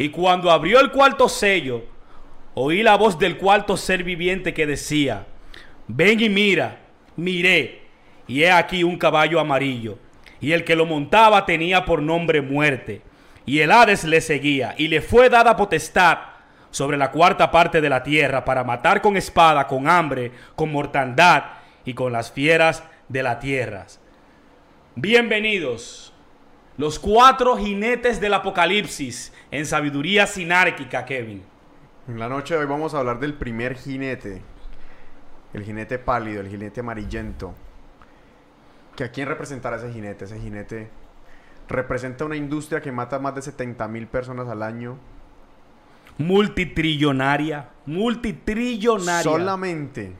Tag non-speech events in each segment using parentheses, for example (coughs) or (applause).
Y cuando abrió el cuarto sello, oí la voz del cuarto ser viviente que decía, ven y mira, miré, y he aquí un caballo amarillo, y el que lo montaba tenía por nombre muerte, y el Hades le seguía, y le fue dada potestad sobre la cuarta parte de la tierra para matar con espada, con hambre, con mortandad y con las fieras de la tierra. Bienvenidos, los cuatro jinetes del apocalipsis en sabiduría sinárquica, Kevin. En la noche de hoy vamos a hablar del primer jinete, el jinete pálido, el jinete amarillento. ¿Que ¿A quién representará ese jinete? Ese jinete representa una industria que mata más de 70 mil personas al año, multitrillonaria, multitrillonaria. Solamente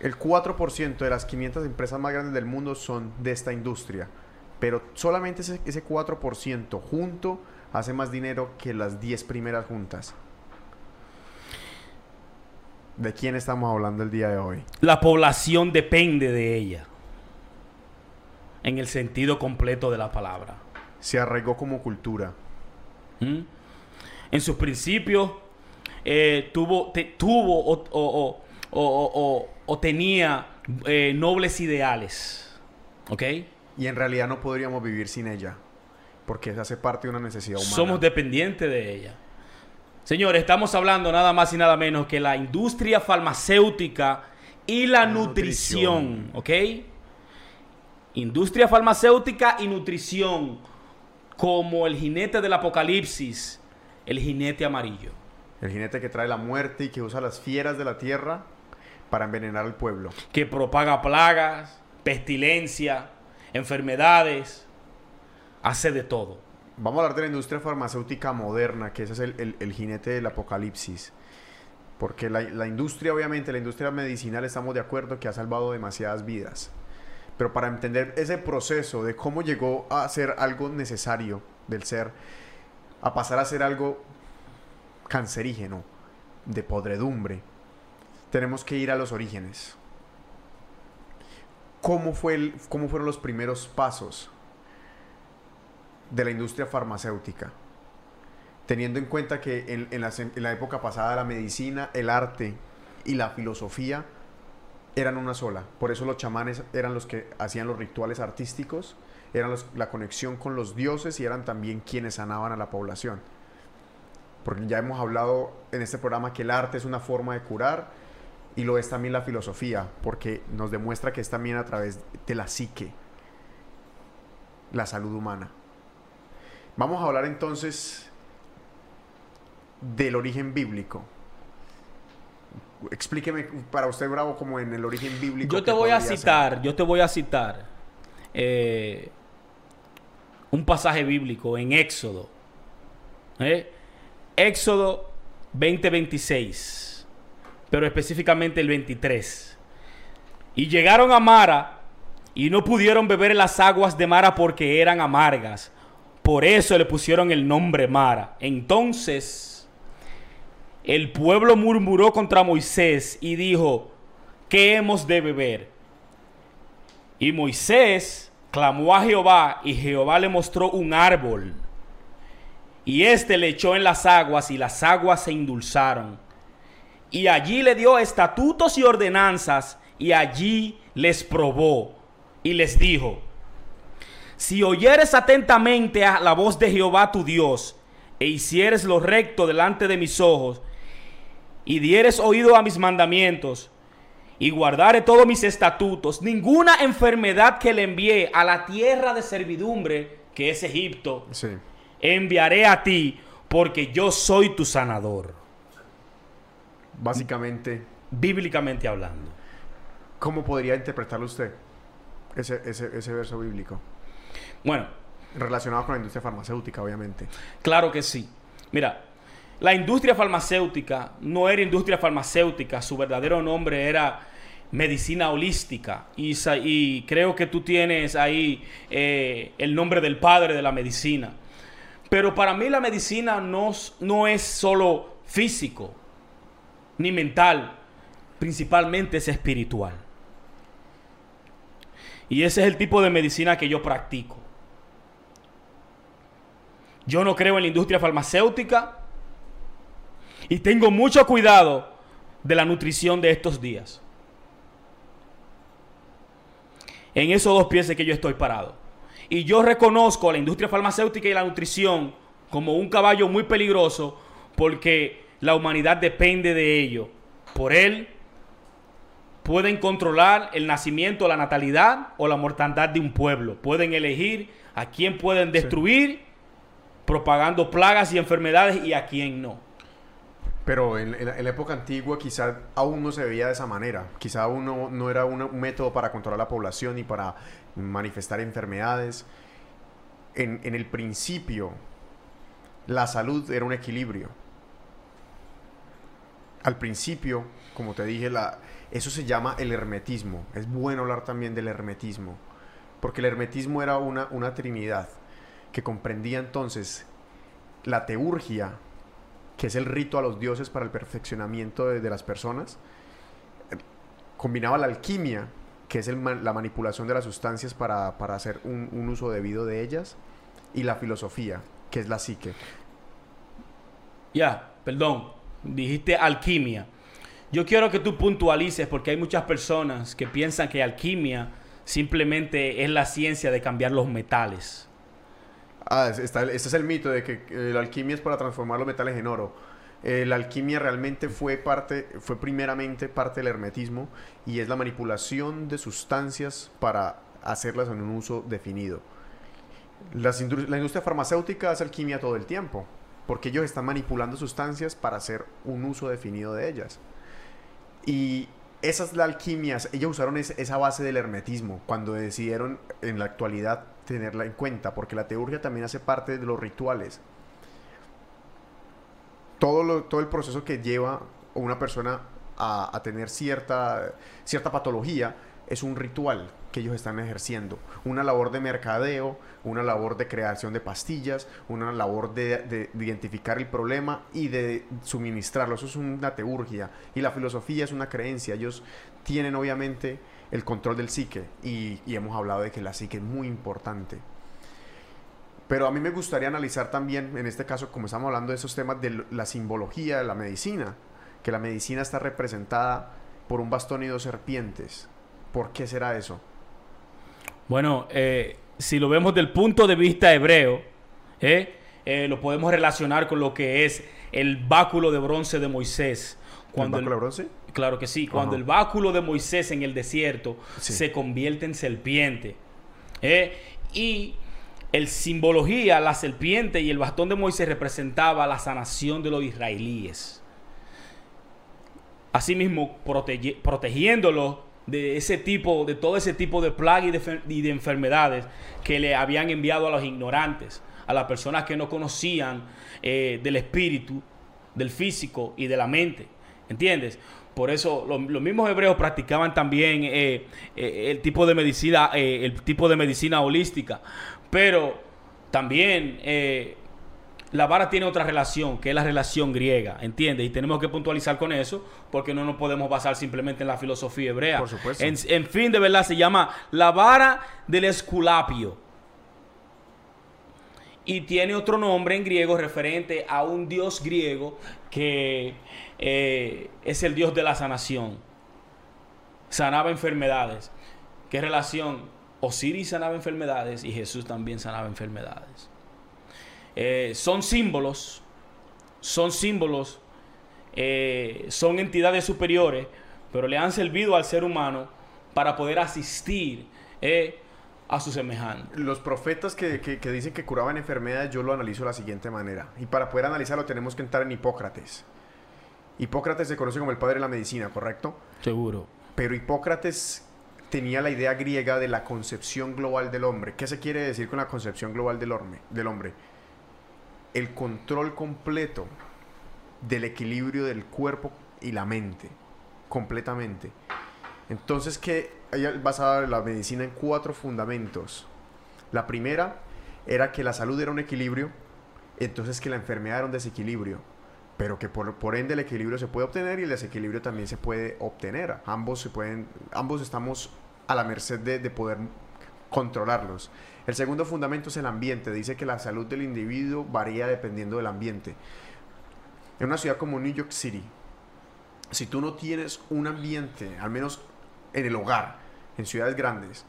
el 4% de las 500 empresas más grandes del mundo son de esta industria. Pero solamente ese, ese 4% junto hace más dinero que las 10 primeras juntas. ¿De quién estamos hablando el día de hoy? La población depende de ella. En el sentido completo de la palabra. Se arraigó como cultura. ¿Mm? En sus principios eh, tuvo, tuvo o, tenía eh, nobles ideales. ¿Ok? Y en realidad no podríamos vivir sin ella. Porque hace parte de una necesidad humana. Somos dependientes de ella. Señores, estamos hablando nada más y nada menos que la industria farmacéutica y la, nutrición, ¿ok? Industria farmacéutica y nutrición, como el jinete del apocalipsis, el jinete amarillo. El jinete que trae la muerte y que usa las fieras de la tierra para envenenar al pueblo. Que propaga plagas, pestilencia, enfermedades, hace de todo. Vamos a hablar de la industria farmacéutica moderna, que ese es el, jinete del apocalipsis. Porque la, la, industria, obviamente, la industria medicinal, estamos de acuerdo que ha salvado demasiadas vidas. Pero para entender ese proceso de cómo llegó a ser algo necesario del ser, a pasar a ser algo cancerígeno, de podredumbre, tenemos que ir a los orígenes. ¿Cómo, fue el, cómo fueron los primeros pasos de la industria farmacéutica. Teniendo en cuenta que en, la, época pasada la medicina, el arte y la filosofía eran una sola. Por eso los chamanes eran los que hacían los rituales artísticos, eran la conexión con los dioses y eran también quienes sanaban a la población. Porque ya hemos hablado en este programa que el arte es una forma de curar y lo es también la filosofía, porque nos demuestra que es también a través de la psique, la salud humana. Vamos a hablar entonces del origen bíblico. Explíqueme para usted, Bravo, como en el origen bíblico. Yo te voy a citar, yo te voy a citar eh, un pasaje bíblico en Éxodo. ¿eh? Éxodo 20:26, pero específicamente el 23. Y llegaron a Mara y no pudieron beber las aguas de Mara porque eran amargas por eso le pusieron el nombre Mara. Entonces, el pueblo murmuró contra Moisés y dijo, ¿qué hemos de beber? Y Moisés clamó a Jehová y Jehová le mostró un árbol. Y éste le echó en las aguas y las aguas se endulzaron. Y allí le dio estatutos y ordenanzas y allí les probó y les dijo, si oyeres atentamente a la voz de Jehová tu Dios, e hicieres lo recto delante de mis ojos, y dieres oído a mis mandamientos, y guardare todos mis estatutos, ninguna enfermedad que le envié a la tierra de servidumbre, que es Egipto, enviaré a ti, porque yo soy tu sanador. Básicamente. Bíblicamente hablando. ¿Cómo podría interpretarlo usted? Ese, ese verso bíblico. Bueno. Relacionado con la industria farmacéutica, obviamente. Claro que sí. Mira, la industria farmacéutica no era industria farmacéutica, su verdadero nombre era medicina holística. Y, creo que tú tienes ahí eh, el nombre del padre de la medicina. Pero para mí la medicina no, no es solo físico ni mental, principalmente es espiritual. Y ese es el tipo de medicina que yo practico. Yo no creo en la industria farmacéutica. Y tengo mucho cuidado de la nutrición de estos días. En esos dos pies que yo estoy parado. Y yo reconozco a la industria farmacéutica y la nutrición como un caballo muy peligroso porque la humanidad depende de ello. Por él pueden controlar el nacimiento, la natalidad o la mortandad de un pueblo. Pueden elegir a quién pueden destruir propagando plagas y enfermedades y a quién no. Pero en, la, época antigua quizá aún no se veía de esa manera. Quizá aún no, era un, método para controlar la población y para manifestar enfermedades. En, en el principio, la salud era un equilibrio. Al principio, como te dije, la, eso se llama el hermetismo. Es bueno hablar también del hermetismo. Porque el hermetismo era una, una trinidad que comprendía entonces la teurgia, que es el rito a los dioses para el perfeccionamiento de, las personas, combinaba la alquimia, que es la manipulación de las sustancias para, hacer un, un, uso debido de ellas, y la filosofía, que es la psique. Ya, perdón, dijiste alquimia. Yo quiero que tú puntualices porque hay muchas personas que piensan que alquimia simplemente es la ciencia de cambiar los metales. Ah, está, este es el mito de que la alquimia es para transformar los metales en oro. Eh, la alquimia realmente fue parte, fue primeramente parte del hermetismo y es la manipulación de sustancias para hacerlas en un uso definido. la industria farmacéutica hace alquimia todo el tiempo, porque ellos están manipulando sustancias para hacer un uso definido de ellas. Y esas la alquimia, ellos usaron esa base del hermetismo cuando decidieron en la actualidad tenerla en cuenta, porque la teurgia también hace parte de los rituales. Todo, el proceso que lleva una persona a, a tener cierta, cierta patología es un ritual que ellos están ejerciendo. Una labor de mercadeo, una labor de creación de pastillas, una labor de, identificar el problema y de suministrarlo. Eso es una teurgia. Y la filosofía es una creencia. Ellos tienen obviamente el control del psique y, y hemos hablado de que la psique es muy importante. Pero a mí me gustaría analizar también, en este caso, como estamos hablando de esos temas de la simbología de la medicina, que la medicina está representada por un bastón y dos serpientes. ¿Por qué será eso? Bueno, eh, si lo vemos del punto de vista hebreo, eh, eh, lo podemos relacionar con lo que es el báculo de bronce de Moisés. Cuando ¿El báculo de bronce? Claro que sí. Cuando el báculo de Moisés en el desierto se convierte en serpiente. y el simbología, la serpiente y el bastón de Moisés representaba la sanación de los israelíes. Asimismo, protegiéndolos de ese tipo, de todo ese tipo de plagas y de, enfermedades que le habían enviado a los ignorantes, a las personas que no conocían eh, del espíritu, del físico y de la mente. ¿Entiendes? Por eso los mismos hebreos practicaban también eh, eh, el tipo de medicina, el tipo de medicina holística. Pero también la vara tiene otra relación, que es la relación griega, ¿entiendes? Y tenemos que puntualizar con eso, porque no nos podemos basar simplemente en la filosofía hebrea. Por supuesto. En, fin, de verdad, se llama la vara del esculapio. Y tiene otro nombre en griego referente a un dios griego que eh, es el dios de la sanación. Sanaba enfermedades. ¿Qué relación? Osiris sanaba enfermedades y Jesús también sanaba enfermedades. Eh, son símbolos, son símbolos, eh, son entidades superiores, pero le han servido al ser humano para poder asistir eh, a su semejante. Los profetas que, dicen que curaban enfermedades, yo lo analizo de la siguiente manera. Y para poder analizarlo tenemos que entrar en Hipócrates. Hipócrates se conoce como el padre de la medicina, ¿correcto? Seguro. Pero Hipócrates tenía la idea griega de la concepción global del hombre. ¿Qué se quiere decir con la concepción global del hombre? Del hombre? El control completo del equilibrio del cuerpo y la mente, completamente. Entonces, que ella basaba la medicina en cuatro fundamentos. La primera era que la salud era un equilibrio, entonces que la enfermedad era un desequilibrio, pero que por, por ende el equilibrio se puede obtener y el desequilibrio también se puede obtener. Ambos, se pueden, ambos estamos a la merced de, de poder controlarlos. El segundo fundamento es el ambiente. Dice que la salud del individuo varía dependiendo del ambiente. En una ciudad como New York City, si tú no tienes un ambiente, al menos en el hogar, en ciudades grandes,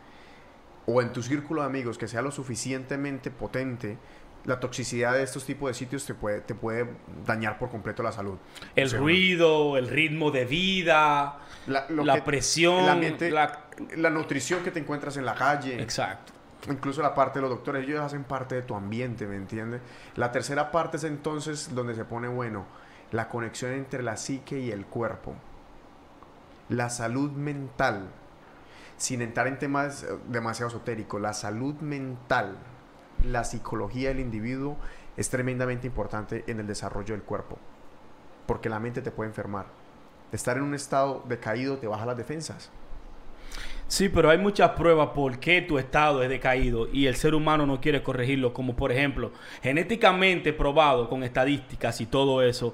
o en tu círculo de amigos que sea lo suficientemente potente, la toxicidad de estos tipos de sitios te puede, te puede dañar por completo la salud. El ruido, el ritmo de vida, la, presión, la, la nutrición que te encuentras en la calle. Exacto incluso la parte de los doctores, ellos hacen parte de tu ambiente, ¿me entiendes? La tercera parte es entonces donde se pone bueno, la conexión entre la psique y el cuerpo. La salud mental, sin entrar en temas demasiado esotéricos, la salud mental, la psicología del individuo es tremendamente importante en el desarrollo del cuerpo, porque la mente te puede enfermar. Estar en un estado decaído te baja las defensas. Sí, pero hay muchas pruebas por qué tu estado es decaído y el ser humano no quiere corregirlo, como por ejemplo, genéticamente probado con estadísticas y todo eso,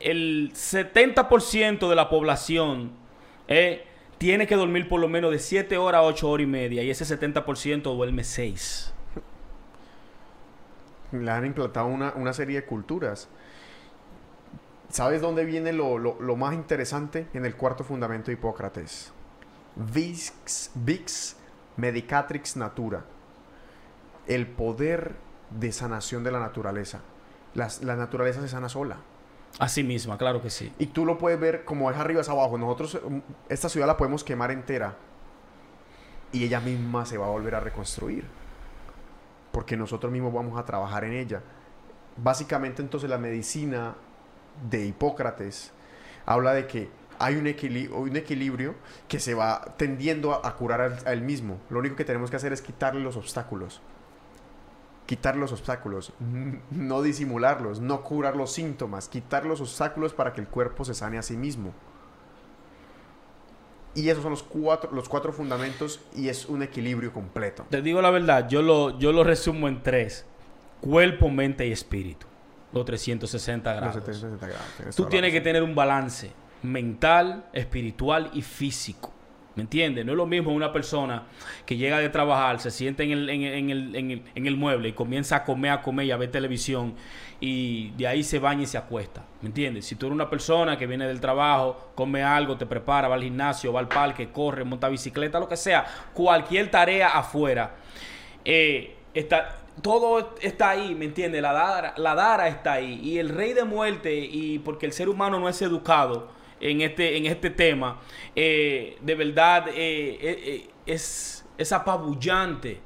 el, 70% de la población eh, tiene que dormir por lo menos de 7 horas a 8 horas y media y ese 70% duerme 6. Le han implantado una, serie de culturas. ¿Sabes dónde viene lo, lo más interesante? En el cuarto fundamento de Hipócrates Vix, Vix Medicatrix Natura. El poder de sanación de la naturaleza. La, naturaleza se sana sola. Así misma, claro que sí. Y tú lo puedes ver como es arriba es abajo. Nosotros mm, esta ciudad la podemos quemar entera y ella misma se va a volver a reconstruir. Porque nosotros mismos vamos a trabajar en ella. Básicamente entonces la medicina de Hipócrates habla de que hay un, un equilibrio que se va tendiendo a, curar a él mismo. Lo único que tenemos que hacer es quitarle los obstáculos. Quitar los obstáculos, no disimularlos, no curar los síntomas, quitar los obstáculos para que el cuerpo se sane a sí mismo. Y esos son los cuatro, los cuatro fundamentos y es un equilibrio completo. Te digo la verdad, yo lo, yo lo resumo en tres. Cuerpo, mente y espíritu. Los 360 grados. Los 360 grados. Tú tienes que tener un balance mental, espiritual y físico. ¿Me entiendes? No es lo mismo una persona que llega de trabajar, se siente en el, en, el, en, el, mueble y comienza a comer, a comer y a ver televisión y de ahí se baña y se acuesta. ¿Me entiendes? Si tú eres una persona que viene del trabajo, come algo, te prepara, va al gimnasio, va al parque, corre, monta bicicleta, lo que sea, cualquier tarea afuera, eh, está, todo está ahí, ¿me entiendes? La dara, la dara está ahí. Y el rey de muerte, y porque el ser humano no es educado, en este, en este tema, eh, de verdad eh, eh, es, es, apabullante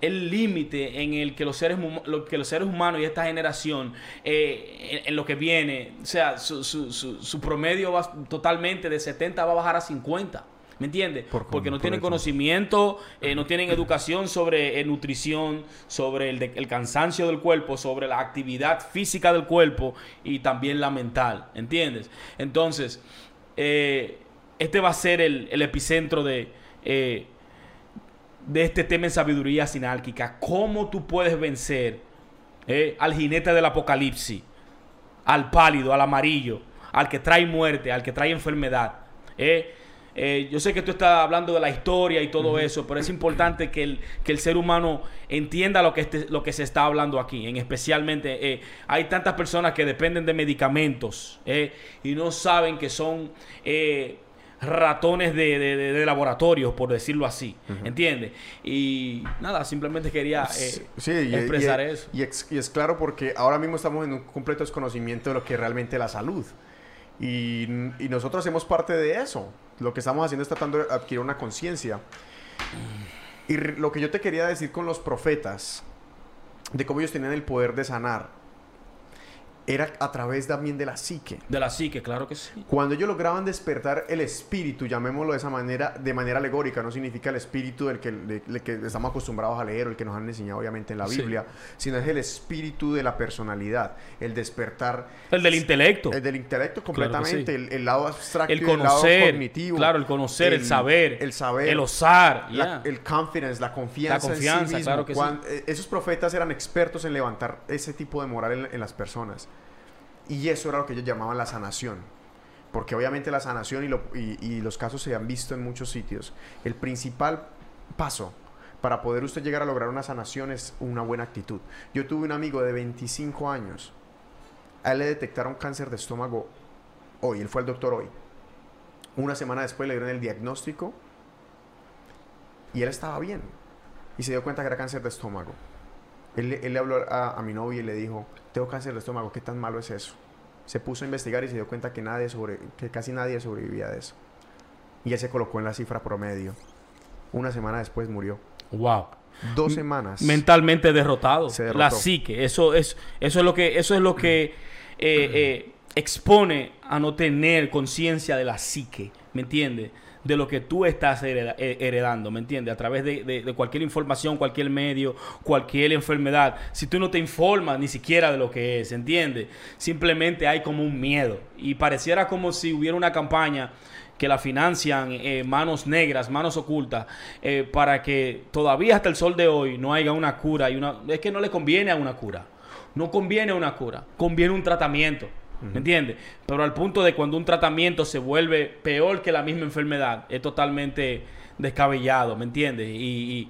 el límite en el que los seres lo que los seres humanos y esta generación en, lo que viene o sea su, su, su, promedio va totalmente de 70 va a bajar a 50 ¿Me entiendes? Porque no tienen conocimiento, eh, no tienen educación sobre eh, nutrición, sobre el, el, cansancio del cuerpo, sobre la actividad física del cuerpo y también la mental. ¿Entiendes? Entonces, eh, este va a ser el, el epicentro de, de este tema en sabiduría sinálquica. ¿Cómo tú puedes vencer al jinete del apocalipsis, al pálido, al amarillo, al que trae muerte, al que trae enfermedad? ¿eh? Eh, yo sé que tú estás hablando de la historia y todo eso, pero es importante que el, que el ser humano entienda lo que, este, lo que se está hablando aquí. En especialmente, eh, hay tantas personas que dependen de medicamentos eh, y no saben que son ratones de, de, laboratorio, por decirlo así. ¿Entiendes? Y nada, simplemente quería expresar eso. Y es, y es claro porque ahora mismo estamos en un completo desconocimiento de lo que es realmente la salud. Y, y, nosotros hacemos parte de eso. Lo que estamos haciendo es tratando de adquirir una conciencia. Y lo que yo te quería decir con los profetas, de cómo ellos tenían el poder de sanar, era a través también de la psique. De la psique, claro que sí. Cuando ellos lograban despertar el espíritu, llamémoslo de esa manera, de manera alegórica, no significa el espíritu del que, que estamos acostumbrados a leer o el que nos han enseñado obviamente en la Biblia, sino es el espíritu de la personalidad, el despertar. El del intelecto. El del intelecto completamente, el, lado abstracto, el, conocer, el lado cognitivo. Claro, el conocer, el, saber. El saber. El osar. el confidence, la confianza. La confianza, claro que sí. Eh, esos profetas eran expertos en levantar ese tipo de moral en las personas. Y eso era lo que ellos llamaban la sanación. porque obviamente la sanación y, lo- y- y los casos se han visto en muchos sitios, el principal paso para poder usted llegar a lograr una sanación es una buena actitud. Yo tuve un amigo de 25 años, a él le detectaron cáncer de estómago hoy, él fue al doctor hoy. Una semana después le dieron el diagnóstico y él estaba bien. Y se dio cuenta que era cáncer de estómago. Él, le- él le habló a, a mi novia y le dijo, tengo cáncer de estómago, ¿qué tan malo es eso? Se puso a investigar y se dio cuenta que, nadie sobre, que casi nadie sobrevivía de eso. Y él se colocó en la cifra promedio. Una semana después murió. Wow. Dos semanas. Mentalmente derrotado. Se derrotó. La psique. Eso es, eso es lo que, eso es lo que eh, eh, expone a no tener conciencia de la psique. ¿Me entiendes? De lo que tú estás eh, heredando, ¿me entiendes? A través de, cualquier información, cualquier medio, cualquier enfermedad. Si tú no te informas ni siquiera de lo que es, ¿entiendes? Simplemente hay como un miedo. Y pareciera como si hubiera una campaña que la financian eh, manos negras, manos ocultas, eh, para que todavía hasta el sol de hoy no haya una cura. y una Es que no le conviene a una cura. No conviene una cura, conviene un tratamiento. ¿Me entiendes? Pero al punto de cuando un tratamiento se vuelve peor que la misma enfermedad, es totalmente descabellado, ¿me entiendes? Y,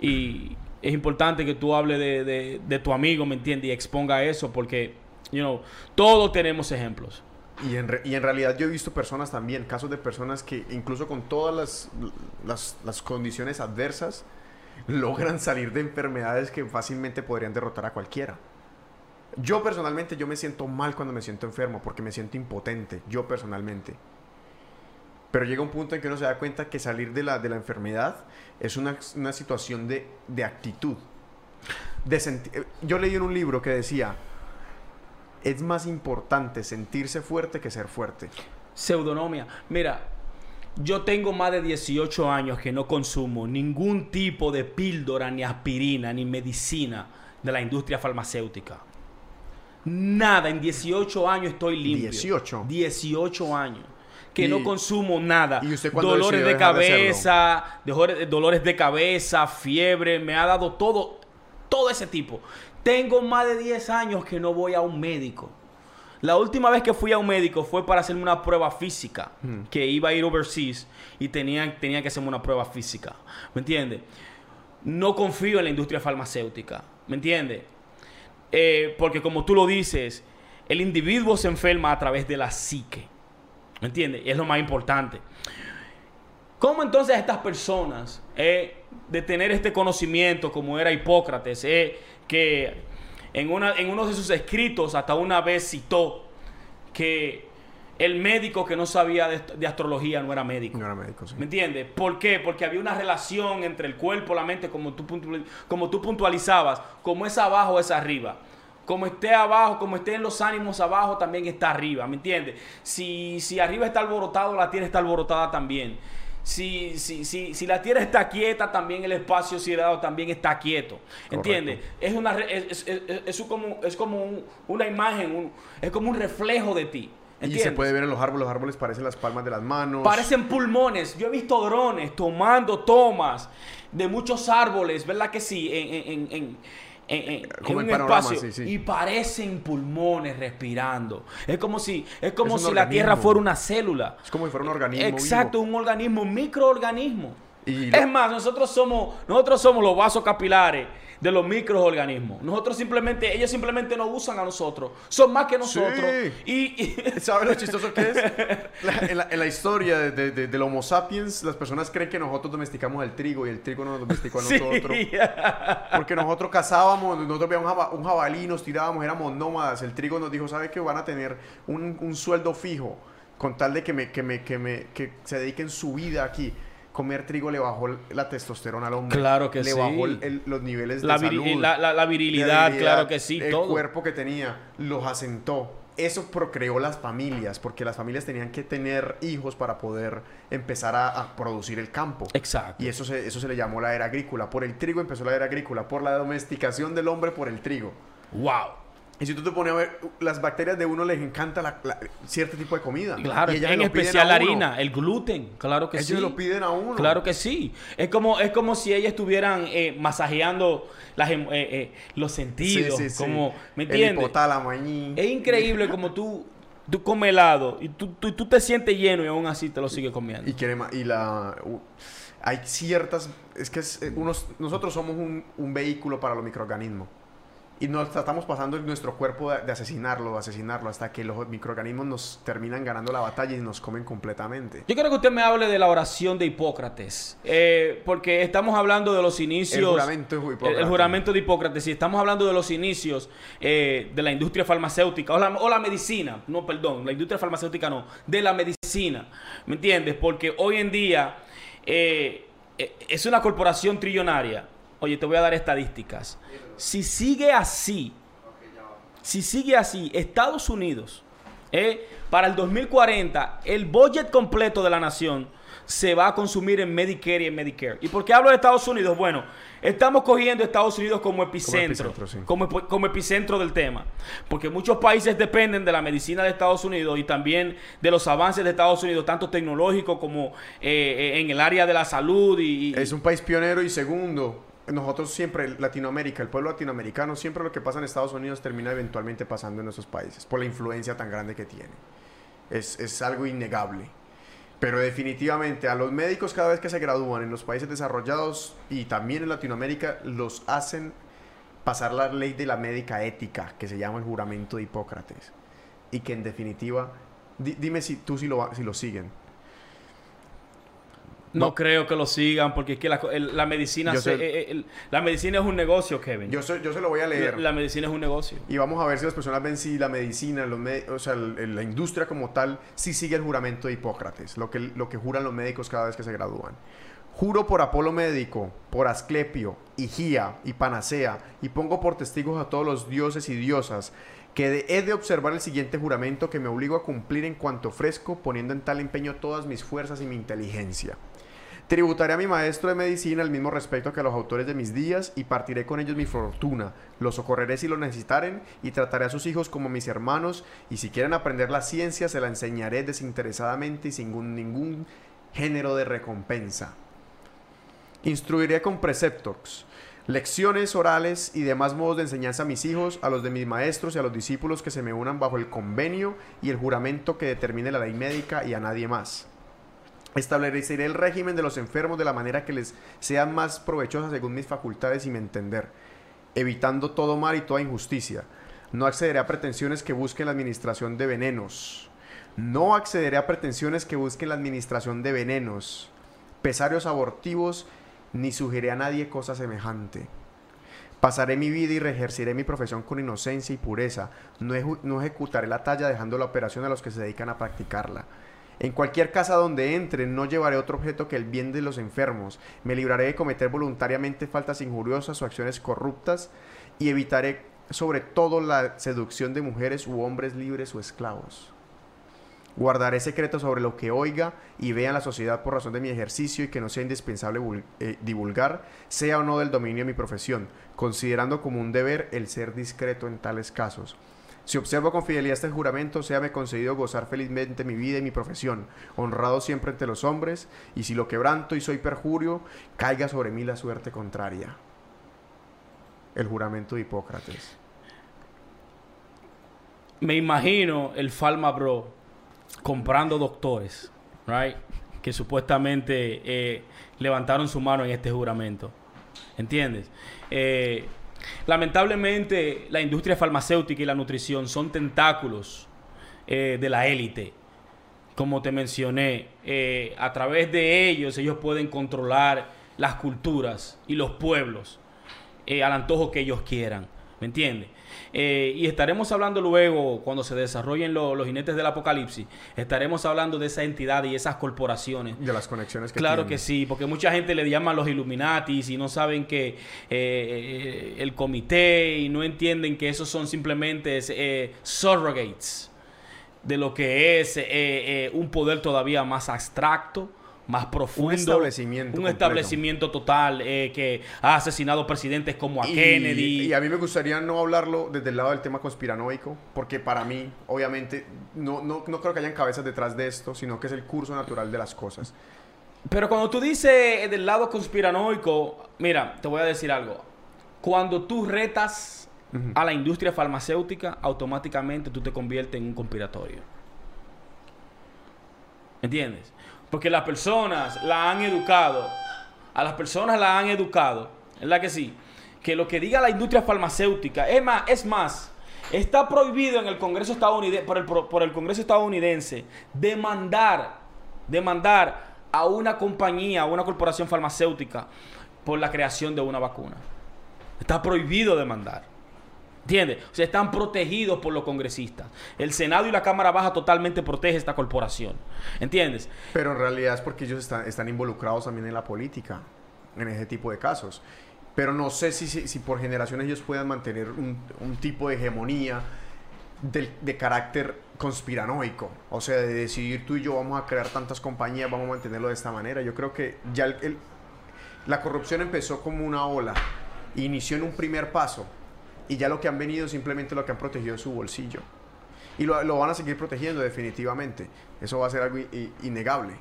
y- y es importante que tú hables de, de- de tu amigo, ¿me entiendes? Y exponga eso porque, you know, todos tenemos ejemplos. Y en, re- y en realidad yo he visto personas también, casos de personas que incluso con todas las, las, las condiciones adversas, (laughs) logran salir de enfermedades que fácilmente podrían derrotar a cualquiera. Yo personalmente, yo me siento mal cuando me siento enfermo porque me siento impotente, yo personalmente. Pero llega un punto en que uno se da cuenta que salir de la, de la enfermedad es una, una situación de, de actitud. Eh, yo leí en un libro que decía, es más importante sentirse fuerte que ser fuerte. Pseudonomia. Mira, yo tengo más de 18 años que no consumo ningún tipo de píldora, ni aspirina, ni medicina de la industria farmacéutica. Nada, en 18 años estoy limpio. 18. 18 años. Que Y- no consumo nada. ¿y usted dolores de dejar de cabeza, dolores, de cabeza, fiebre, me ha dado todo, todo ese tipo. Tengo más de 10 años que no voy a un médico. La última vez que fui a un médico fue para hacerme una prueba física, que iba a ir overseas y tenía, tenía que hacerme una prueba física. ¿Me entiendes? No confío en la industria farmacéutica. ¿Me entiendes? Eh, porque como tú lo dices, el individuo se enferma a través de la psique. ¿Me entiendes? Y es lo más importante. ¿Cómo entonces estas personas, eh, de tener este conocimiento como era Hipócrates, eh, que en, una, en uno de sus escritos hasta una vez citó que el médico que no sabía de, de astrología no era médico? No era médico, sí. ¿Me entiendes? ¿Por qué? Porque había una relación entre el cuerpo, la mente, como tú, puntu- como tú puntualizabas, como es abajo, es arriba. Como esté abajo, como esté en los ánimos abajo, también está arriba, ¿me entiendes? Si, si arriba está alborotado, la tierra está alborotada también. Si, si, si, si la tierra está quieta, también el espacio siderado también está quieto. ¿Entiendes? Es, una, es, es- es- es como, es como un- una imagen, un- es como un reflejo de ti. Y se puede ver en los árboles, los árboles parecen las palmas de las manos. Parecen pulmones. Yo he visto drones tomando tomas de muchos árboles, ¿verdad que sí? En, en- Como en un panorama, espacio. sí, sí. Y parecen pulmones respirando. Es como si, es como Es si la Tierra fuera una célula. Es como si fuera un organismo Exacto, vivo. un organismo, un microorganismo. Y lo- Es más, nosotros somos, nosotros somos los vasos capilares de los microorganismos. Nosotros simplemente, ellos simplemente nos usan a nosotros. Son más que nosotros. Sí. Y, y- (laughs) ¿Sabes lo chistoso que es? (laughs) La- en, la, en la historia de, de- de- del Homo sapiens, las personas creen que nosotros domesticamos el trigo y el trigo no nos domesticó a (laughs) Sí. nosotros. Porque nosotros cazábamos, nosotros veíamos un, jaba- un jabalí, nos tirábamos, éramos nómadas. El trigo nos dijo, ¿sabe que van a tener un, un sueldo fijo? Con tal de que, me, que, me, que, me, que se dediquen su vida aquí. Comer trigo le bajó la testosterona al hombre. Claro que le sí. bajó el- el- los niveles La, de salud. la- la- la virilidad, claro que sí, el todo. cuerpo que tenía los asentó. Eso procreó las familias, porque las familias tenían que tener hijos para poder empezar a, a producir el campo. Exacto. Y eso se, eso se le llamó la era agrícola. Por el trigo empezó la era agrícola, por la domesticación del hombre por el trigo. Wow. Y si tú te pones a ver, las bacterias de uno les encanta la- la- cierto tipo de comida. Claro, Y en especial la harina, el gluten, claro que Ellos sí. se lo piden a uno. Claro que sí. Es como, es como si ellas estuvieran eh, masajeando las, em- eh, eh, los Sí, sentidos. sí, sí. como, ¿Me El entiendes? hipotálamo ahí. Es increíble como tú, tú comes helado y tú, tú, tú te sientes lleno y aún así te lo sigues comiendo. Y quiere y la hay ciertas es que es, eh, unos, nosotros somos un, un vehículo para los microorganismos y nos tratamos pasando en nuestro cuerpo de, de asesinarlo, de asesinarlo hasta que los microorganismos nos terminan ganando la batalla y nos comen completamente. Yo quiero que usted me hable de la oración de Hipócrates, eh, porque estamos hablando de los inicios. El juramento de Hipócrates. el juramento de Hipócrates, y estamos hablando de los inicios eh, de la industria farmacéutica, o la, o la medicina, no, perdón, la industria farmacéutica no, de la medicina, ¿me entiendes? Porque hoy en día eh, es una corporación trillonaria. Oye, te voy a dar estadísticas. Si sigue así, si sigue así, Estados Unidos, eh, para el 2040, el budget completo de la nación se va a consumir en Medicare y en Medicare. ¿Y por qué hablo de Estados Unidos? Bueno, estamos cogiendo Estados Unidos como epicentro, epicentro, sí. como, epi- como epicentro del tema. Porque muchos países dependen de la medicina de Estados Unidos y también de los avances de Estados Unidos, tanto tecnológicos como eh, eh, en el área de la salud y, y- Es un país pionero y segundo, nosotros siempre, Latinoamérica, el pueblo latinoamericano, siempre lo que pasa en Estados Unidos termina eventualmente pasando en nuestros países, por la influencia tan grande que tiene. Es, es algo innegable. Pero definitivamente a los médicos cada vez que se gradúan en los países desarrollados y también en Latinoamérica los hacen pasar la ley de la médica ética, que se llama el juramento de Hipócrates. Y que en definitiva, di- dime si tú si lo, si lo siguen. No, no. creo que lo sigan porque es que la, el- la medicina se- eh, el- la medicina es un negocio, Kevin. Yo, se- yo se lo voy a leer. La, la medicina es un negocio. Y vamos a ver si las personas ven si la medicina, los o sea, el- la industria como tal, sí sigue el juramento de Hipócrates, lo que, lo que juran los médicos cada vez que se gradúan. Juro por Apolo Médico, por Asclepio, Higía y Panacea, y pongo por testigos a todos los dioses y diosas, que de- he de observar el siguiente juramento que me obligo a cumplir en cuanto ofrezco, poniendo en tal empeño todas mis fuerzas y mi inteligencia. Tributaré a mi maestro de medicina el mismo respeto que a los autores de mis días y partiré con ellos mi fortuna. Los socorreré si lo necesitaren y trataré a sus hijos como mis hermanos y si quieren aprender la ciencia se la enseñaré desinteresadamente y sin ningún, ningún género de recompensa. Instruiré con preceptos, lecciones orales y demás modos de enseñanza a mis hijos, a los de mis maestros y a los discípulos que se me unan bajo el convenio y el juramento que determine la ley médica y a nadie más. Estableceré el régimen de los enfermos de la manera que les sea más provechosa según mis facultades y mi entender, evitando todo mal y toda injusticia. No accederé a pretensiones que busquen la administración de venenos. No accederé a pretensiones que busquen la administración de venenos, pesarios abortivos, ni sugeriré a nadie cosa semejante. Pasaré mi vida y ejerceré mi profesión con inocencia y pureza. No, ejecutaré la talla dejando la operación a los que se dedican a practicarla. En cualquier casa donde entre, no llevaré otro objeto que el bien de los enfermos. Me libraré de cometer voluntariamente faltas injuriosas o acciones corruptas y evitaré sobre todo la seducción de mujeres u hombres libres o esclavos. Guardaré secreto sobre lo que oiga y vea en la sociedad por razón de mi ejercicio y que no sea indispensable eh, divulgar, sea o no del dominio de mi profesión, considerando como un deber el ser discreto en tales casos. Si observo con fidelidad este juramento, sea me concedido gozar felizmente mi vida y mi profesión, honrado siempre entre los hombres, y si lo quebranto y soy perjurio, caiga sobre mí la suerte contraria. El juramento de Hipócrates. Me imagino el Falma Bro comprando doctores, right? Que supuestamente eh, levantaron su mano en este juramento. ¿Entiendes? Eh, lamentablemente, la industria farmacéutica y la nutrición son tentáculos eh, de la élite. Como te mencioné, eh, a través de ellos ellos pueden controlar las culturas y los pueblos eh, al antojo que ellos quieran. ¿Me entiendes? Eh, y estaremos hablando luego, cuando se desarrollen lo- los jinetes del apocalipsis, estaremos hablando de esa entidad y esas corporaciones. De las conexiones que Claro que sí, porque mucha gente le llama a los Illuminatis y no saben que eh, el comité y no entienden que esos son simplemente eh, surrogates de lo que es eh, eh, un poder todavía más abstracto, más profundo. establecimiento Un completo. establecimiento total eh, que ha asesinado presidentes como a Y- Kennedy. Y a mí me gustaría no hablarlo desde el lado del tema conspiranoico, porque para mí, obviamente, no, no, no creo que hayan cabezas detrás de esto, sino que es el curso natural de las cosas. Pero cuando tú dices del lado conspiranoico, mira, te voy a decir algo. Cuando tú retas a la industria farmacéutica, automáticamente tú te conviertes en un conspiratorio. ¿Entiendes? Porque las personas la han educado, a las personas la han educado, ¿verdad que sí? Que lo que diga la industria farmacéutica, es más, es más está prohibido en el Congreso estadounidense, por el, por el Congreso estadounidense, demandar, demandar a una compañía, a una corporación farmacéutica por la creación de una vacuna. Está prohibido demandar. ¿Entiendes? O sea, están protegidos por los congresistas. El Senado y la Cámara Baja totalmente protege esta corporación. ¿Entiendes? Pero en realidad es porque ellos están, involucrados también en la política, en ese tipo de casos. Pero no sé si, si, por generaciones ellos puedan mantener un, tipo de hegemonía de, de, carácter conspiranoico. O sea, de decidir tú y yo vamos a crear tantas compañías, vamos a mantenerlo de esta manera. Yo creo que ya el, la corrupción empezó como una ola, inició en un primer paso y ya lo que han venido simplemente lo que han protegido es su bolsillo. Y lo, van a seguir protegiendo definitivamente. Eso va a ser algo innegable.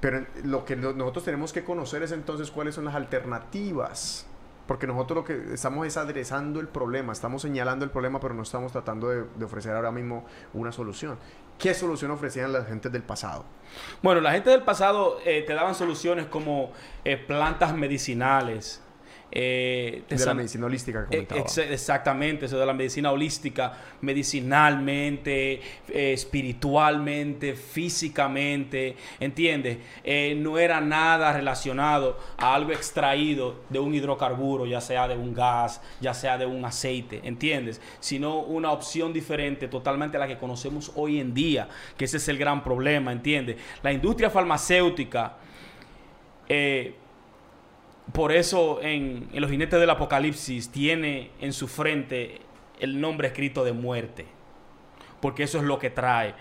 Pero lo que nosotros tenemos que conocer es entonces cuáles son las alternativas. Porque nosotros lo que estamos es adresando el problema, estamos señalando el problema, pero no estamos tratando de, ofrecer ahora mismo una solución. ¿Qué solución ofrecían las gentes del pasado? Bueno, la gente del pasado eh, te daban soluciones como eh, plantas medicinales, eh, de la medicina holística que exactamente, eso de la medicina holística, medicinalmente, eh, espiritualmente, físicamente, ¿entiendes? Eh, no era nada relacionado a algo extraído de un hidrocarburo, ya sea de un gas, ya sea de un aceite, ¿entiendes? Sino una opción diferente totalmente a la que conocemos hoy en día, que ese es el gran problema, ¿entiendes? La industria farmacéutica... Eh, por eso en, los jinetes del Apocalipsis tiene en su frente el nombre escrito de muerte. Porque eso es lo que trae.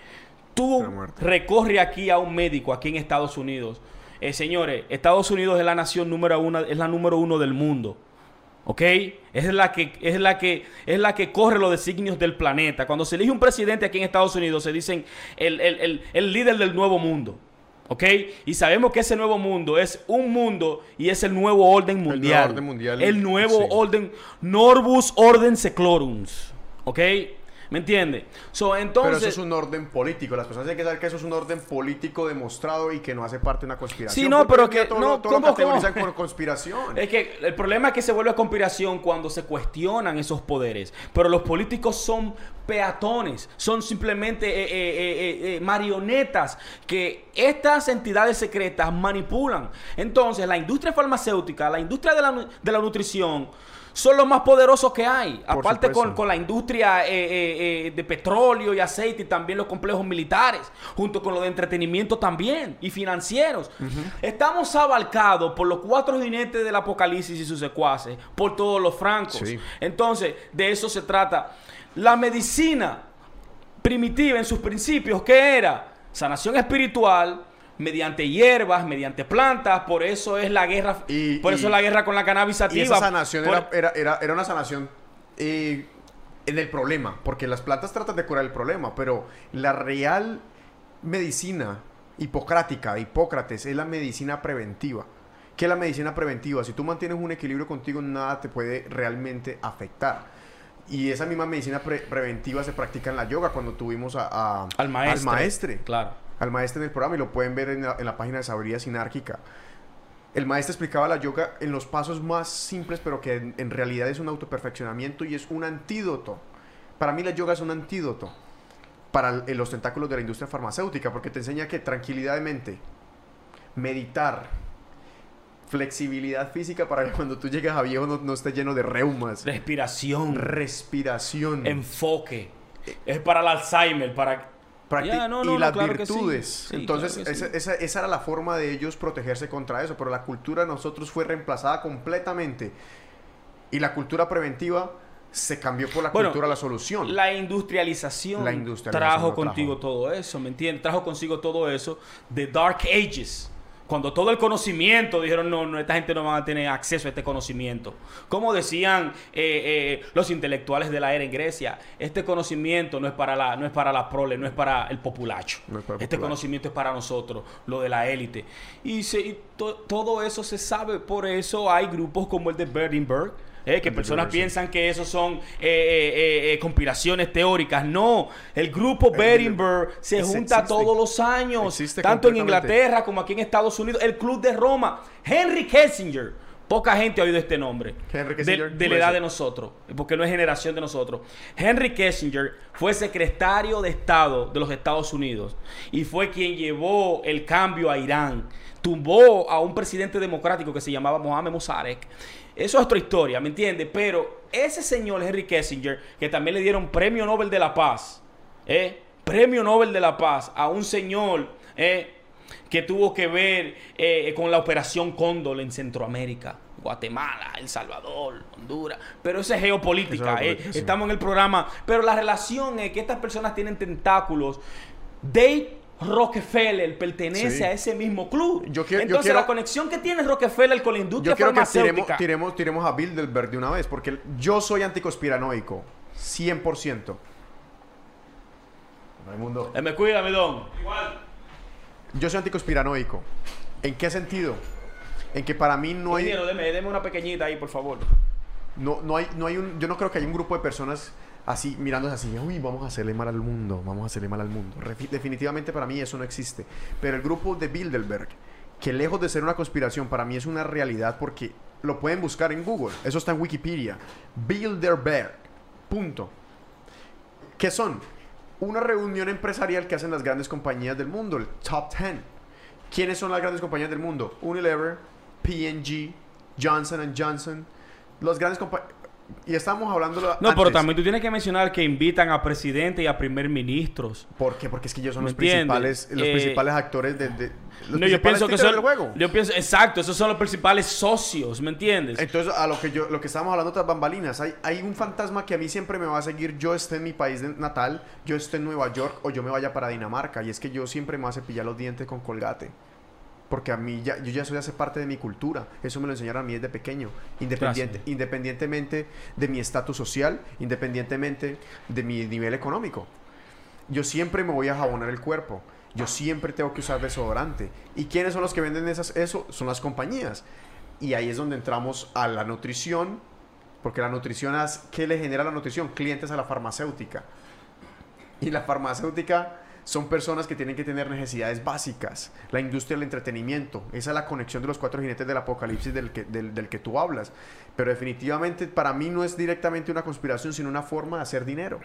Tú recorre aquí a un médico aquí en Estados Unidos. Eh, señores, Estados Unidos es la nación número uno, es la número uno del mundo. ¿Ok? Es la, que, es, la que, es la que corre los designios del planeta. Cuando se elige un presidente aquí en Estados Unidos, se dicen el líder del nuevo mundo. ¿Ok? Y sabemos que ese nuevo mundo es un mundo y es el nuevo orden mundial. El nuevo orden mundial. El nuevo orden Norbus Orden Seclorums. ¿Ok? ¿Me entiende? So, entonces, Pero eso es un orden político. Las personas tienen que saber que eso es un orden político demostrado y que no hace parte de una conspiración. Sí, no, pero que todo, no, todo lo categorizan por conspiración. Es que el problema es que se vuelve conspiración cuando se cuestionan esos poderes. Pero los políticos son peatones, son simplemente eh, eh, eh, marionetas que estas entidades secretas manipulan. Entonces, la industria farmacéutica, la industria de la, de la nutrición, son los más poderosos que hay. Aparte con, la industria eh, eh, eh, de petróleo y aceite y también los complejos militares, junto con los de entretenimiento también y financieros. Estamos abarcados por los cuatro jinetes del apocalipsis y sus secuaces, por todos los francos. Entonces, de eso se trata. La medicina primitiva en sus principios, ¿qué era? Sanación espiritual, mediante hierbas, mediante plantas, por eso es la guerra, por eso es la guerra con la cannabis sativa. Y esa sanación era, era, una sanación eh, en el problema, porque las plantas tratan de curar el problema, pero la real medicina hipocrática, Hipócrates, es la medicina preventiva. ¿Qué es la medicina preventiva? Si tú mantienes un equilibrio contigo, nada te puede realmente afectar. Y esa misma medicina preventiva se practica en la yoga cuando tuvimos a, al, maestre, al maestre. Claro al maestro en el programa y lo pueden ver en la, página de Sabiduría Sinárquica. El maestro explicaba la yoga en los pasos más simples, pero que en, realidad es un autoperfeccionamiento y es un antídoto. Para mí la yoga es un antídoto para los tentáculos de la industria farmacéutica, porque te enseña que tranquilidad de mente, meditar, flexibilidad física para que cuando tú llegues a viejo no, no estés lleno de reumas. Respiración. Respiración. Enfoque. Es para el Alzheimer, para y las virtudes. Entonces, esa, esa, era la forma de ellos protegerse contra eso, pero la cultura de nosotros fue reemplazada completamente. Y la cultura preventiva se cambió por la cultura la solución. La industrialización, la industrialización trajo contigo todo eso, ¿me entiendes? Trajo consigo todo eso de Dark Ages cuando todo el conocimiento dijeron, no, no, esta gente no va a tener acceso a este conocimiento. Como decían eh, eh, los intelectuales de la era en Grecia, este conocimiento no es para la, no es para la prole, no es para el populacho. este conocimiento es para nosotros, lo de la élite. Y, todo eso se sabe, por eso hay grupos como el de Berlinberg, eh, que personas piensan que eso son eh, conspiraciones teóricas. No, el grupo Berenberg se junta todos los años, tanto en Inglaterra como aquí en Estados Unidos. El Club de Roma, Henry Kissinger. Poca gente ha oído este nombre. Henry Kissinger. De, la edad de nosotros, porque no es generación de nosotros. Henry Kissinger fue secretario de Estado de los Estados Unidos y fue quien llevó el cambio a Irán. Tumbó a un presidente democrático que se llamaba Mohamed Mossadegh. Eso es otra historia, ¿me entiendes? Pero ese señor Henry Kissinger, que también le dieron premio Nobel de la Paz, ¿eh? premio Nobel de la Paz a un señor ¿eh? que tuvo que ver eh, con la operación Cóndor en Centroamérica. Guatemala, El Salvador, Honduras, pero eso es geopolítica, eh. estamos en el programa, pero la relación es que estas personas tienen tentáculos. Dave Rockefeller pertenece a ese mismo club. Entonces, la conexión que tiene Rockefeller con la industria yo quiero farmacéutica... Que tiremos, tiremos, a Bilderberg de una vez, porque yo soy anticonspiranoico, 100%. mundo. Eh, me cuida, don. Igual. Yo soy anticonspiranoico. ¿En qué sentido? En que para mí no hay. deme, una pequeñita ahí, por favor. No, no hay, no hay un. Yo no creo que haya un grupo de personas así, mirándose así, uy, vamos a hacerle mal al mundo, vamos a hacerle mal al mundo. definitivamente para mí eso no existe. Pero el grupo de Bilderberg, que lejos de ser una conspiración, para mí es una realidad porque lo pueden buscar en Google. Eso está en Wikipedia. Bilderberg. Punto. ¿Qué son? una reunión empresarial que hacen las grandes compañías del mundo, el top 10. ¿Quiénes son las grandes compañías del mundo? Unilever, P&G, Johnson Johnson. Las grandes compañías y estamos hablando. No, pero también tú tienes que mencionar que invitan a presidente y a primer ministros. ¿Por qué? Porque es que ellos son los principales, los eh, principales actores de, no, yo pienso que son, juego. Yo pienso, exacto, esos son los principales socios, ¿me entiendes? Entonces, a lo que yo, lo que estamos hablando otras bambalinas, hay, hay un fantasma que a mí siempre me va a seguir. Yo esté en mi país natal, yo esté en Nueva York o yo me vaya para Dinamarca. Y es que yo siempre me voy a cepillar los dientes con colgate porque a mí ya, yo ya soy hace parte de mi cultura. Eso me lo enseñaron a mí desde pequeño. Independiente, independientemente de mi estatus social, independientemente de mi nivel económico. Yo siempre me voy a jabonar el cuerpo. Yo siempre tengo que usar desodorante. ¿Y quiénes son los que venden esas, eso? Son las compañías. Y ahí es donde entramos a la nutrición, porque la nutrición es, ¿qué le genera la nutrición? Clientes a la farmacéutica. Y la farmacéutica son personas que tienen que tener necesidades básicas. La industria del entretenimiento, esa es la conexión de los cuatro jinetes del apocalipsis del que, del, que tú hablas. Pero definitivamente para mí no es directamente una conspiración, sino una forma de hacer dinero.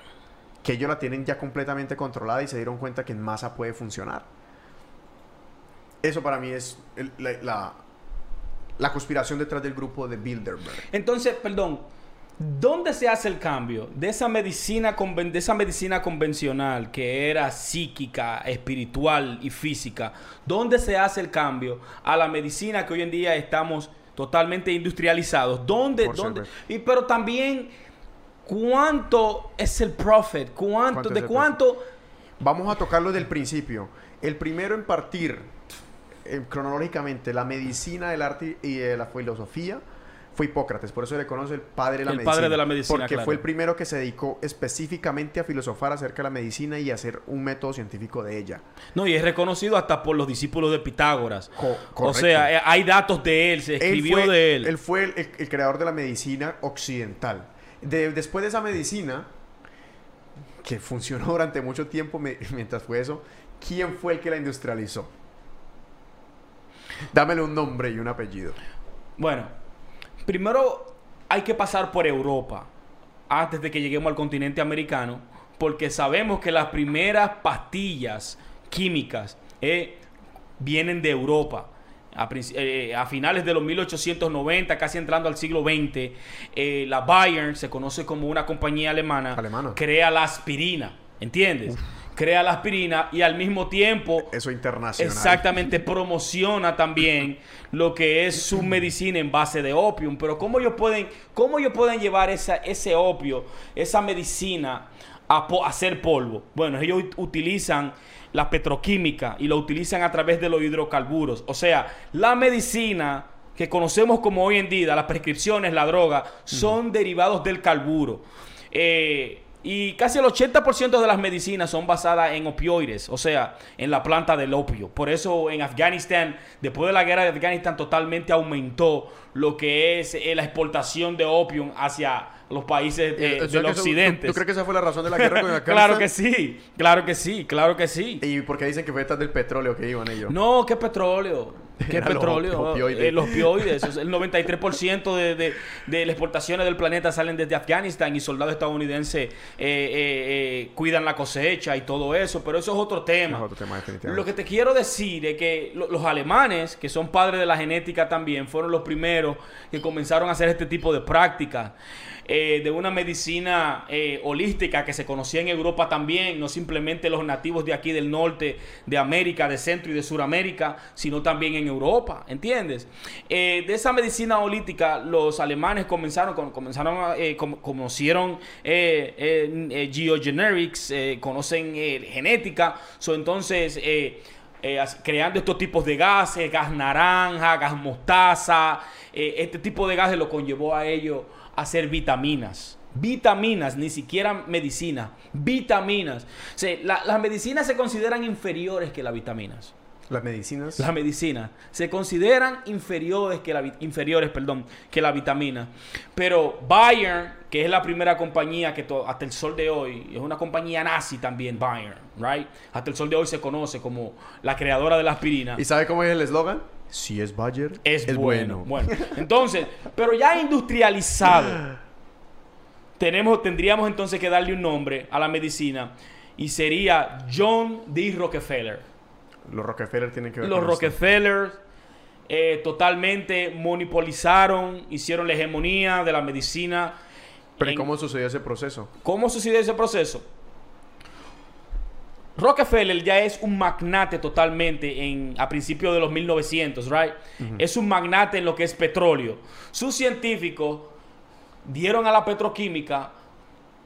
Que ellos la tienen ya completamente controlada y se dieron cuenta que en masa puede funcionar. Eso para mí es la, la conspiración detrás del grupo de Bilderberg. Entonces, perdón, ¿Dónde se hace el cambio de esa medicina, de esa medicina convencional que era psíquica, espiritual y física? ¿Dónde se hace el cambio a la medicina que hoy en día estamos totalmente industrializados? ¿Dónde? dónde? Y pero también cuánto es el profit, cuánto, de cuánto. Vamos a tocarlo del principio. El primero en partir eh, cronológicamente la medicina, el arte y eh, la filosofía fue Hipócrates, por eso le conoce el padre de la medicina. padre de la medicina, Porque fue el primero que se dedicó específicamente a filosofar acerca de la medicina y a hacer un método científico de ella. No, y es reconocido hasta por los discípulos de Pitágoras. o sea, eh, hay datos de él, se escribió de él. Él fue el, creador de la medicina occidental. después de esa medicina, que funcionó durante mucho tiempo (laughs) mientras fue eso, ¿quién fue el que la industrializó? Dámele un nombre y un apellido. Bueno, primero hay que pasar por Europa antes de que lleguemos al continente americano, porque sabemos que las primeras pastillas químicas eh, vienen de Europa. A, eh, finales de los 1890, casi entrando al siglo XX, eh, la Bayern, se conoce como una compañía alemana, crea la aspirina, ¿entiendes? Crea la aspirina y al mismo tiempo... Eso internacional. Exactamente, promociona también lo que es su medicina en base de opium. Pero ¿cómo ellos pueden, cómo ellos pueden llevar esa, ese opio, esa medicina a, hacer polvo? Bueno, ellos utilizan la petroquímica y lo utilizan a través de los hidrocarburos. O sea, la medicina que conocemos como hoy en día, las prescripciones, la droga, son derivados del carburo. Eh, Y casi el 80% de las medicinas son basadas en opioides, o sea, en la planta del opio. Por eso en Afganistán, después de la guerra de Afganistán, totalmente aumentó lo que es eh, la exportación de opio hacia los países eh, O sea, del que eso- occidente. ¿tú, tú crees que esa fue la razón de la guerra con (laughs) Afganistán? claro que sí, claro que sí, claro que sí. ¿Y por qué dicen que fue detrás del petróleo que iban ellos? No, ¿qué petróleo? (laughs) ¿Qué Era los petróleo? opioides. Eh, los opioides. O sea, el 93% de, de, de las exportaciones del planeta salen desde Afganistán y soldados estadounidenses eh, eh, eh, cuidan la cosecha y todo eso. Pero eso es otro tema. Es otro tema. Lo que te quiero decir es que lo- los alemanes, que son padres de la genética también, fueron los primeros que comenzaron a hacer este tipo de prácticas. eh, de una medicina eh, holística que se conocía en Europa también, no simplemente los nativos de aquí del norte, de América, de Centro y de Suramérica, sino también en Europa, ¿entiendes? Eh, de esa medicina holística, los alemanes comenzaron, comenzaron conocieron eh, geogenerics, conocen genética, so, entonces... eh, creando estos tipos de gases, gas naranja, gas mostaza, eh, este tipo de gases lo conllevó a ellos a hacer vitaminas. Vitaminas, ni siquiera medicina, vitaminas. O sea, la- las medicinas se consideran inferiores que las vitaminas. Las medicinas. Las medicinas se consideran inferiores que la inferiores, perdón, que la vitamina. Pero Bayern, que es la primera compañía que hasta el sol de hoy es una compañía nazi también Bayern, right? Hasta el sol de hoy se conoce como la creadora de la aspirina. ¿Y sabe cómo es el eslogan? Si es Bayer, es, bueno. Bueno, entonces, pero ya industrializado, tenemos, tendríamos entonces que darle un nombre a la medicina y sería John D. Rockefeller. Los Rockefeller tienen que ver Los con esto. Rockefeller eh, totalmente monopolizaron, hicieron la hegemonía de la medicina. Pero ¿y en- cómo sucedió ese proceso? ¿Cómo sucedió ese proceso? Rockefeller ya es un magnate totalmente en, a principios de los 1900, right? Es un magnate en lo que es petróleo. Sus científicos dieron a la petroquímica,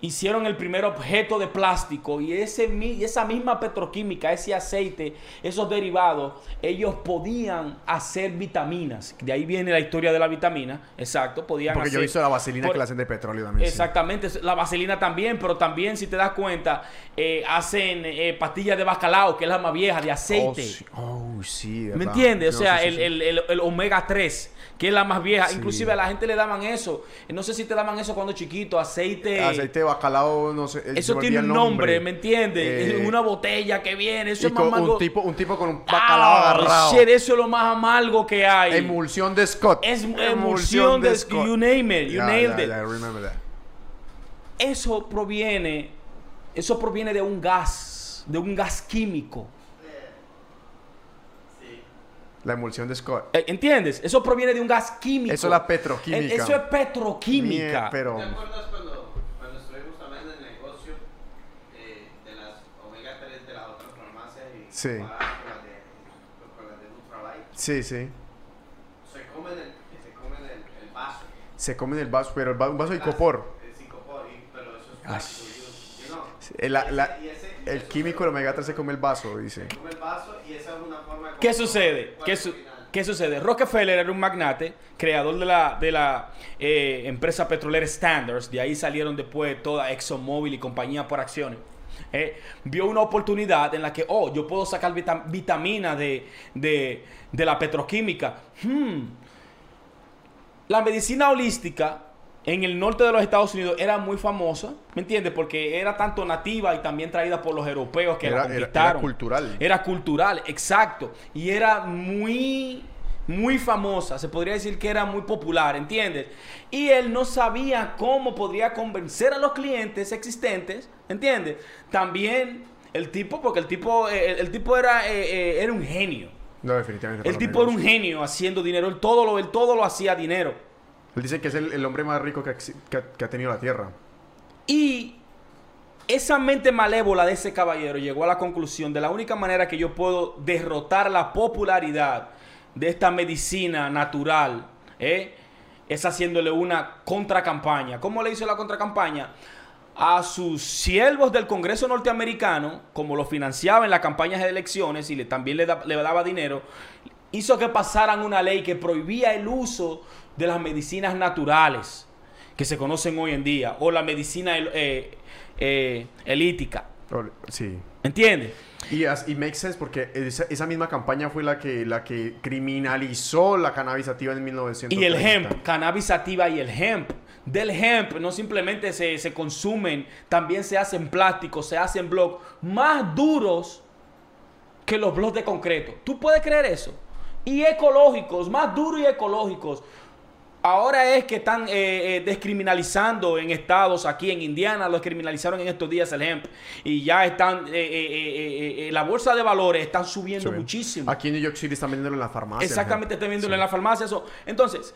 hicieron el primer objeto de plástico y ese, esa misma petroquímica, ese aceite, esos derivados, ellos podían hacer vitaminas. De ahí viene la historia de la vitamina, exacto, podían Porque yo hacer- visto la vaselina por- que la hacen de petróleo también. sí. Exactamente, la vaselina también, pero también si te das cuenta, eh, hacen eh, pastillas de bacalao, que es la más vieja, de Oh, aceite. sí. Oh, sí, ¿Me entiendes? No, o sea, sí, el, sí. el- el- el omega 3, que es la más vieja. Inclusive a la gente le daban eso. No sé si te daban eso cuando chiquito, aceite. Bacalao, no sé. Eso tiene un nombre, ¿me entiendes? Eh, Es una botella que viene. Eso y es más con amargo. un, tipo, un tipo con un bacalao Ah, agarrado. shit, eso es lo más amargo que hay. Emulsión de Scott. Es emulsión de Scott. You name it. You Ya, nailed it. ya, I remember that. Eso proviene, eso proviene de un gas, de un gas químico. La emulsión de Scott. Eh, ¿Entiendes? Eso proviene de un gas químico. Eso es la petroquímica. Eso es petroquímica. Mie- Pero. ¿Te acuerdas cuando, cuando estuvimos hablando del negocio eh, de las omega 3 de las otras farmacias y Sí. comparadas con las de, con las de Nutralight? Sí, sí. Se comen el, se comen el, el vaso. Se comen el vaso, pero el va- un vaso de Plástico, icopor. Es icopor, pero eso es you- know. El, la- la- Y ese- y el eso químico del omega 3 se come el vaso, dice. Se come el vaso y esa es una forma de ¿Qué sucede? cuál ¿Qué, es su- el final. qué sucede? Rockefeller era un magnate, creador de la, de la eh, empresa petrolera Standards. De ahí salieron después toda ExxonMobil y compañía por acciones. Eh, vio una oportunidad en la que, oh, yo puedo sacar vita- vitamina de, de, de la petroquímica. Hmm. La medicina holística en el norte de los Estados Unidos era muy famosa, ¿me entiendes? Porque era tanto nativa y también traída por los europeos que Era- la era- era conquistaron. cultural. Era cultural, exacto. Y era muy, muy famosa. Se podría decir que era muy popular, ¿entiendes? Y él no sabía cómo podría convencer a los clientes existentes, ¿entiendes? También el tipo, porque el tipo, eh, el, el tipo era, eh, eh, era un genio. No, definitivamente. El tipo era un genio haciendo dinero. Él todo lo, él todo lo hacía dinero. Él dice que es el, el hombre más rico que, exi- que ha- que ha tenido la Tierra. Y esa mente malévola de ese caballero llegó a la conclusión de la única manera que yo puedo derrotar la popularidad de esta medicina natural ¿eh? es haciéndole una contracampaña. ¿Cómo le hizo la contracampaña? A sus siervos del Congreso norteamericano, como lo financiaba en las campañas de elecciones y le, también le, da- le daba dinero, hizo que pasaran una ley que prohibía el uso de las medicinas naturales que se conocen hoy en día, o la medicina eh, eh, elítica. Sí. ¿Entiendes? Y, as- y makes sense porque esa, esa misma campaña fue la que, la que criminalizó la cannabis sativa en 1930. Y el hemp, cannabis sativa y el hemp. Del hemp no simplemente se, se consumen, también se hacen plásticos, se hacen blogs más duros que los blogs de concreto. ¿Tú puedes creer eso? Y ecológicos, más duros y ecológicos. Ahora es que están eh, eh, descriminalizando en estados, aquí en Indiana, lo descriminalizaron en estos días el hemp. Y ya están, eh, la bolsa de valores están subiendo Sí. muchísimo. Aquí en New York City están vendiéndolo en la farmacia. Exactamente, estoy viéndolo Sí. en la farmacia. Eso. Entonces,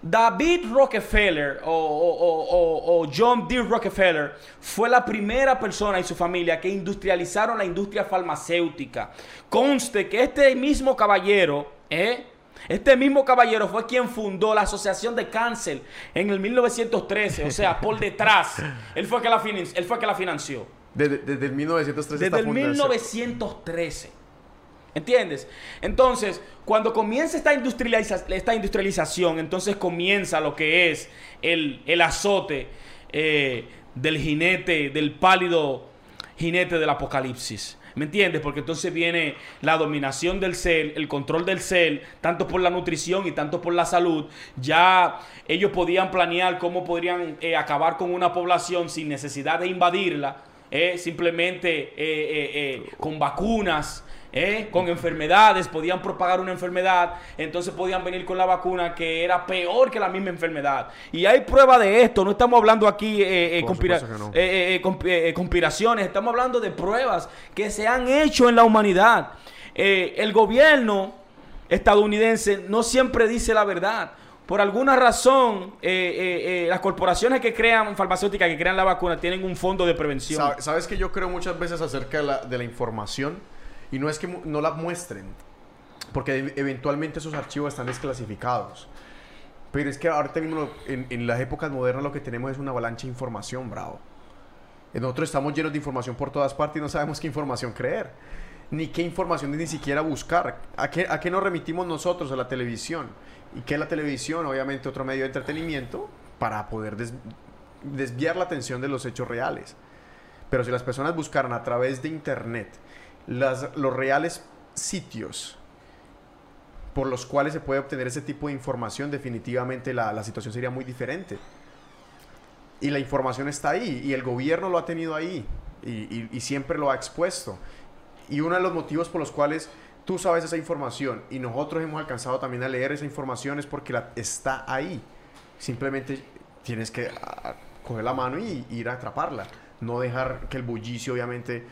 David Rockefeller o, o- o- o- o John D. Rockefeller fue la primera persona y su familia que industrializaron la industria farmacéutica. Conste que este mismo caballero, ¿eh? Este mismo caballero fue quien fundó la Asociación de Cáncer en el 1913, o sea, por detrás. Él fue que la, finan- él fue que la financió. Desde, desde el 1913 Desde el fundación- 1913. ¿Entiendes? Entonces, cuando comienza esta, industrializa- esta industrialización, entonces comienza lo que es el, el azote eh, del jinete, del pálido jinete del apocalipsis. ¿Me entiendes? Porque entonces viene la dominación del ser, el control del ser, tanto por la nutrición y tanto por la salud. Ya ellos podían planear cómo podrían eh, acabar con una población sin necesidad de invadirla, eh, simplemente eh, eh, eh, con vacunas. Eh, con enfermedades, podían propagar una enfermedad, entonces podían venir con la vacuna que era peor que la misma enfermedad. Y hay prueba de esto, no estamos hablando aquí eh, eh, conspira- no. eh, eh, eh, conspiraciones, estamos hablando de pruebas que se han hecho en la humanidad. El gobierno estadounidense no siempre dice la verdad. Por alguna razón, eh, eh, eh, las corporaciones que crean farmacéuticas, que crean la vacuna, tienen un fondo de prevención. Sa- Sabes que yo creo muchas veces acerca de la, de la información y no es que no la muestren, porque eventualmente esos archivos están desclasificados. Pero es que ahorita mismo en, las épocas modernas lo que tenemos es una avalancha de información, bravo. Eh, Nosotros estamos llenos de información por todas partes y no sabemos qué información creer, ni qué información ni siquiera buscar. ¿A qué, a qué nos remitimos nosotros? A la televisión. ¿Y qué la televisión? Obviamente otro medio de entretenimiento para poder des- desviar la atención de los hechos reales. Pero si las personas buscaran a través de internet las, los reales sitios por los cuales se puede obtener ese tipo de información, definitivamente la, la situación sería muy diferente. Y la información está ahí, y el gobierno lo ha tenido ahí, y, y- y siempre lo ha expuesto. Y uno de los motivos por los cuales tú sabes esa información y nosotros hemos alcanzado también a leer esa información es porque la, está ahí. Simplemente tienes que coger la mano y ir a atraparla. No dejar que el bullicio, obviamente,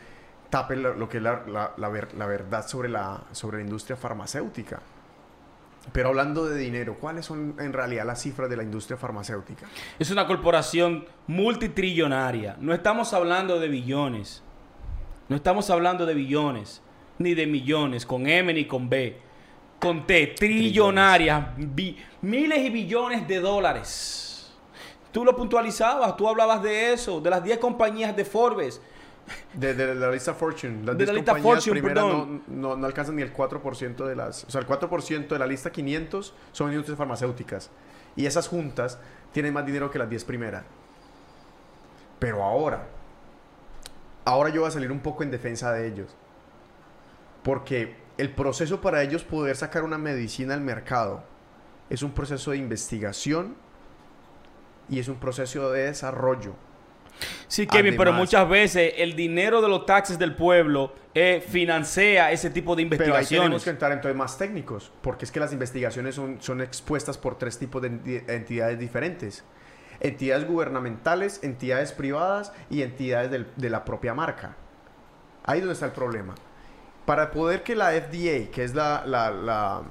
lo, que es la, la- la ver- la verdad sobre la, sobre la industria farmacéutica. Pero hablando de dinero, ¿cuáles son en realidad las cifras de la industria farmacéutica? Es una corporación multitrillonaria. No estamos hablando de billones. No estamos hablando de billones. Ni de millones. Con M ni con B. Con T. Trillonarias. bi- miles y billones de dólares. Tú lo puntualizabas. Tú hablabas de eso. De las 10 compañías de Forbes. De, de la lista Fortune. Las De 10 la lista compañías Fortune, primeras no, no, no alcanzan ni el 4% de las... O sea, el 4% de la lista 500 son industrias farmacéuticas. Y esas juntas tienen más dinero que las 10 primeras. Pero ahora, ahora yo voy a salir un poco en defensa de ellos. Porque el proceso para ellos poder sacar una medicina al mercado es un proceso de investigación y es un proceso de desarrollo. Sí, Kevin, pero muchas veces el dinero de los taxes del pueblo eh, financia ese tipo de Pero ahí tenemos investigaciones. que entrar entonces más técnicos, porque es que las investigaciones son, son expuestas por tres tipos de enti- entidades diferentes. Entidades gubernamentales, entidades privadas y entidades del- de la propia marca. Ahí es donde está el problema. Para poder que la FDA, que es la, la-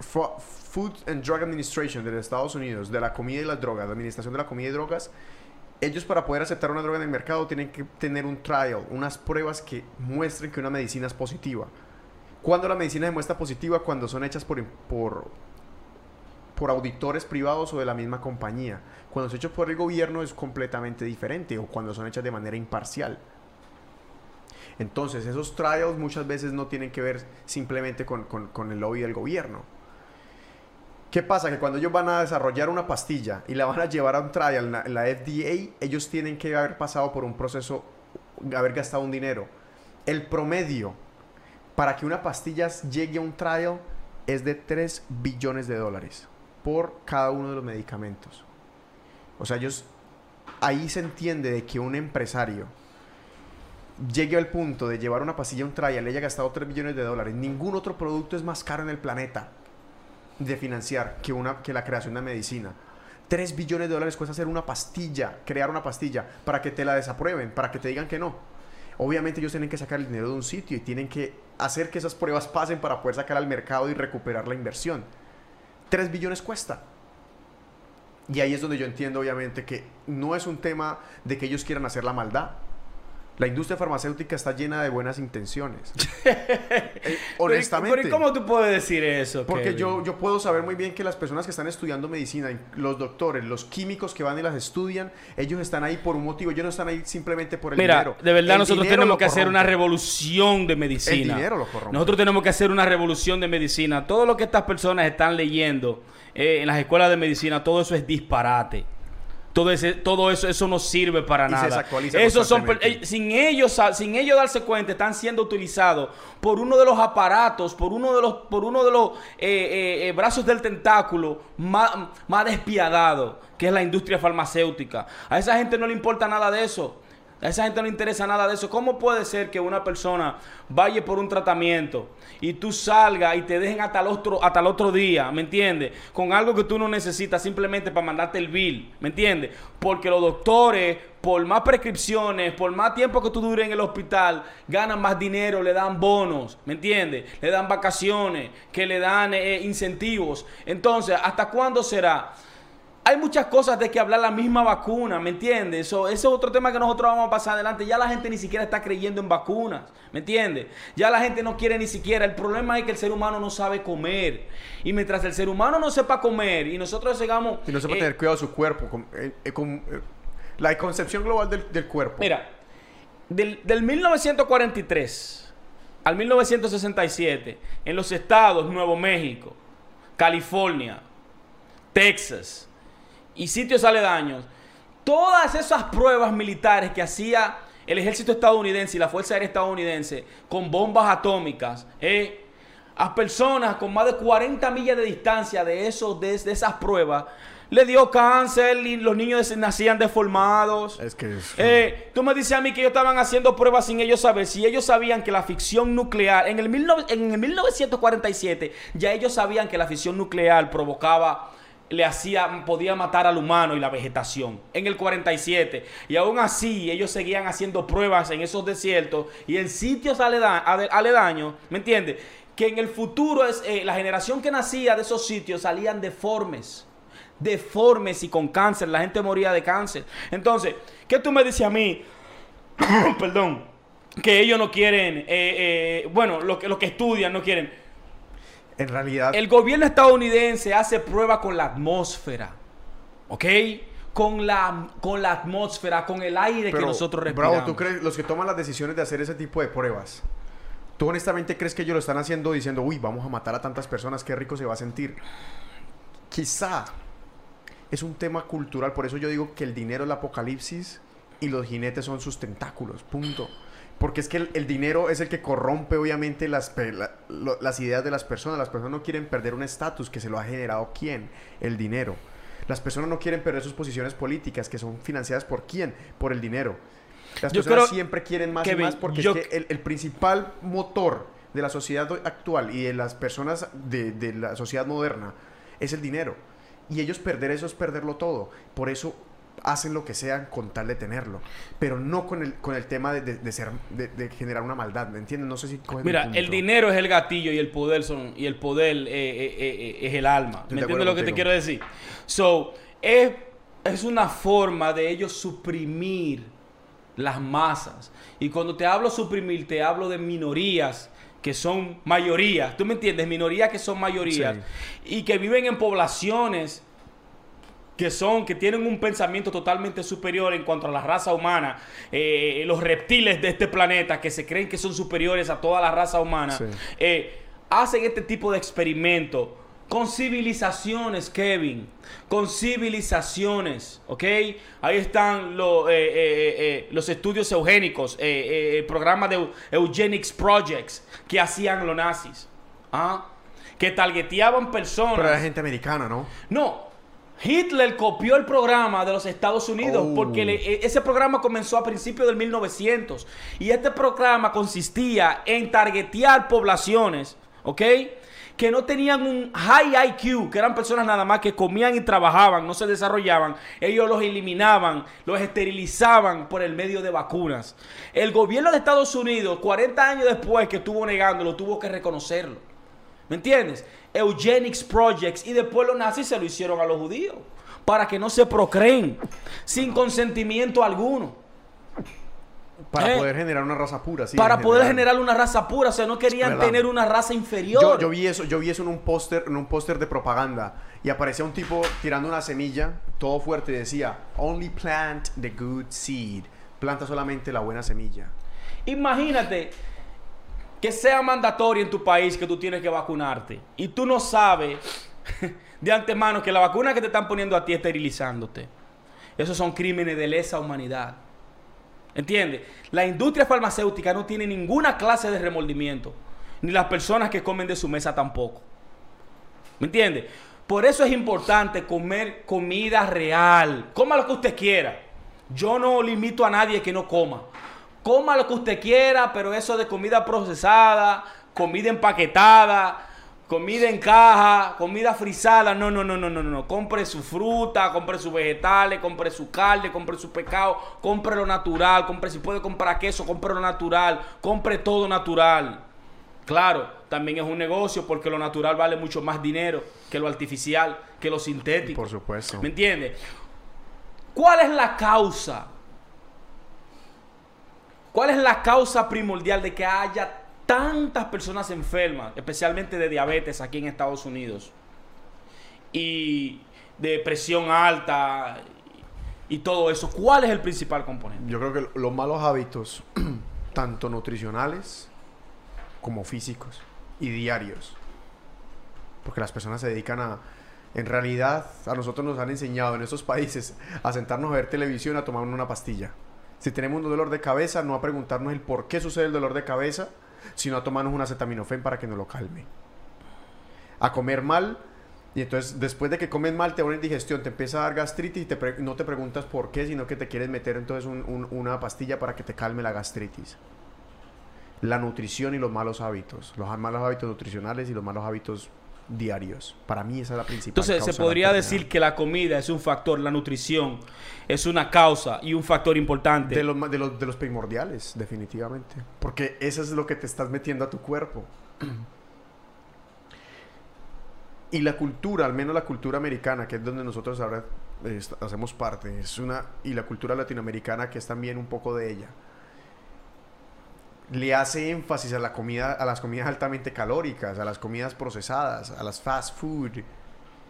Food and Drug Administration de los Estados Unidos, de la comida y las drogas, la administración de la comida y drogas, ellos para poder aceptar una droga en el mercado tienen que tener un trial, unas pruebas que muestren que una medicina es positiva. Cuando la medicina se muestra positiva, cuando son hechas por, por, por auditores privados o de la misma compañía. Cuando son hechas por el gobierno es completamente diferente o cuando son hechas de manera imparcial. Entonces, esos trials muchas veces no tienen que ver simplemente con, con- con el lobby del gobierno. ¿Qué pasa? Que cuando ellos van a desarrollar una pastilla y la van a llevar a un trial en la, FDA, ellos tienen que haber pasado por un proceso, haber gastado un dinero. El promedio para que una pastilla llegue a un trial es de 3 billones de dólares por cada uno de los medicamentos. O sea, ellos ahí se entiende de que un empresario llegue al punto de llevar una pastilla a un trial, le haya gastado 3 billones de dólares. Ningún otro producto es más caro en el planeta de financiar que, una, que la creación de medicina. 3 billones de dólares cuesta hacer una pastilla, crear una pastilla, para que te la desaprueben, para que te digan que no. Obviamente ellos tienen que sacar el dinero de un sitio y tienen que hacer que esas pruebas pasen para poder sacar al mercado y recuperar la inversión. 3 billones cuesta. Y ahí es donde yo entiendo obviamente que no es un tema de que ellos quieran hacer la maldad. La industria farmacéutica está llena de buenas intenciones. (laughs) Eh, honestamente. Pero, ¿y ¿cómo tú puedes decir eso? Porque Kevin? yo, yo puedo saber muy bien que las personas que están estudiando medicina, los doctores, los químicos que van y las estudian, ellos están ahí por un motivo. Ellos no están ahí simplemente por el Mira, dinero. de verdad El nosotros tenemos que hacer una revolución de medicina. El dinero lo corrompe. Nosotros tenemos que hacer una revolución de medicina. Todo lo que estas personas están leyendo eh, en las escuelas de medicina, todo eso es disparate. Todo, ese, todo eso, eso no sirve para Y nada. Esos son, eh, sin ellos, sin ellos darse cuenta, están siendo utilizados por uno de los aparatos, por uno de los, por uno de los eh, eh, eh, brazos del tentáculo más, más despiadados, que es la industria farmacéutica. A esa gente no le importa nada de eso. A esa gente no le interesa nada de eso. ¿Cómo puede ser que una persona vaya por un tratamiento y tú salgas y te dejen hasta el otro, hasta el otro día, ¿me entiendes? Con algo que tú no necesitas simplemente para mandarte el bill, ¿me entiendes? Porque los doctores, por más prescripciones, por más tiempo que tú dures en el hospital, ganan más dinero, le dan bonos, ¿me entiendes? Le dan vacaciones, que le dan eh, incentivos. Entonces, ¿hasta cuándo será? Hay muchas cosas de que hablar la misma vacuna, ¿me entiendes? Eso, ese es otro tema que nosotros vamos a pasar adelante. Ya la gente ni siquiera está creyendo en vacunas, ¿me entiendes? Ya la gente no quiere ni siquiera. El problema es que el ser humano no sabe comer. Y mientras el ser humano no sepa comer y nosotros sigamos... Y no se puede eh, tener cuidado de su cuerpo. con- eh, eh, con, eh, la concepción global del, del cuerpo. Mira, del, del 1943 al 1967, en los estados Nuevo México, California, Texas y sitios aledaños, todas esas pruebas militares que hacía el ejército estadounidense y la Fuerza Aérea estadounidense con bombas atómicas, eh, a personas con más de 40 millas de distancia de, esos, de, de esas pruebas, le dio cáncer y los niños nacían deformados. Es que es- Eh, tú me dices a mí que ellos estaban haciendo pruebas sin ellos saber. Si ellos sabían que la ficción nuclear, en el, 19 en el 1947, ya ellos sabían que la ficción nuclear provocaba, le hacía, podía matar al humano y la vegetación. En el 47. Y aún así, ellos seguían haciendo pruebas en esos desiertos y en sitios aleda- aledaños, ¿me entiendes? Que en el futuro es, eh, la generación que nacía de esos sitios salían deformes deformes y con cáncer. La gente moría de cáncer. Entonces, ¿qué tú me dices a mí? (coughs) Perdón. Que ellos no quieren, eh, eh, bueno, lo que, lo que estudian no quieren. En realidad, El gobierno estadounidense hace prueba con la atmósfera. ¿Ok? Con la, con la atmósfera, con el aire que nosotros respiramos. Bravo, ¿tú crees, los que toman las decisiones de hacer ese tipo de pruebas, ¿tú honestamente crees que ellos lo están haciendo diciendo, uy, vamos a matar a tantas personas, qué rico se va a sentir? Quizá es un tema cultural, por eso yo digo que el dinero es el apocalipsis y los jinetes son sus tentáculos, punto. Porque es que el, el dinero es el que corrompe obviamente las, pe- la- lo- las ideas de las personas. Las personas no quieren perder un estatus que se lo ha generado quién? El dinero. Las personas no quieren perder sus posiciones políticas que son financiadas por quién? Por el dinero. Las Yo personas siempre quieren más y más porque yo- es que el, el principal motor de la sociedad actual y de las personas de, de la sociedad moderna es el dinero. Y ellos perder eso es perderlo todo. Por eso hacen lo que sean con tal de tenerlo. Pero no con el, con el tema de, de- de ser, de, de generar una maldad, ¿me entiendes? No sé si Mira, el dinero es el gatillo y el poder son y el poder eh, eh, eh, es el alma. ¿Me de entiendes lo que te quiero decir? So, es, es una forma de ellos suprimir las masas. Y cuando te hablo suprimir, te hablo de minorías que son mayorías. ¿Tú me entiendes? Minorías que son mayorías y que viven en poblaciones que son, que tienen un pensamiento totalmente superior en cuanto a la raza humana, eh, los reptiles de este planeta que se creen que son superiores a toda la raza humana, Sí. eh, hacen este tipo de experimentos con civilizaciones, Kevin. Con civilizaciones, ¿ok? Ahí están lo- eh, los estudios eugénicos, el programa de Eu- Eugenics Projects que hacían los nazis. ¿ah? Que targeteaban personas. Pero era gente americana, ¿no? No, Hitler copió el programa de los Estados Unidos Oh. porque le- e- ese programa comenzó a principios del 1900 y este programa consistía en targetear poblaciones, ¿ok? Que no tenían un high IQ, que eran personas nada más que comían y trabajaban, no se desarrollaban. Ellos los eliminaban, los esterilizaban por el medio de vacunas. El gobierno de Estados Unidos, 40 años después que estuvo negándolo, tuvo que reconocerlo. ¿Me entiendes? Eugenics Projects. Y después los nazis se lo hicieron a los judíos. Para que no se procreen. Sin consentimiento alguno. Para Eh. poder generar una raza pura, sí. para poder generar una raza pura. O sea, no querían ¿Verdad? tener una raza Yo, inferior. yo vi eso, yo vi eso en un póster, en un póster de propaganda y aparecía un tipo tirando una semilla, todo fuerte y decía, "Only plant the good seed." Planta solamente la buena semilla. Imagínate que sea mandatorio en tu país que tú tienes que vacunarte. Y tú no sabes (laughs) de antemano que la vacuna que te están poniendo a ti es esterilizándote. Esos son crímenes de lesa humanidad. ¿Entiendes? La industria farmacéutica no tiene ninguna clase de remordimiento. Ni las personas que comen de su mesa tampoco. ¿Me entiendes? Por eso es importante comer comida real. Coma lo que usted quiera. Yo no limito a nadie que no coma. Coma lo que usted quiera, pero eso de comida procesada, comida empaquetada, comida en caja, comida frisada, no, no, no, no, no, no. Compre su fruta, compre sus vegetales, compre su carne, compre su pescado, compre lo natural, compre si puede comprar queso, compre lo natural, compre todo natural. Claro, también es un negocio porque lo natural vale mucho más dinero que lo artificial, que lo sintético. Por supuesto. ¿Me entiendes? ¿Cuál es la causa? ¿Cuál es la causa primordial de que haya tantas personas enfermas, especialmente de diabetes aquí en Estados Unidos? Y de presión alta y todo eso. ¿Cuál es el principal componente? Yo creo que los malos hábitos, (clears throat) tanto nutricionales como físicos y diarios, porque las personas se dedican a, en realidad, a nosotros nos han enseñado en estos países a sentarnos a ver televisión, a tomar una pastilla. Si tenemos un dolor de cabeza, no a preguntarnos el por qué sucede el dolor de cabeza, sino a tomarnos un acetaminofén para que nos lo calme. A comer mal, y entonces después de que comes mal te da una indigestión, te empieza a dar gastritis y te no te preguntas por qué, sino que te quieres meter entonces un- un- una pastilla para que te calme la gastritis. La nutrición y los malos hábitos, los malos hábitos nutricionales y los malos hábitos diarios. Para mí esa es la principal. Entonces causa se podría decir que la comida es un factor, la nutrición es una causa y un factor importante. De los, de, los, de los primordiales, definitivamente. Porque eso es lo que te estás metiendo a tu cuerpo. Y la cultura, al menos la cultura americana, que es donde nosotros ahora eh, hacemos parte, es una. Y la cultura latinoamericana, que es también un poco de ella. Le hace énfasis a la comida, a las comidas altamente calóricas, a las comidas procesadas, a las fast food.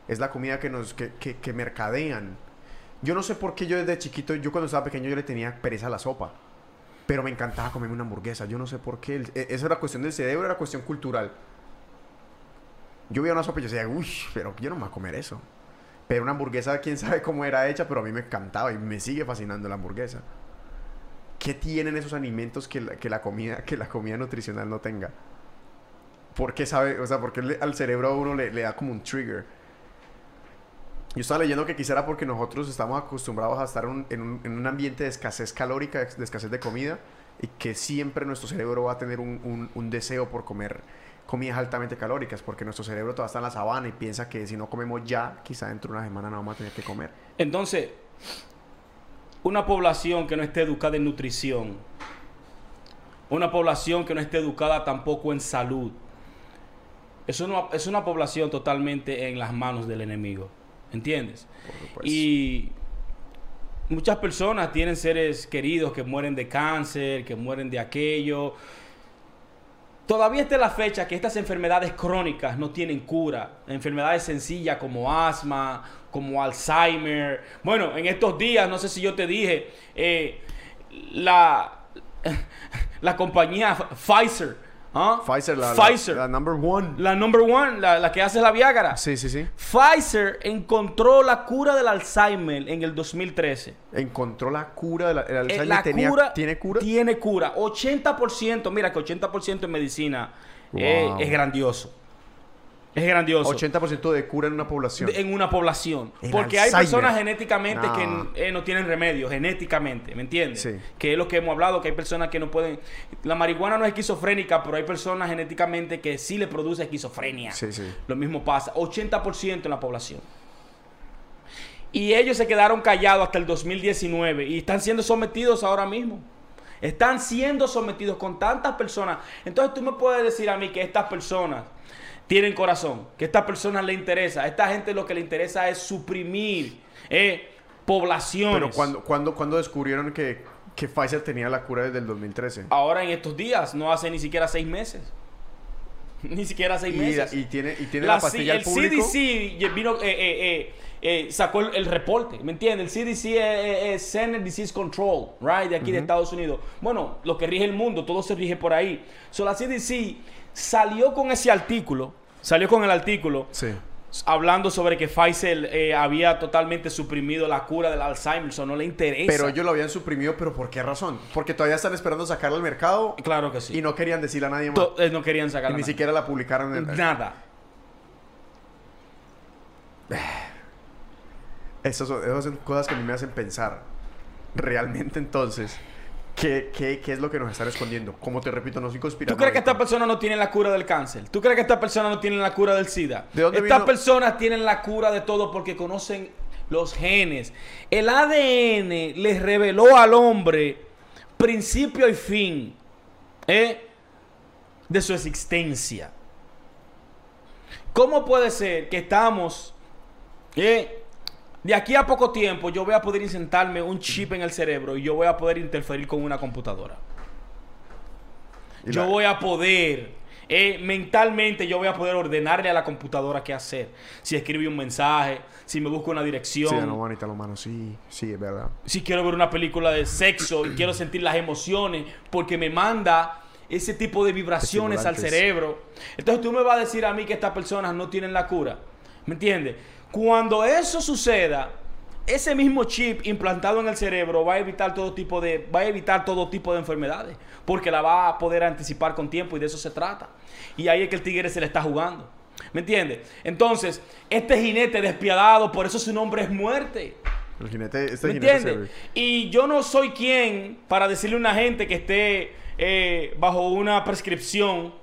Es la comida que nos, que, que- que mercadean. Yo no sé por qué yo desde chiquito, yo cuando estaba pequeño yo le tenía pereza a la sopa. Pero me encantaba comerme una hamburguesa. Yo no sé por qué. E- Esa era cuestión del cerebro, era cuestión cultural. Yo veía una sopa y yo decía, uy, pero yo no me voy a comer eso. Pero una hamburguesa, quién sabe cómo era hecha, pero a mí me encantaba y me sigue fascinando la hamburguesa. ¿Qué tienen esos alimentos que la, que la comida, que la comida nutricional no tenga? ¿Por qué sabe? O sea, ¿por qué le- al cerebro a uno le, da como un trigger? Yo estaba leyendo que quizá era porque nosotros estamos acostumbrados a estar en un, en un- en un ambiente de escasez calórica, de escasez de comida, y que siempre nuestro cerebro va a tener un- un deseo por comer comidas altamente calóricas, porque nuestro cerebro todavía está en la sabana y piensa que si no comemos ya, quizá dentro de una semana no vamos a tener que comer. Entonces, una población que no esté educada en nutrición, una población que no esté educada tampoco en salud, es una, es una población totalmente en las manos del enemigo. ¿Entiendes? Y muchas personas tienen seres queridos que mueren de cáncer, que mueren de aquello. Todavía está la fecha que estas enfermedades crónicas no tienen cura. Enfermedades sencillas como asma, como Alzheimer. Bueno, en estos días, no sé si yo te dije, eh, la, (laughs) la compañía Pfizer ¿Ah? Pfizer, la, la- Pfizer. la number one. La number one, la, la que hace la Viagra. Sí, sí, sí. Pfizer encontró la cura del Alzheimer en el 2013. Encontró la cura de la, el Eh, Alzheimer. la tenía- cura ¿Tiene cura? Tiene cura. 80%, mira que 80% en medicina eh, es grandioso. Es grandioso. 80% de cura en una población. de- en una población. El Porque hay personas genéticamente No. que eh, no tienen remedio, genéticamente, ¿me entiendes? Sí. Que es lo que hemos hablado, que hay personas que no pueden... La marihuana no es esquizofrénica, pero hay personas genéticamente que sí le produce esquizofrenia. Sí, sí. Lo mismo pasa, 80% en la población. Y ellos se quedaron callados hasta el 2019 y están siendo sometidos ahora mismo. Están siendo sometidos con tantas personas. Entonces tú me puedes decir a mí que estas personas tienen corazón, que a estas personas le interesa. A esta gente lo que le interesa es suprimir eh, poblaciones. Pero cuando, cuando, cuando descubrieron que, que Pfizer tenía la cura desde el 2013. Ahora en estos días, no hace ni siquiera seis meses. (laughs) Ni siquiera seis Y, meses. y tiene, y tiene la, La pastilla C- al público. El CDC vino, eh, eh, eh, eh, sacó el, el reporte, ¿me entiendes? El CDC es, es Center Disease Control, right, de aquí de Estados Unidos. Bueno, lo que rige el mundo, todo se rige por ahí. So, la CDC salió con ese artículo, salió con el artículo Sí. hablando sobre que Pfizer eh, había totalmente suprimido la cura del Alzheimer, eso no le interesa. Pero ellos lo habían suprimido, pero ¿por qué razón? Porque todavía están esperando sacarla al mercado Claro que sí. y no querían decirle a nadie más. To- eh, no querían sacar Y ni siquiera la publicaron en... nada. (sighs) Esas son, esas son cosas que a mí me hacen pensar. Realmente entonces, ¿qué, qué, qué es lo que nos están escondiendo? Como te repito, no soy ¿Tú conspiranoico. crees que estas personas no tienen la cura del cáncer? ¿Tú crees que estas personas no tienen la cura del SIDA? ¿De dónde estas vino? personas tienen la cura de todo porque conocen los genes. El ADN les reveló al hombre principio y fin ¿eh? de su existencia. ¿Cómo puede ser que estamos eh, de aquí a poco tiempo yo voy a poder insertarme un chip en el cerebro y yo voy a poder interferir con una computadora? Yo voy a poder, eh, mentalmente yo voy a poder ordenarle a la computadora qué hacer. Si escribe un mensaje, si me busco una Sí, dirección, no, manita, lo mano, sí, sí, es verdad. si quiero ver una película de sexo y quiero sentir las emociones porque me manda ese tipo de vibraciones al cerebro. Entonces tú me vas a decir a mí que estas personas no tienen la cura. ¿Me entiendes? Cuando eso suceda, ese mismo chip implantado en el cerebro va a evitar todo tipo de va a evitar todo tipo de enfermedades, porque la va a poder anticipar con tiempo y de eso se trata. Y ahí es que el tigre se le está jugando. ¿Me entiendes? Entonces, este jinete despiadado, por eso su nombre es muerte. El jinete, este ¿Me entiendes? Y yo no soy quien para decirle a una gente que esté eh, bajo una prescripción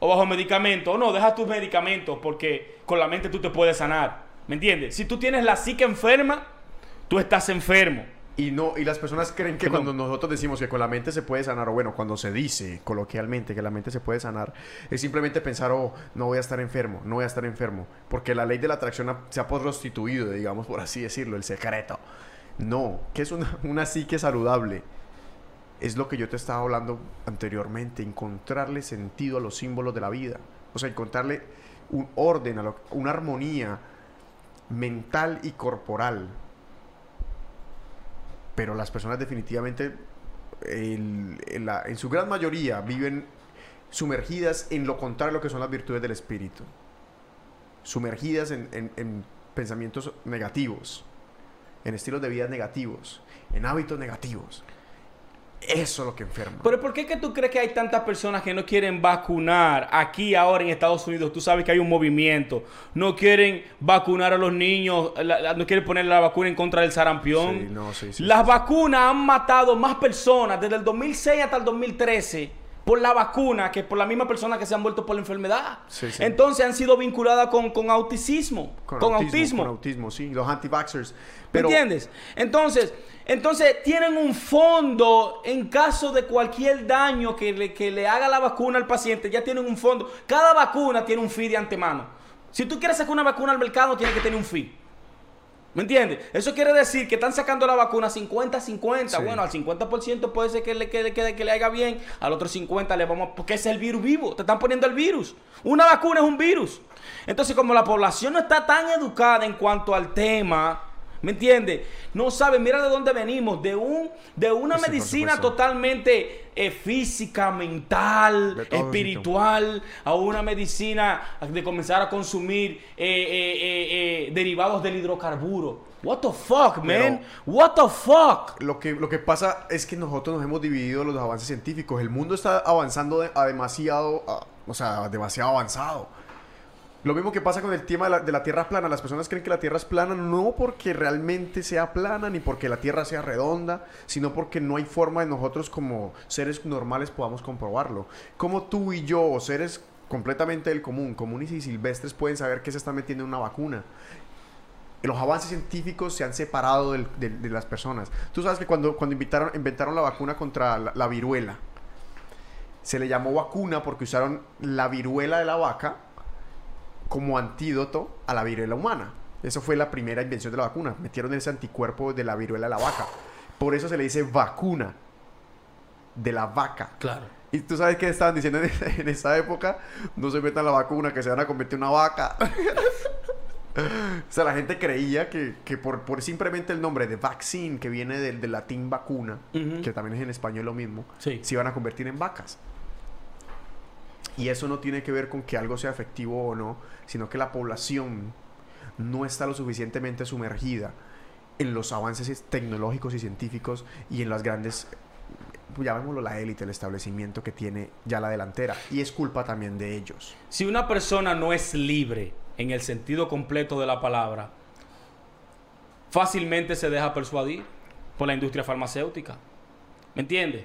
o bajo medicamento. No, deja tus medicamentos porque con la mente tú te puedes sanar. ¿Me entiendes? Si tú tienes la psique enferma, tú estás enfermo. Y no, y las personas creen que cuando nosotros decimos que con la mente se puede sanar, o bueno, cuando se dice coloquialmente que la mente se puede sanar, es simplemente pensar, oh, no voy a estar enfermo, no voy a estar enfermo, porque la ley de la atracción ha- se ha prostituido, digamos por así decirlo, el secreto. No, que es una, una psique saludable. Es lo que yo te estaba hablando anteriormente, encontrarle sentido a los símbolos de la vida. O sea, encontrarle un orden, a lo- una armonía mental y corporal. Pero las personas definitivamente, en, su gran mayoría, viven sumergidas en lo contrario a lo que son las virtudes del espíritu. Sumergidas en- en pensamientos negativos, en estilos de vida negativos, en hábitos negativos. Eso es lo que enferma. Pero ¿por qué que tú crees que hay tantas personas que no quieren vacunar aquí ahora en Estados Unidos? Tú sabes que hay un movimiento. No quieren vacunar a los niños, la- la- no quieren poner la vacuna en contra del sarampión. Sí, no, sí, sí, Las vacunas han matado más personas desde el 2006 hasta el 2013 por la vacuna que por la misma persona que se han muerto por la enfermedad. Sí, sí. Entonces han sido vinculadas con, con auticismo, con, autismo. Con autismo, sí. Los anti-vaxxers. ¿Me Pero, entiendes? Entonces, entonces tienen un fondo en caso de cualquier daño que le, que le haga la vacuna al paciente, ya tienen un fondo. Cada vacuna tiene un fee de antemano. Si tú quieres sacar una vacuna al mercado, tiene que tener un fee. ¿Me entiendes? Eso quiere decir que están sacando la vacuna 50-50. Sí. Bueno, al 50% puede ser que le, quede que, que le haga bien, al otro 50% le vamos... Porque es el virus vivo, te están poniendo el virus. Una vacuna es un virus. Entonces, como la población no está tan educada en cuanto al tema, ¿Me entiendes? No saben, mira de dónde venimos, de un de una Sí, medicina totalmente eh, física, mental, espiritual, a una medicina de comenzar a consumir eh, eh, eh, eh, derivados del hidrocarburo. What the fuck, man? Pero- What the fuck? Lo que, lo que pasa es que nosotros nos hemos dividido los avances científicos. El mundo está avanzando de- a demasiado, a- o sea, demasiado avanzado. Lo mismo que pasa con el tema de la, Tierra plana. Las personas creen que la Tierra es plana no porque realmente sea plana ni porque la Tierra sea redonda, sino porque no hay forma de nosotros como seres normales podamos comprobarlo. Como tú y yo, seres completamente del común, comunes y silvestres, pueden saber que se está metiendo en una vacuna los avances científicos se han separado de, las personas. Tú sabes que cuando, cuando inventaron la vacuna contra la viruela, se le llamó vacuna porque usaron la viruela de la vaca como antídoto a la viruela humana. Eso fue la primera invención de la vacuna. Metieron ese anticuerpo de la viruela de la vaca. Por eso se le dice vacuna de la vaca. Claro. Y tú sabes qué estaban diciendo en esa, en esa época, no se metan la vacuna, que se van a convertir en una vaca. (laughs) o sea, la gente creía que, que por, por simplemente el nombre de vaccine, que viene del, del latín vacuna, que también es en español lo mismo, Sí. se iban a convertir en vacas. Y eso no tiene que ver con que algo sea efectivo o no, sino que la población no está lo suficientemente sumergida en los avances tecnológicos y científicos y en las grandes, llamémoslo la élite, el establecimiento que tiene ya la delantera. Y es culpa también de ellos. Si una persona no es libre en el sentido completo de la palabra, fácilmente se deja persuadir por la industria farmacéutica. ¿Me entiendes?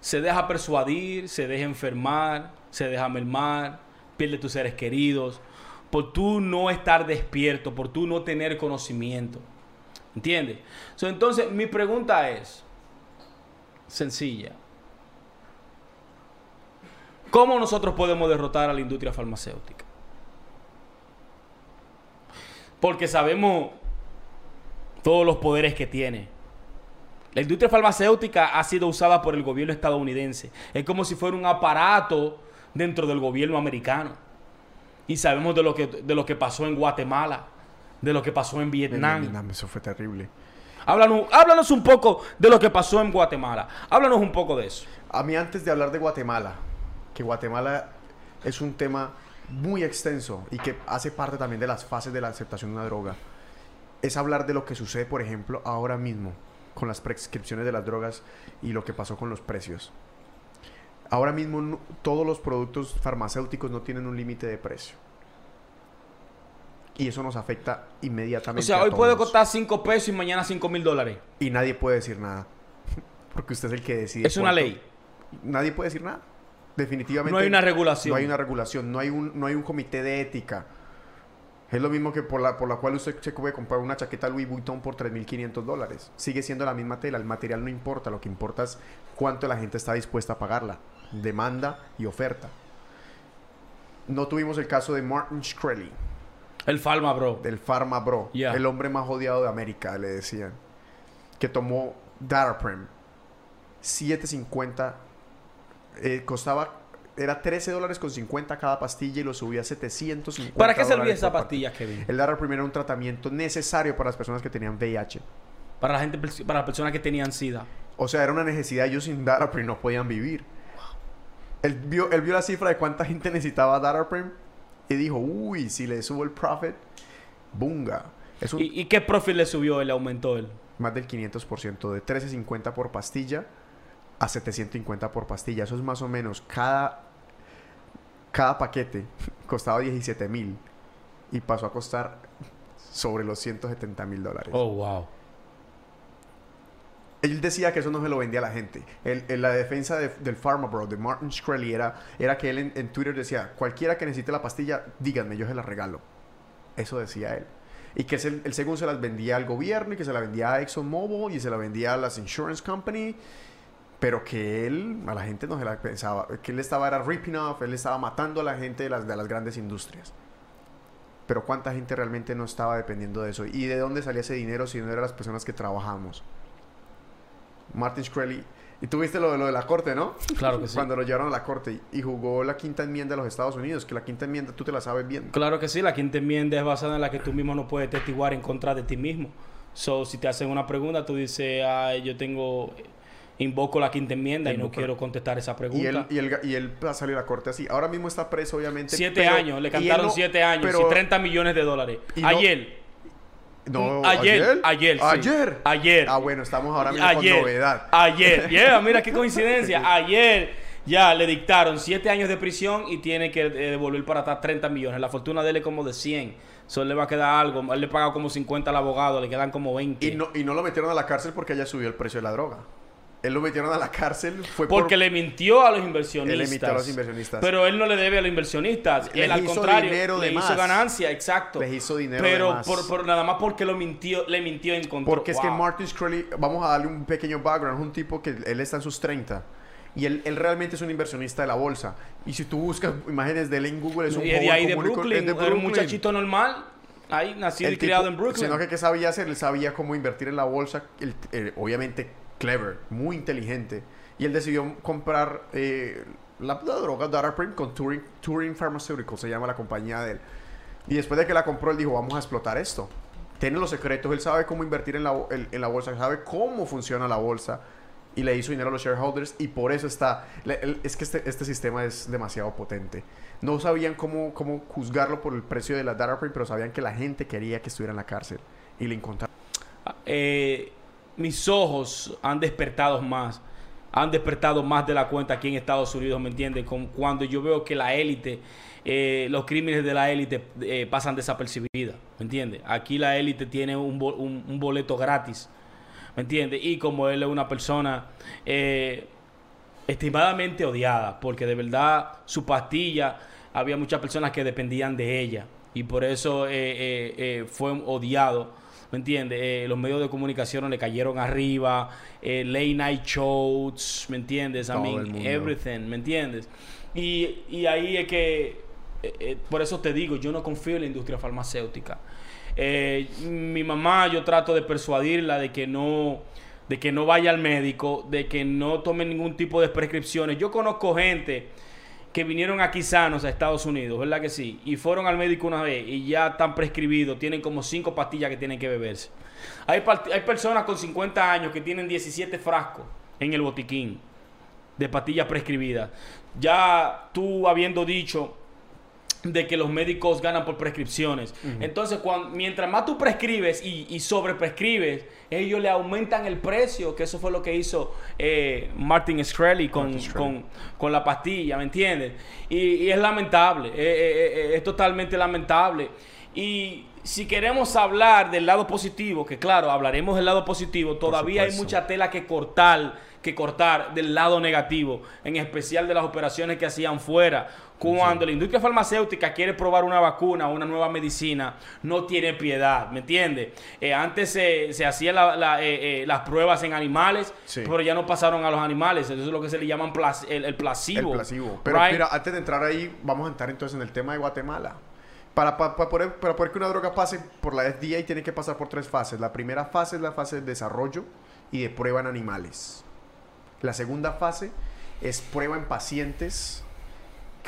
Se deja persuadir, se deja enfermar, se deja mermar, pierde tus seres queridos, por tú no estar despierto, por tú no tener conocimiento. ¿Entiendes? So, entonces, mi pregunta es sencilla. ¿Cómo nosotros podemos derrotar a la industria farmacéutica? Porque sabemos todos los poderes que tiene. La industria farmacéutica ha sido usada por el gobierno estadounidense. Es como si fuera un aparato dentro del gobierno americano. Y sabemos de lo que, de lo que pasó en Guatemala, de lo que pasó en Vietnam. Vietnam, eso fue terrible. Háblanos, háblanos un poco de lo que pasó en Guatemala. Háblanos un poco de eso. A mí antes de hablar de Guatemala, que Guatemala es un tema muy extenso y que hace parte también de las fases de la aceptación de una droga, es hablar de lo que sucede, por ejemplo, ahora mismo con las prescripciones de las drogas y lo que pasó con los precios. Ahora mismo no- todos los productos farmacéuticos no tienen un límite de precio. Y eso nos afecta O inmediatamente. sea, a hoy puede todos. costar 5 pesos y mañana 5 mil dólares. Y nadie puede decir nada. (laughs) Porque usted es el que decide. Es una ley. Nadie puede decir nada. Definitivamente. No hay una regulación. No hay una regulación. No hay un, no hay un comité de ética. Es lo mismo que por la, por la cual usted se puede comprar una chaqueta Louis Vuitton por 3.500 dólares. Sigue siendo la misma tela. El material no importa. Lo que importa es cuánto la gente está dispuesta a pagarla. Demanda y oferta. No tuvimos el caso de Martin Shkreli, El Falma, bro. del Pharma Bro. El hombre más odiado de América, le decían. Que tomó Daraprim. 7.50. eh, costaba... Era 13 dólares con 50 cada pastilla y lo subía a 750 ¿Para qué servía esa pastilla, Kevin? El Daraprim era un tratamiento necesario para las personas que tenían VIH. Para la gente, para las personas que tenían SIDA. O sea, era una necesidad. Ellos sin Daraprim no podían vivir. Él vio, él vio la cifra de cuánta gente necesitaba Daraprim y dijo, uy, si le subo el profit, bunga. Un, ¿Y, y qué profit le subió? Le aumentó él. más del 500%, de 13.50 por pastilla a 750 por pastilla. Eso es más o menos cada, cada paquete (laughs) costaba 17 mil y pasó a costar sobre los 170 mil dólares. Oh, wow. Él decía que eso no se lo vendía a la gente. El- el- la defensa de- del Pharma Bro, de Martin Shkreli, era, era que él en, en Twitter decía, cualquiera que necesite la pastilla, díganme, yo se la regalo. Eso decía él. Y que él, él según se las vendía al gobierno y que se la vendía a ExxonMobil y se la vendía a las insurance company. Pero que él, a la gente no se la pensaba. Que él estaba era ripping off, él estaba matando a la gente de las, de las grandes industrias. Pero cuánta gente realmente no estaba dependiendo de eso. ¿Y de dónde salía ese dinero si no eran las personas que trabajamos? Martin Shkreli. Y tuviste lo, de- lo de la corte, ¿no? Claro que (laughs) sí. Cuando lo llevaron a la corte y, jugó la quinta enmienda de los Estados Unidos, que la quinta enmienda tú te la sabes bien. Claro que sí. La quinta enmienda es basada en la que tú mismo no puedes testiguar en contra de ti mismo. So, si te hacen una pregunta, tú dices, ay, yo tengo, invoco la quinta enmienda y no quiero contestar esa Y pregunta. él, y, él, y él va a salir a corte así. Ahora mismo está preso, obviamente. siete pero- años, le y cantaron no- siete años pero- y 30 millones de dólares. y no- ayer, No, ayer, ayer, sí. Ayer. Ayer. Ah, bueno, estamos ahora mismo ayer, con novedad. Ayer, (laughs) yeah, mira qué coincidencia. (laughs) Ayer ya le dictaron 7 años de prisión y tiene que eh, devolver para atrás 30 millones. La fortuna de él es como de 100. Solo le va a quedar algo. Él le paga como 50 al abogado, le quedan como 20. Y no, y no lo metieron a la cárcel porque ella subió el precio de la droga. Él lo metieron a la cárcel fue por- Porque le mintió a los inversionistas. Él le mintió a los inversionistas. Pero él no le debe a los inversionistas. Les él al hizo contrario dinero de le hizo más. ganancia, exacto. Les hizo dinero Pero de más. Por, por nada más porque lo mintió, le mintió en contra. Porque es que Martin Shkreli, vamos a darle un pequeño background, es un tipo que él está en sus 30 y él, él realmente es un inversionista de la bolsa. Y si tú buscas imágenes de él en Google, es un Y de ahí de Brooklyn, de era un Brooklyn. muchachito normal. Ahí nacido El y criado tipo- en Brooklyn. Sino que qué sabía hacer, él sabía cómo invertir en la bolsa, él, eh, obviamente clever, muy inteligente. Y él decidió comprar eh, la, la droga Dataprint con Turing, Turing se llama la compañía de él. Y después de que la compró, él dijo, vamos a explotar esto. Tiene los secretos, él sabe cómo invertir en la, bo- en, la bolsa, sabe cómo funciona la bolsa. Y le hizo dinero a los shareholders y por eso está... le- él- es que este, este sistema es demasiado potente. No sabían cómo, cómo juzgarlo por el precio de la Dataprint, pero sabían que la gente quería que estuviera en la cárcel. Y le encontraron. Eh, mis ojos han despertado más. Han despertado más de la cuenta aquí en Estados Unidos, ¿me entiendes? Cuando yo veo que la élite, eh, los crímenes de la élite eh, pasan desapercibidas, ¿me entiendes? Aquí la élite tiene un, bo- un- un boleto gratis, ¿me entiendes? Y como él es una persona eh, estimadamente odiada, porque de verdad su pastilla, había muchas personas que dependían de ella y por eso fue odiado. ¿Me entiendes? Eh, los medios de comunicación le cayeron arriba, eh, late night shows, ¿me entiendes? I mean, everything, ¿me entiendes? Y, y ahí es que, eh, por eso te digo, yo no confío en la industria farmacéutica. Mi mamá, yo trato de persuadirla de que no, de que no vaya al médico, de que no tome ningún tipo de prescripciones. Yo conozco gente que vinieron aquí sanos a Estados Unidos, ¿verdad que sí? Y fueron al médico una vez y ya están prescribidos, tienen como cinco pastillas que tienen que beberse. Hay, hay personas con 50 años que tienen 17 frascos en el botiquín de pastillas prescribidas. Ya tú habiendo dicho de que los médicos ganan por prescripciones. Entonces, cuan- mientras más tú prescribes y, y sobreprescribes, ellos le aumentan el precio, que eso fue lo que hizo eh, Martin Shkreli con, con, con la pastilla, ¿me entiendes? Y, y es lamentable, eh, eh, es totalmente lamentable. Y si queremos hablar del lado positivo, que claro, hablaremos del lado positivo, todavía hay mucha tela que cortar, que cortar del lado negativo, en especial de las operaciones que hacían fuera. Cuando la industria farmacéutica quiere probar una vacuna o una nueva medicina, no tiene piedad, ¿me entiendes? Eh, antes se, se hacían la- la, eh, eh, las pruebas en animales, Sí. pero ya no pasaron a los animales. Eso es lo que se le llaman plac- el, el El placebo. Pero right? mira, antes de entrar ahí, vamos a entrar entonces en el tema de Guatemala. Para, pa- pa poder, para poder que una droga pase por la FDA tiene que pasar por tres fases. La primera fase es la fase de desarrollo y de prueba en animales. La segunda fase es prueba en pacientes.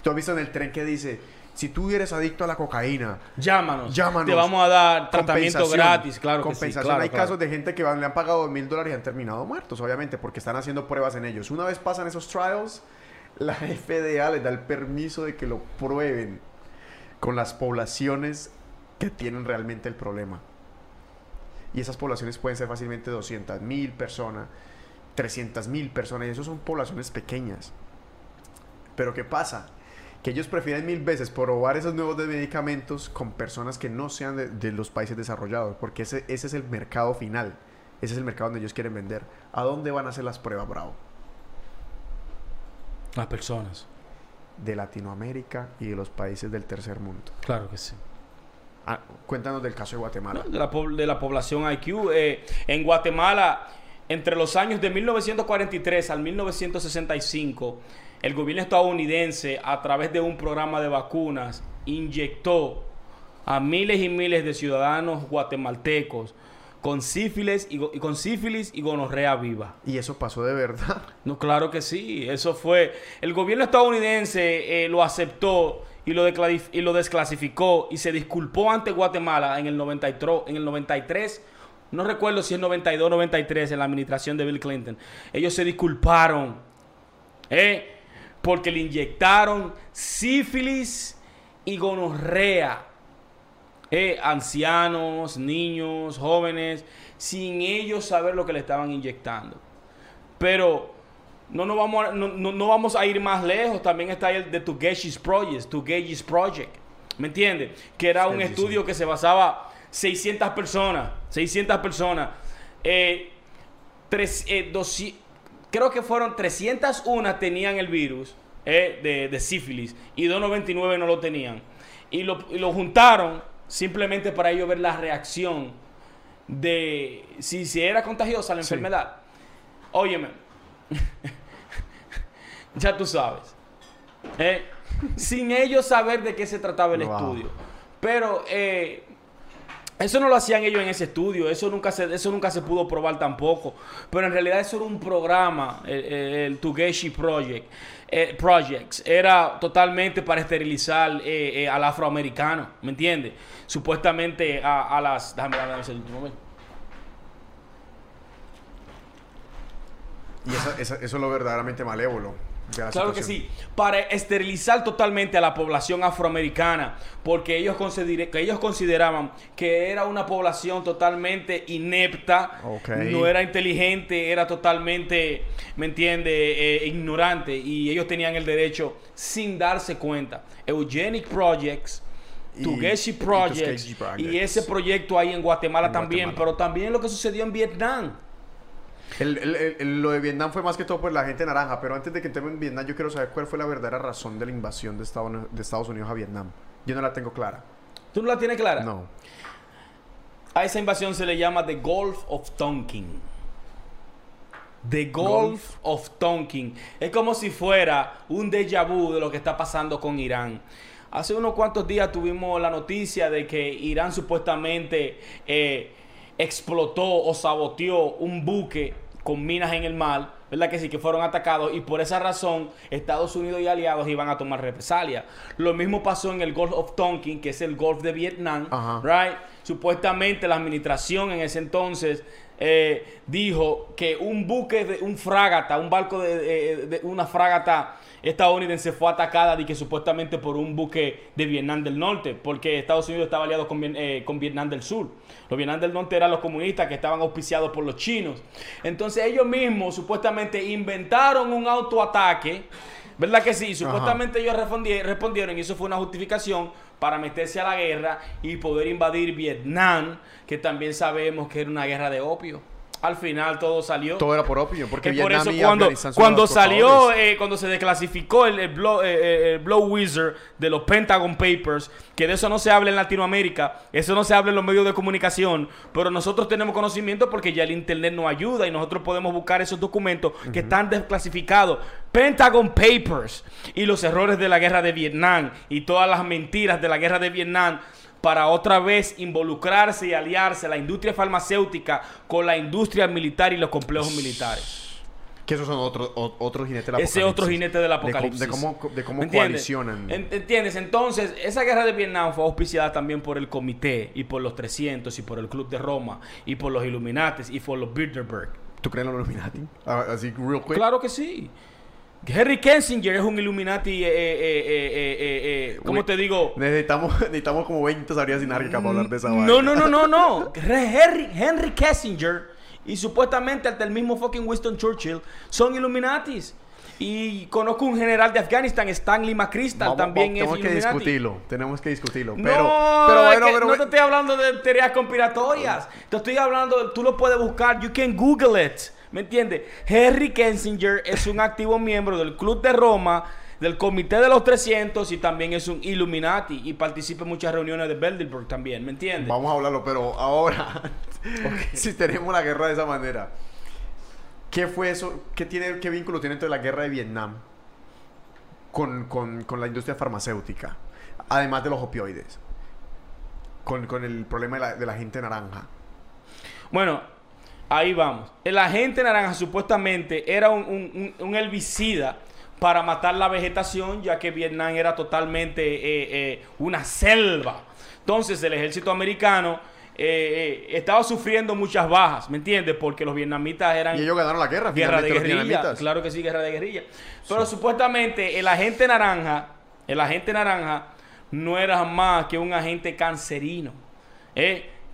Tú has visto en el tren que dice, si tú eres adicto a la cocaína, Llámanos. Llámanos. Te vamos a dar tratamiento compensación. gratis, claro que sí. Compensación. claro, Hay claro. casos de gente que van- le han pagado mil dólares y han terminado muertos, obviamente, porque están haciendo pruebas en ellos. Una vez pasan esos trials, (laughs) la FDA les da el permiso de que lo prueben con las poblaciones que tienen realmente el problema. Y esas poblaciones pueden ser fácilmente 200 mil personas, 300 mil personas, y eso son poblaciones pequeñas. Pero ¿qué pasa? Que ellos prefieren mil veces probar esos nuevos medicamentos con personas que no sean de, de los países desarrollados, porque ese, ese es el mercado final. Ese es el mercado donde ellos quieren vender. ¿A dónde van a hacer las pruebas, Bravo? Las personas. De Latinoamérica y de los países del tercer mundo. Claro que sí. Ah, cuéntanos del caso de Guatemala. de la, de la población IQ. Eh, en Guatemala, entre los años de 1943 al 1965, el gobierno estadounidense, a través de un programa de vacunas, inyectó a miles y miles de ciudadanos guatemaltecos con sífilis y, con sífilis y gonorrea viva. Y eso pasó de verdad. (laughs) No, claro que sí. Eso fue. El gobierno estadounidense eh, lo aceptó y lo, y lo desclasificó y se disculpó ante Guatemala en el 93, en el 93 no recuerdo si es 92 93 en la administración de Bill Clinton, ellos se disculparon, ¿eh? porque le inyectaron sífilis y gonorrea. ¿eh? ancianos, niños, jóvenes, sin ellos saber lo que le estaban inyectando. Pero no, nos vamos, a, no, no- no vamos a ir más lejos. También está el de Tugeshi's Project, Tugeshi's Project. ¿Me entiendes? Que era un estudio que se basaba 600 personas. 600 personas. Eh, tres, eh, 200 creo que fueron 301 tenían el virus eh, de, de sífilis y 299 no lo tenían. Y lo, y lo juntaron simplemente para ellos ver la reacción de si, si era contagiosa la Sí. enfermedad. Óyeme, (laughs) ya tú sabes. Sin ellos saber de qué se trataba el Wow. estudio. Pero eh, eso no lo hacían ellos en ese estudio, eso nunca se, eso nunca se pudo probar tampoco. Pero en realidad eso era un programa, el, el, el Tugeshi Project. eh, Projects. Era totalmente para esterilizar eh, eh, al afroamericano, ¿me entiendes? Supuestamente a, las... Déjame dar ese último momento. Y esa- eso es lo verdaderamente malévolo. Claro que sí, para esterilizar totalmente a la población afroamericana, porque ellos, que ellos consideraban que era una población totalmente inepta, no era inteligente, era totalmente, ¿me entiende?, Eh, ignorante, y ellos tenían el derecho sin darse cuenta. Eugenic Projects, Tugeshi Projects, y ese proyecto ahí en Guatemala En también, Guatemala. pero también lo que sucedió en Vietnam. El- el- el- el- lo de Vietnam fue más que todo por la gente naranja, pero antes de que entremos en Vietnam, yo quiero saber cuál fue la verdadera razón de la invasión de Estados, Uni- de Estados Unidos a Vietnam. Yo no la tengo clara. ¿Tú no la tienes clara? No. A esa invasión se le llama The Gulf of Tonkin. The Gulf, of Tonkin. Es como si fuera un déjà vu de lo que está pasando con Irán. Hace unos cuantos días tuvimos la noticia de que Irán supuestamente eh, explotó o saboteó un buque con minas en el mar, ¿verdad que sí? Que fueron atacados y por esa razón Estados Unidos y aliados iban a tomar represalia. Lo mismo pasó en el Gulf of Tonkin, que es el Golf de Vietnam, Ajá. right? Supuestamente la administración en ese entonces eh, dijo que un buque, de, un fragata, un barco de, de- de- una fragata estadounidense fue atacada y que supuestamente por un buque de Vietnam del Norte, porque Estados Unidos estaba aliado con, eh, con Vietnam del Sur. Los Vietnam del Norte eran los comunistas que estaban auspiciados por los chinos. Entonces ellos mismos supuestamente inventaron un autoataque. ¿Verdad que sí? Supuestamente ellos respondi- respondieron y eso fue una justificación para meterse a la guerra y poder invadir Vietnam, que también sabemos que era una guerra de opio. Al final todo salió. Todo era por opio, porque Es por eso y cuando, cuando salió, eh, cuando se desclasificó el, el, blow, eh, eh, el Blow Wizard de los Pentagon Papers, que de eso no se habla en Latinoamérica, eso no se habla en los medios de comunicación, pero nosotros tenemos conocimiento porque ya el Internet nos ayuda y nosotros podemos buscar esos documentos que están desclasificados. Pentagon Papers y los errores de la guerra de Vietnam y todas las mentiras de la guerra de Vietnam para otra vez involucrarse y aliarse la industria farmacéutica con la industria militar y los complejos militares. Que esos son otros o- otros jinetes del Ese otro jinete del apocalipsis. De, cómo, de cómo ¿Me entiendes? coalicionan. En- ¿Entiendes? Entonces, esa guerra de Vietnam fue auspiciada también por el Comité y por los 300 y por el Club de Roma y por los Illuminates y por los Bilderberg. ¿Tú crees en los Illuminati? Ah, Así, real quick. Claro que sí. Henry Kissinger es un Illuminati, eh, eh, eh, eh, eh, eh, ¿cómo Uy, te digo? Necesitamos, (laughs) necesitamos como 20 sabrías sinárquicas para hablar de esa vaina. No, no, no, no, (laughs) no. Henry, Henry Kissinger y supuestamente hasta el mismo fucking Winston Churchill son Illuminatis. Y conozco un general de Afganistán, Stanley McChrystal, Vamos- también vamos- es tenemos que Illuminati. discutirlo. Tenemos que discutirlo. No, Pero, es pero bueno, que pero no te estoy hablando de teorías conspiratorias. Te estoy hablando, tú lo puedes buscar, you can Google it. ¿Me entiendes? Henry Kissinger es un activo miembro del Club de Roma, del Comité de los 300 y también es un Illuminati y participa en muchas reuniones de Bilderberg también, ¿me entiendes? Vamos a hablarlo, pero ahora, (laughs) si tenemos la guerra de esa manera, ¿qué fue eso? ¿Qué, tiene, qué vínculo tiene entre la guerra de Vietnam con, con- con la industria farmacéutica? Además de los opioides. Con, con el problema de la, de la gente naranja. Bueno, ahí vamos. El agente naranja supuestamente era un, un- un- un herbicida para matar la vegetación, ya que Vietnam era totalmente eh, eh, una selva. Entonces el ejército americano eh, estaba sufriendo muchas bajas, ¿me entiendes? Porque los vietnamitas eran Y ellos ganaron la guerra. guerra de guerrilla, claro que sí, guerra de guerrilla. Pero supuestamente el agente naranja, el agente naranja no era más que un agente cancerino,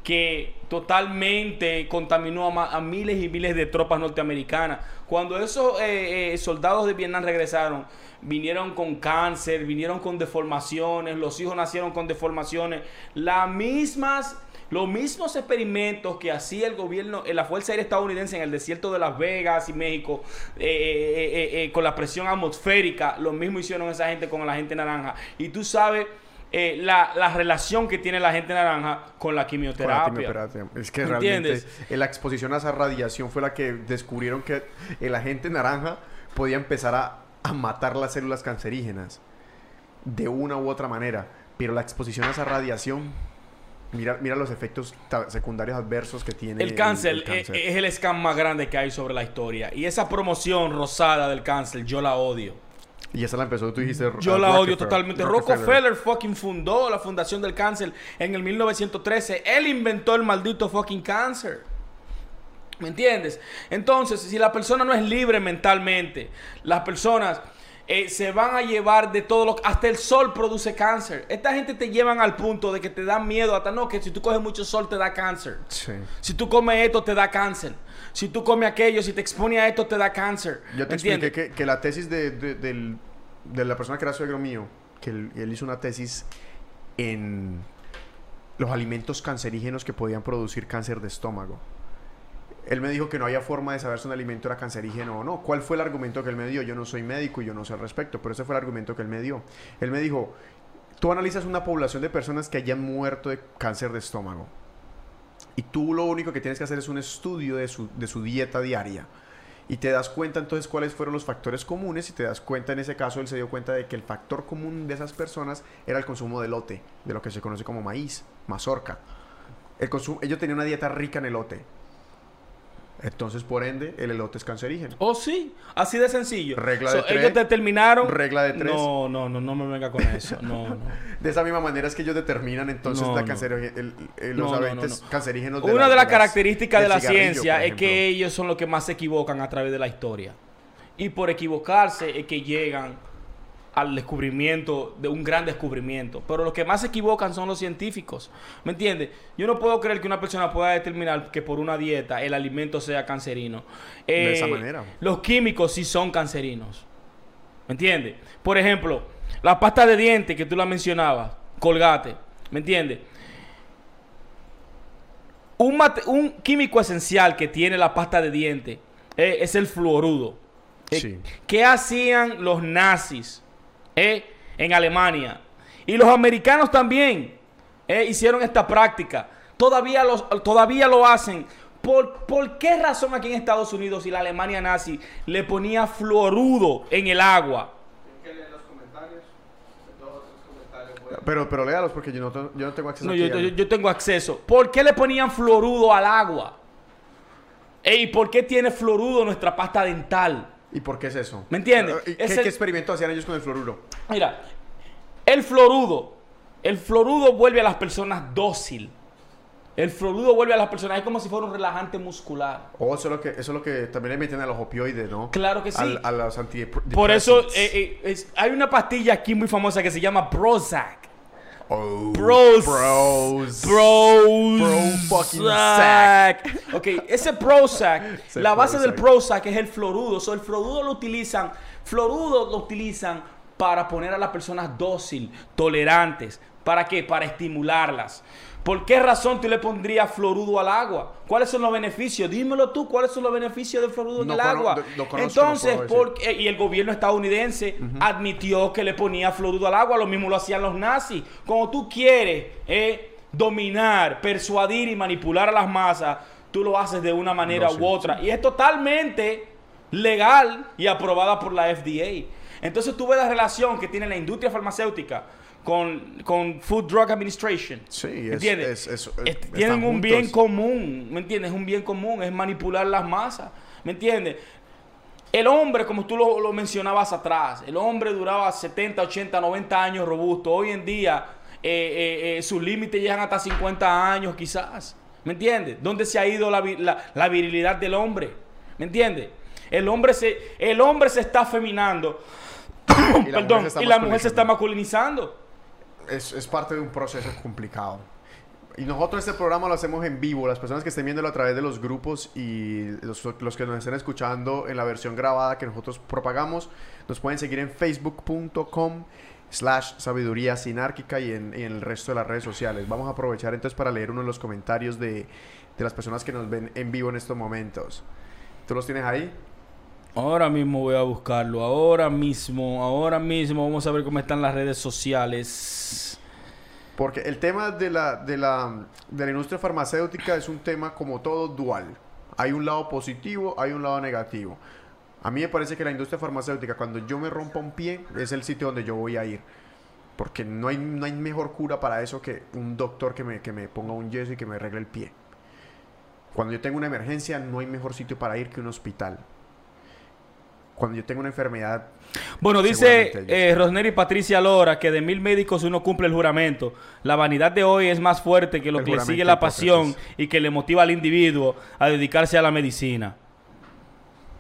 que totalmente contaminó a, miles y miles de tropas norteamericanas. Cuando esos eh, eh, soldados de Vietnam regresaron, vinieron con cáncer, vinieron con deformaciones, los hijos nacieron con deformaciones, las mismas los mismos experimentos que hacía el gobierno, eh, la Fuerza Aérea estadounidense en el desierto de Las Vegas y México, con la presión atmosférica, lo mismo hicieron esa gente con la gente naranja. Y tú sabes eh, la, la relación que tiene la gente naranja con la Con la quimioterapia. quimioterapia. Es que ¿Me realmente entiendes? eh, la exposición a esa radiación fue la que descubrieron que el agente naranja podía empezar a, a matar las células cancerígenas de una u otra manera. Pero la exposición a esa radiación, mira, mira los efectos secundarios adversos que tiene El cáncer, el cáncer. eh, es el scam más grande que hay sobre la historia. Y esa promoción rosada del cáncer, yo la odio. Y esa la empezó, tú dijiste. Yo la odio Rockefeller. totalmente. Rockefeller. fucking fundó la Fundación del Cáncer en el 1913. Él inventó el maldito fucking cáncer. ¿Me entiendes? Entonces, si la persona no es libre mentalmente, las personas eh, se van a llevar de todo lo Hasta el sol produce cáncer. Esta gente te llevan al punto de que te dan miedo. Hasta no, que si tú coges mucho sol te da cáncer. Sí. Si tú comes esto te da cáncer. Si tú comes aquello, si te expones a esto te da cáncer. Yo te ¿Me expliqué entiendes? que, que la tesis de, de- de la persona que era suegro mío, que él, él hizo una tesis en los alimentos cancerígenos que podían producir cáncer de estómago. Él me dijo que no había forma de saber si un alimento era cancerígeno o no. ¿Cuál fue el argumento que él me dio? Yo no soy médico y yo no sé al respecto, pero ese fue el argumento que él me dio. Él me dijo, tú analizas una población de personas que hayan muerto de cáncer de estómago. Y tú lo único que tienes que hacer es un estudio de su, de su dieta diaria. Y te das cuenta entonces cuáles fueron los factores comunes y te das cuenta, en ese caso él se dio cuenta de que el factor común de esas personas era el consumo de elote, de lo que se conoce como maíz, mazorca. El ellos tenían una dieta rica en elote. Entonces, por ende, el elote es cancerígeno. Oh, sí, así de sencillo. Regla de tres. Ellos determinaron. Regla de tres. No, no, no, no me venga con eso. No, no. (laughs) De esa misma manera es que ellos determinan entonces No, la cancerígeno- el- el- los agentes no, no. cancerígenos Una la- de las características de la ciencia es que ellos son los que más se equivocan a través de la historia. Y por equivocarse es que llegan al descubrimiento de un gran descubrimiento. Pero los que más se equivocan son los científicos. ¿Me entiendes? Yo no puedo creer que una persona pueda determinar que por una dieta el alimento sea cancerino. De esa Eh, manera. Los químicos sí son cancerinos. ¿Me entiendes? Por ejemplo, la pasta de dientes que tú la mencionabas, colgate. ¿Me entiendes? Un, mate- un químico esencial que tiene la pasta de dientes eh, es el fluorudo. Eh, Sí. ¿Qué hacían los nazis eh, en Alemania? Y los americanos también eh, hicieron esta práctica. Todavía, los, todavía lo hacen. ¿Por, ¿Por qué razón aquí en Estados Unidos y la Alemania nazi le ponía fluorudo en el agua? Pero, pero léalos porque yo no, yo no tengo acceso No, yo- yo tengo acceso. ¿Por qué le ponían fluorudo al agua? ¿Y por qué tiene fluorudo nuestra pasta dental? ¿Y por qué es eso? ¿Me entiendes? ¿Y ¿Qué, el- qué experimento hacían ellos con el fluoruro? Mira, el fluorudo, el fluorudo vuelve a las personas dócil. El fluorudo vuelve a las personas, es como si fuera un relajante muscular. O eso es lo que, eso es lo que también le meten a los opioides, ¿no? Claro que sí. Al- a los antidepresivos. Por eso eh, eh, es- hay una pastilla aquí muy famosa que se llama Prozac. Oh, Bros. Bros. Bros. Bro fucking Sac. Ok, ese Prozac, (laughs) Ese la base del Prozac. Prozac es el fluorudo. So, el fluorudo lo utilizan, fluorudo lo utilizan para poner a las personas dócil, tolerantes. ¿Para qué? Para estimularlas. ¿Por qué razón tú le pondrías fluorudo al agua? ¿Cuáles son los beneficios? Dímelo tú, ¿cuáles son los beneficios del fluorudo en el agua? conozco, Entonces, puedo decir. ¿por qué? y el gobierno estadounidense admitió que le ponía fluorudo al agua, lo mismo lo hacían los nazis. Como tú quieres eh, dominar, persuadir y manipular a las masas, tú lo haces de una manera No, sí, u otra. Y es totalmente legal y aprobada por la FDA. Entonces tú ves la relación que tiene la industria farmacéutica con, con Food Drug Administration. Sí, ¿Me es- entiendes? es- tienen un juntos. bien común, ¿me entiendes? Un bien común, es manipular las masas, ¿me entiendes? El hombre, como tú lo, lo mencionabas atrás, el hombre duraba 70, 80, 90 años robusto. Hoy en día eh, eh, eh, sus límites llegan hasta 50 años quizás. ¿Me entiendes? ¿Dónde se ha ido la, la- la virilidad del hombre? ¿Me entiendes? El hombre se, el hombre se está feminando. (coughs) Perdón, mujer se está y la mujer se está masculinizando. Es, es parte de un proceso complicado. Y nosotros este programa lo hacemos en vivo. Las personas que estén viéndolo a través de los grupos y los, los que nos estén escuchando en la versión grabada que nosotros propagamos, nos pueden seguir en facebook.com slash sabiduría sinárquica y en, y en el resto de las redes sociales. Vamos a aprovechar entonces para leer uno de los comentarios de, de las personas que nos ven en vivo en estos momentos. ¿Tú los tienes ahí? Ahora mismo voy a buscarlo. Ahora mismo, ahora mismo. Vamos a ver cómo están las redes sociales. Porque el tema de la, de la, de la industria farmacéutica es un tema como todo dual. Hay un lado positivo, hay un lado negativo. A mí me parece que la industria farmacéutica, cuando yo me rompa un pie, es el sitio donde yo voy a ir. Porque no hay, no hay mejor cura para eso que un doctor que me, que me ponga un yeso y que me arregle el pie. Cuando yo tengo una emergencia, no hay mejor sitio para ir que un hospital. Cuando yo tengo una enfermedad, Bueno, dice eh, Rosneri Patricia Lora que de mil médicos uno cumple el juramento. La vanidad de hoy es más fuerte que lo El que le sigue la pasión y que le motiva al individuo a dedicarse a la medicina.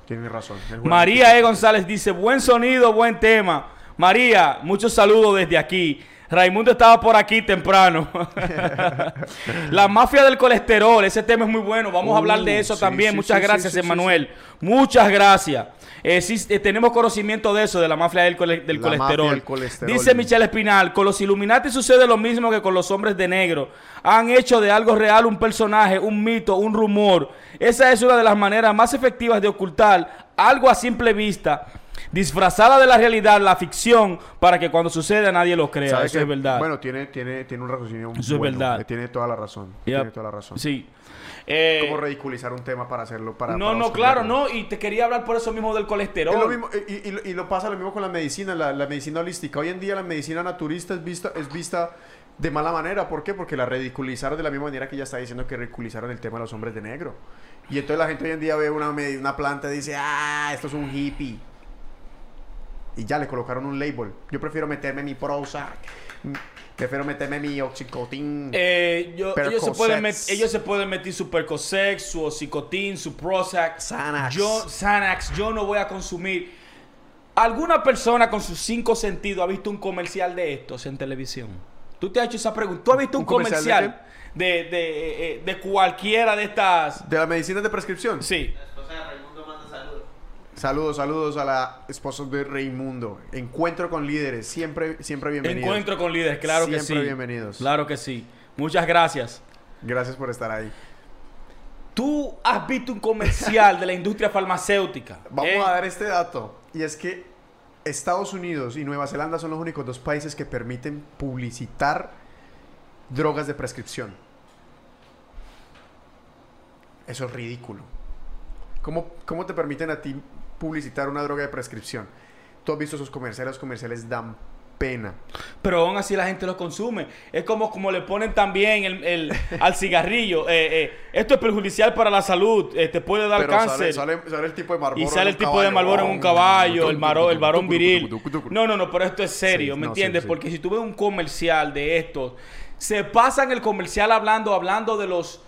tiene razón. María E. González dice, buen sonido, buen tema. María, muchos saludos desde aquí. Raimundo estaba por aquí temprano. (laughs) la mafia del colesterol, ese tema es muy bueno. Vamos a hablar de eso sí, también. sí, Muchas sí, gracias, Emanuel. Muchas gracias. Eh, sí, eh, tenemos conocimiento de eso, de la mafia del, cole- del La colesterol. mafia del colesterol. Dice Michelle Espinal, con los Illuminati sucede lo mismo que con los hombres de negro. Han hecho de algo real un personaje, un mito, un rumor. Esa es una de las maneras más efectivas de ocultar algo a simple vista, disfrazada de la realidad, la ficción, para que cuando suceda nadie lo crea. ¿Sabe Eso que- es verdad. Bueno, tiene, tiene, tiene un raciocinio Eso es verdad. eh, Tiene toda la razón. Yep. Tiene toda la razón. Sí. Eh, ¿Cómo ridiculizar un tema para hacerlo? Para, no, para no, claro, no. Y te quería hablar por eso mismo del colesterol. Es lo mismo, y, y- y lo- pasa lo mismo con la medicina, la, la medicina holística. Hoy en día la medicina naturista es vista, es vista de mala manera. ¿Por qué? Porque la ridiculizaron de la misma manera que ella está diciendo que ridiculizaron el tema de los hombres de negro. Y entonces la gente hoy en día ve una, una planta y dice, ah, esto es un hippie. Y ya le colocaron un label. Yo prefiero meterme mi Prozac. Prefiero meterme mi Oxycontin. Eh, yo- ellos, se pueden ellos se pueden meter su Percocet, su Ocicotin, su Prozac. Xanax. Yo, Xanax, yo no voy a consumir. ¿Alguna persona con sus cinco sentidos ha visto un comercial de estos en televisión? ¿Tú te has hecho esa pregunta? ¿Tú has visto un, ¿Un comercial de comercial de, de, eh, eh, de cualquiera de estas? De la medicina de prescripción. Sí. La esposa de Raimundo manda saludos. Saludos, saludos a la esposa de Raimundo. Encuentro con líderes, siempre, siempre bienvenidos. Encuentro con líderes, claro que sí. Siempre bienvenidos. Claro que sí. Muchas gracias. Gracias por estar ahí. Tú has visto un comercial de la industria farmacéutica. (laughs) Vamos ¿eh? a dar este dato. Y es que Estados Unidos y Nueva Zelanda son los únicos dos países que permiten publicitar drogas de prescripción. Eso es ridículo. ¿Cómo, cómo te permiten a ti publicitar una droga de prescripción? Tú has visto esos comerciales, los comerciales dan pena. Pero aún así la gente lo consume. Es como, como le ponen también el, el- (laughs) al cigarrillo. eh, eh, esto es perjudicial para la salud. eh, te puede dar Pero cáncer. sale, sale, sale el tipo de Marlboro y sale el tipo de. Marlboro en un caballo, el, maro- el varón viril. No, no, no, pero esto es serio, Sí, ¿me no, sí, entiendes? sí. Porque si tú ves un comercial de estos, se pasan el comercial hablando, hablando de los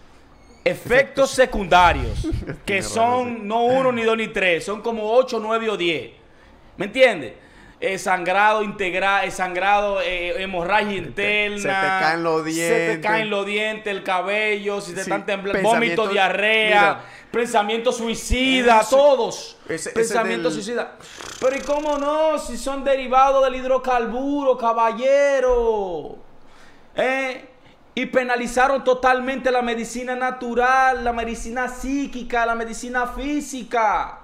efectos secundarios, (laughs) que Tiene razón, son no uno, ni dos, ni tres, son como ocho, nueve o diez. ¿Me entiendes? Eh, sangrado integral, eh, sangrado, eh, hemorragia interna. se te caen los Se te dientes. caen los dientes, el cabello, si te Sí, están temblando, vómito, diarrea, mira. pensamiento suicida, todos. Ese- ese pensamiento del- suicida. Pero ¿y cómo no? Si son derivados del hidrocarburo, caballero. ¿Eh? Y penalizaron totalmente la medicina natural, la medicina psíquica, la medicina física,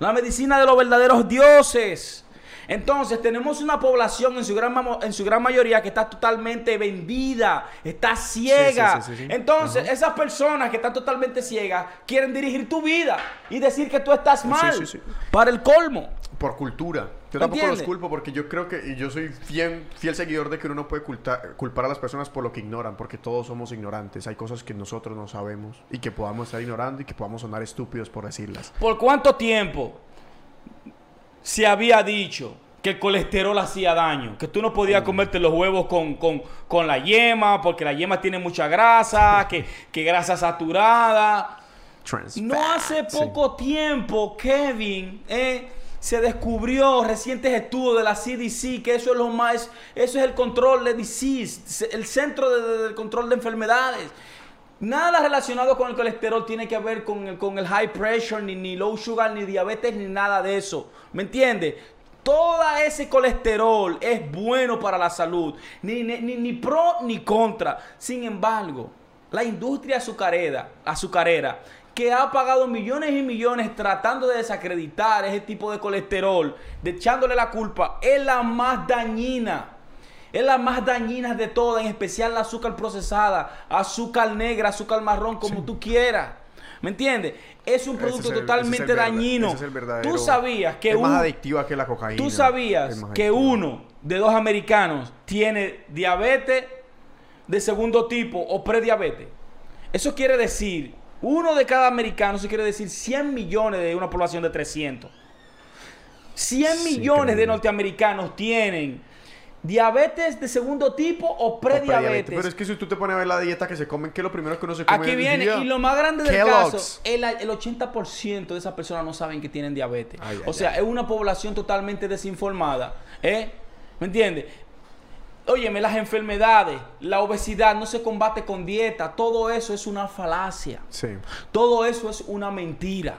la medicina de los verdaderos dioses. Entonces tenemos una población en su gran, mamo- en su gran mayoría que está totalmente vendida, está ciega. sí, sí, sí. Entonces esas personas que están totalmente ciegas quieren dirigir tu vida y decir que tú estás mal. sí, sí. Para el colmo. Por cultura. Yo ¿Me tampoco los culpo porque yo creo que, y yo soy fiel, fiel seguidor de que uno no puede culpar a las personas por lo que ignoran, porque todos somos ignorantes. Hay cosas que nosotros no sabemos y que podamos estar ignorando y que podamos sonar estúpidos por decirlas. ¿Por cuánto tiempo se había dicho que el colesterol hacía daño, que tú no podías comerte los huevos con, con- con la yema, porque la yema tiene mucha grasa, (laughs) que, que grasa saturada. Trans No hace sí. poco tiempo, Kevin, eh, se descubrió recientes estudios de la CDC que eso es lo más, eso es el control de disease, se- el centro de- de- del control de enfermedades. Nada relacionado con el colesterol tiene que ver con el, con el high pressure, ni, ni low sugar, ni diabetes, ni nada de eso. ¿Me entiendes? Todo ese colesterol es bueno para la salud, ni, ni- ni pro ni contra. Sin embargo, la industria azucarera, azucarera, que ha pagado millones y millones tratando de desacreditar ese tipo de colesterol, de echándole la culpa, es la más dañina. Es la más dañina de todas, en especial la azúcar procesada, azúcar negra, azúcar marrón, como tú quieras. ¿Me entiendes? Es un producto es el- ese es el totalmente dañino. es tú sabías que es un- más adictiva que la cocaína. Tú sabías que uno de dos americanos tiene diabetes de segundo tipo o prediabetes. Eso quiere decir, uno de cada americano, eso quiere decir 100 millones de una población de 300. 100 Sí, millones de norteamericanos tienen diabetes de segundo tipo o prediabetes. Pero es que si tú te pones a ver la dieta que se comen, ¿qué es lo primero que uno se come? Aquí viene, día? y lo más grande del Kellogg's. caso, el, el 80% de esas personas no saben que tienen diabetes. Ay, ay, o sea, ay. es una población totalmente desinformada. ¿eh? ¿Me entiendes? Óyeme, las enfermedades, la obesidad no se combate con dieta. Todo eso es una falacia. Sí. Todo eso es una mentira.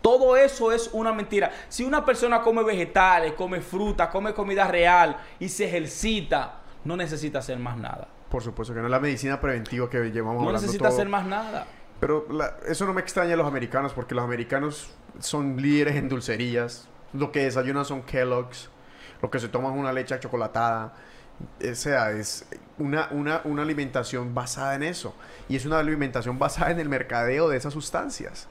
Todo eso es una mentira. Si una persona come vegetales, come fruta, come comida real y se ejercita, no necesita hacer más nada. Por supuesto que no es la medicina preventiva que llevamos No hablando necesita todo. hacer más nada. Pero la- eso no me extraña a los americanos, porque los americanos son líderes en dulcerías. Lo que desayunan son Kellogg's. Lo que se toman es una leche chocolatada. O sea, es una, una, una alimentación basada en eso. Y es una alimentación basada en el mercadeo de esas sustancias.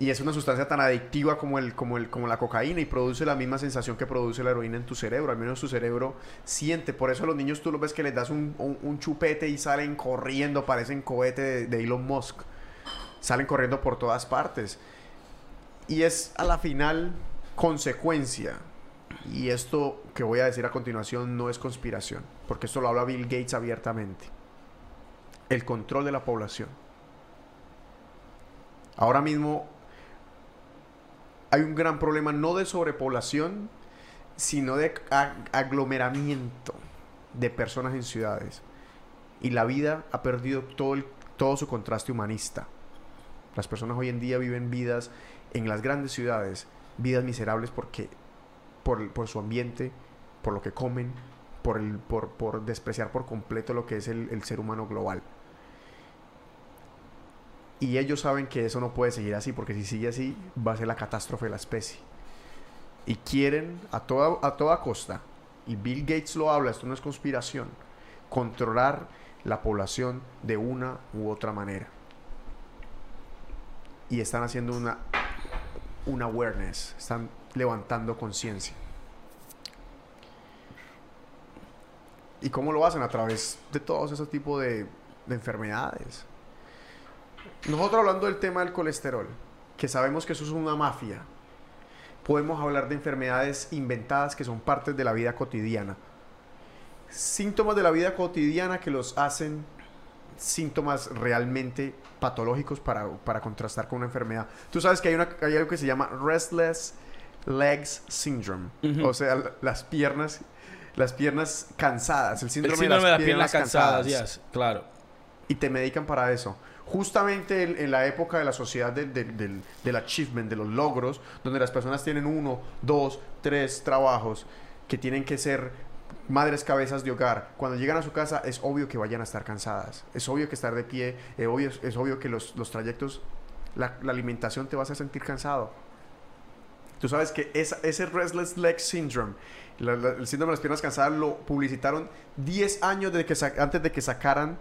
Y es una sustancia tan adictiva como, el, como, el, como la cocaína y produce la misma sensación que produce la heroína en tu cerebro. Al menos tu cerebro siente. Por eso a los niños tú los ves que les das un, un- chupete y salen corriendo, parecen cohete de, de Elon Musk. Salen corriendo por todas partes. Y es a la final consecuencia. Y esto que voy a decir a continuación no es conspiración, porque esto lo habla Bill Gates abiertamente. El control de la población. Ahora mismo hay un gran problema no de sobrepoblación, sino de ag- aglomeramiento de personas en ciudades. Y la vida ha perdido todo, todo su contraste humanista. Las personas hoy en día viven vidas en las grandes ciudades, vidas miserables porque por, su ambiente, por lo que comen, por, despreciar por completo lo que es el, el ser humano global. Y ellos saben que eso no puede seguir así, porque si sigue así, va a ser la catástrofe de la especie. Y quieren a toda, a toda costa, y Bill Gates lo habla, esto no es conspiración, controlar la población de una u otra manera. Y están haciendo una, una awareness, están levantando conciencia. ¿Y cómo lo hacen? A través de todos esos tipos de, de enfermedades. Nosotros hablando del tema del colesterol, que sabemos que eso es una mafia, podemos hablar de enfermedades inventadas que son partes de la vida cotidiana. Síntomas de la vida cotidiana que los hacen síntomas realmente patológicos para, para contrastar con una enfermedad. Tú sabes que hay, una, hay algo que se llama Restless Legs Syndrome. O sea, las piernas, las piernas cansadas. El El síndrome, de las piernas cansadas, yes, claro. y te medican para eso. Justamente en, en la época de la sociedad del, del, del- del achievement, de los logros, donde las personas tienen uno, dos, tres trabajos que tienen que ser madres cabezas de hogar, cuando llegan a su casa es obvio que vayan a estar cansadas, es obvio que estar de pie, es obvio, es obvio que los, los trayectos, la, la alimentación te vas a sentir cansado. Tú sabes que ese Restless Leg Syndrome, el síndrome de las piernas cansadas, lo publicitaron 10 años antes de que sacaran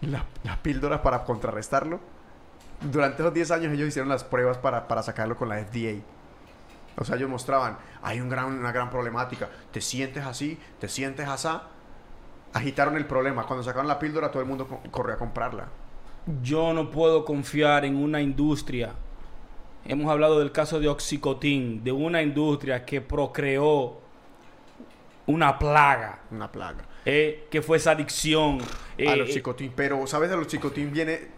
la, píldora para contrarrestarlo. Durante esos 10 años ellos hicieron las pruebas para, sacarlo con la FDA. O sea, ellos mostraban, hay un gran, una gran problemática. Te sientes así, te sientes asá. Agitaron el problema. Cuando sacaron la píldora, todo el mundo co- corrió a comprarla. Yo no puedo confiar en una industria hemos hablado del caso de Oxicotin, de una industria que procreó una plaga, Una plaga. eh, que fue esa adicción. a eh, los eh, chicotín. Pero, ¿sabes? A los chicotín viene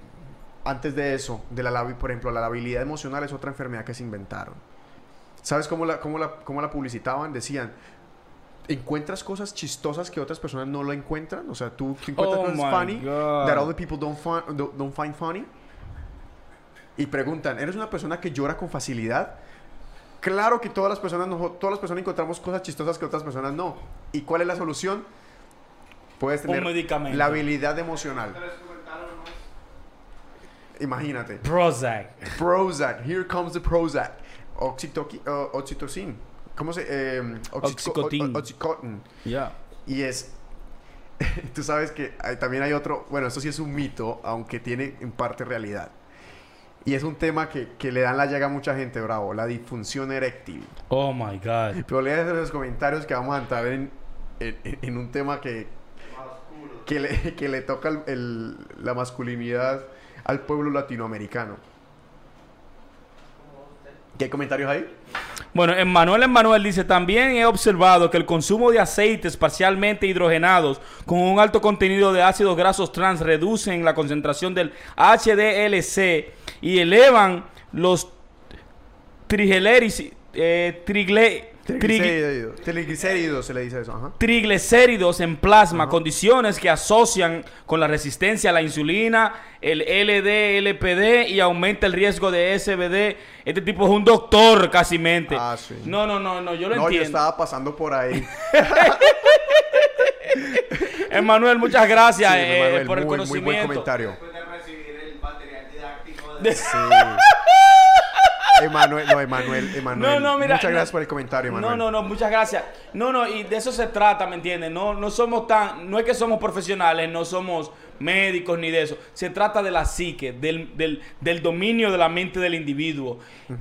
antes de eso, de la por ejemplo, la labilidad emocional es otra enfermedad que se inventaron. ¿Sabes cómo la, cómo la, cómo la publicitaban? Decían, encuentras cosas chistosas que otras personas no lo encuentran. O sea, tú encuentras Oh cosas funny God. that other people don't, don't, don't find funny. Y preguntan, ¿eres una persona que llora con facilidad? Claro que todas las personas, no- todas las personas encontramos cosas chistosas que otras personas no. ¿Y cuál es la solución? Puedes Un tener medicamento. la habilidad emocional. Imagínate. Prozac. Prozac. Here comes the Prozac. Oxytoqui- uh, oxytocin. ¿Cómo se...? Eh, oxyco- Oxycontin. o- Oxycontin. Ya. Y es... (laughs) Tú sabes que hay- también hay otro... Bueno, esto sí es un mito, aunque tiene en parte realidad. Y es un tema que, que le dan la llaga a mucha gente, bravo. La disfunción eréctil. Oh my God. Pero leas los comentarios que vamos a entrar en, en, en un tema que, que, le, que le toca el- el- la masculinidad al pueblo latinoamericano. ¿Qué comentarios hay? Bueno, Emmanuel Emmanuel dice, también he observado que el consumo de aceites parcialmente hidrogenados con un alto contenido de ácidos grasos trans reducen la concentración del HDLC y elevan los triglicéridos, eh, trigle- trig- Triglicéridos. Triglicéridos se le dice eso. Ajá. triglicéridos en plasma, condiciones que asocian con la resistencia a la insulina, el LD, LPD y aumenta el riesgo de SBD. Este tipo es un doctor casi mente. Ah, sí. No, no, no, no, yo lo No, yo entiendo. estaba pasando por ahí. (laughs) Emanuel, muchas gracias Sí, eh, por el muy, muy conocimiento. buen comentario. Después de recibir el material didáctico de... Sí. (laughs) Emanuel, no, Emanuel, Emanuel. No, no, mira. Muchas no, gracias por el comentario, Emanuel. No, no, no, muchas gracias. No, no, y de eso se trata, ¿me entiendes? No, no somos tan, no es que somos profesionales, no somos médicos ni de eso. Se trata de la psique, del, del, del dominio de la mente del individuo.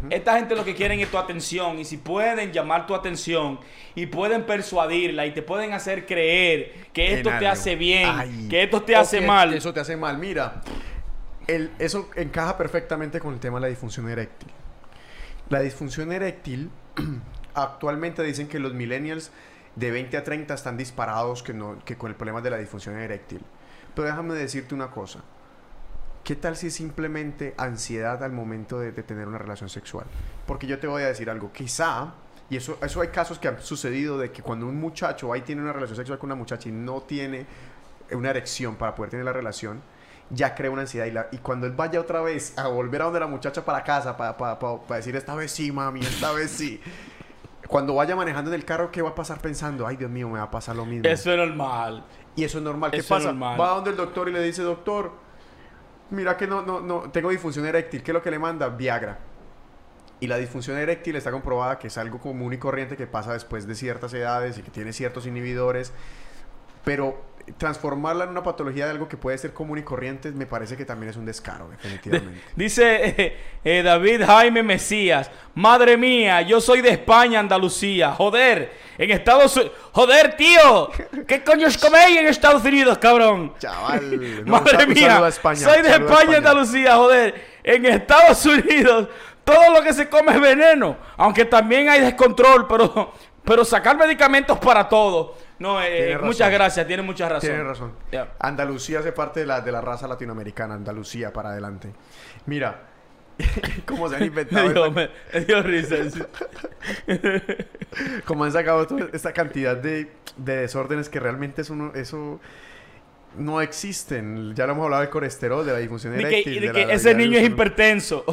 Esta gente lo que quieren es tu atención y si pueden llamar tu atención y pueden persuadirla y te pueden hacer creer que esto te hace bien, Ay. que esto te hace mal. Eso te hace mal. Mira, el- eso encaja perfectamente con el tema de la disfunción eréctil. La disfunción eréctil, (clears throat) actualmente dicen que los millennials de 20 a 30 están disparados que, no, que con el problema de la disfunción eréctil. Pero déjame decirte una cosa. ¿Qué tal si es simplemente ansiedad al momento de, de tener una relación sexual? Porque yo te voy a decir algo. Quizá, y eso, eso hay casos que han sucedido de que cuando un muchacho y tiene una relación sexual con una muchacha y no tiene una erección para poder tener la relación, ya crea una ansiedad. Y, la- y cuando él vaya otra vez a volver a donde la muchacha para casa, para, para- para decir esta vez sí, mami, esta vez sí. Cuando vaya manejando en el carro, ¿qué va a pasar pensando? Ay, Dios mío, me va a pasar lo mismo. Eso es normal. Y eso es normal. ¿Qué Eso es pasa? normal. Va donde el doctor y le dice, doctor, mira que no, no, no, tengo disfunción eréctil. ¿Qué es lo que le manda? Viagra. Y la disfunción eréctil está comprobada que es algo común y corriente que pasa después de ciertas edades y que tiene ciertos inhibidores. Pero transformarla en una patología de algo que puede ser común y corriente me parece que también es un descaro, definitivamente. (laughs) Dice eh, eh, David Jaime Mesías, madre mía, yo soy de España, Andalucía, joder, en Estados Unidos, joder, tío, ¿qué coño os coméis en Estados Unidos, cabrón? Chaval, (laughs) no, madre un mía, saludo a España, soy de España, Andalucía, joder, en Estados Unidos todo lo que se come es veneno, aunque también hay descontrol, pero, pero sacar medicamentos para todo. No, eh, Tiene razón. muchas gracias, tiene mucha razón. Tienes razón. Andalucía hace parte de la, de la raza latinoamericana. Andalucía, para adelante. Mira, (laughs) cómo se han inventado, (laughs) dio, esta- me- dio risa. eso. (laughs) cómo han sacado toda esta cantidad de, de desórdenes que realmente eso no, eso no existen. Ya lo hemos hablado del colesterol, de la disfunción De que, eréctil. de la- ese niño es hipertenso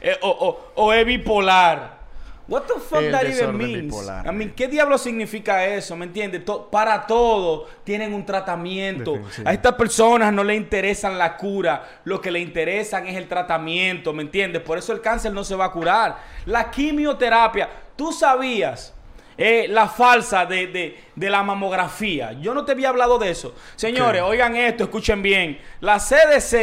eh, o, o- o es bipolar. What the fuck that even means? bipolar. I mean, ¿qué diablo significa eso? ¿Me entiendes? To- para todo tienen un tratamiento. A estas personas no le interesan la cura, lo que le interesan es el tratamiento, ¿me entiendes? Por eso el cáncer no se va a curar. La quimioterapia, tú sabías eh, la falsa de, de- de la mamografía. Yo no te había hablado de eso. Señores, ¿Qué? oigan esto, escuchen bien. La CDC,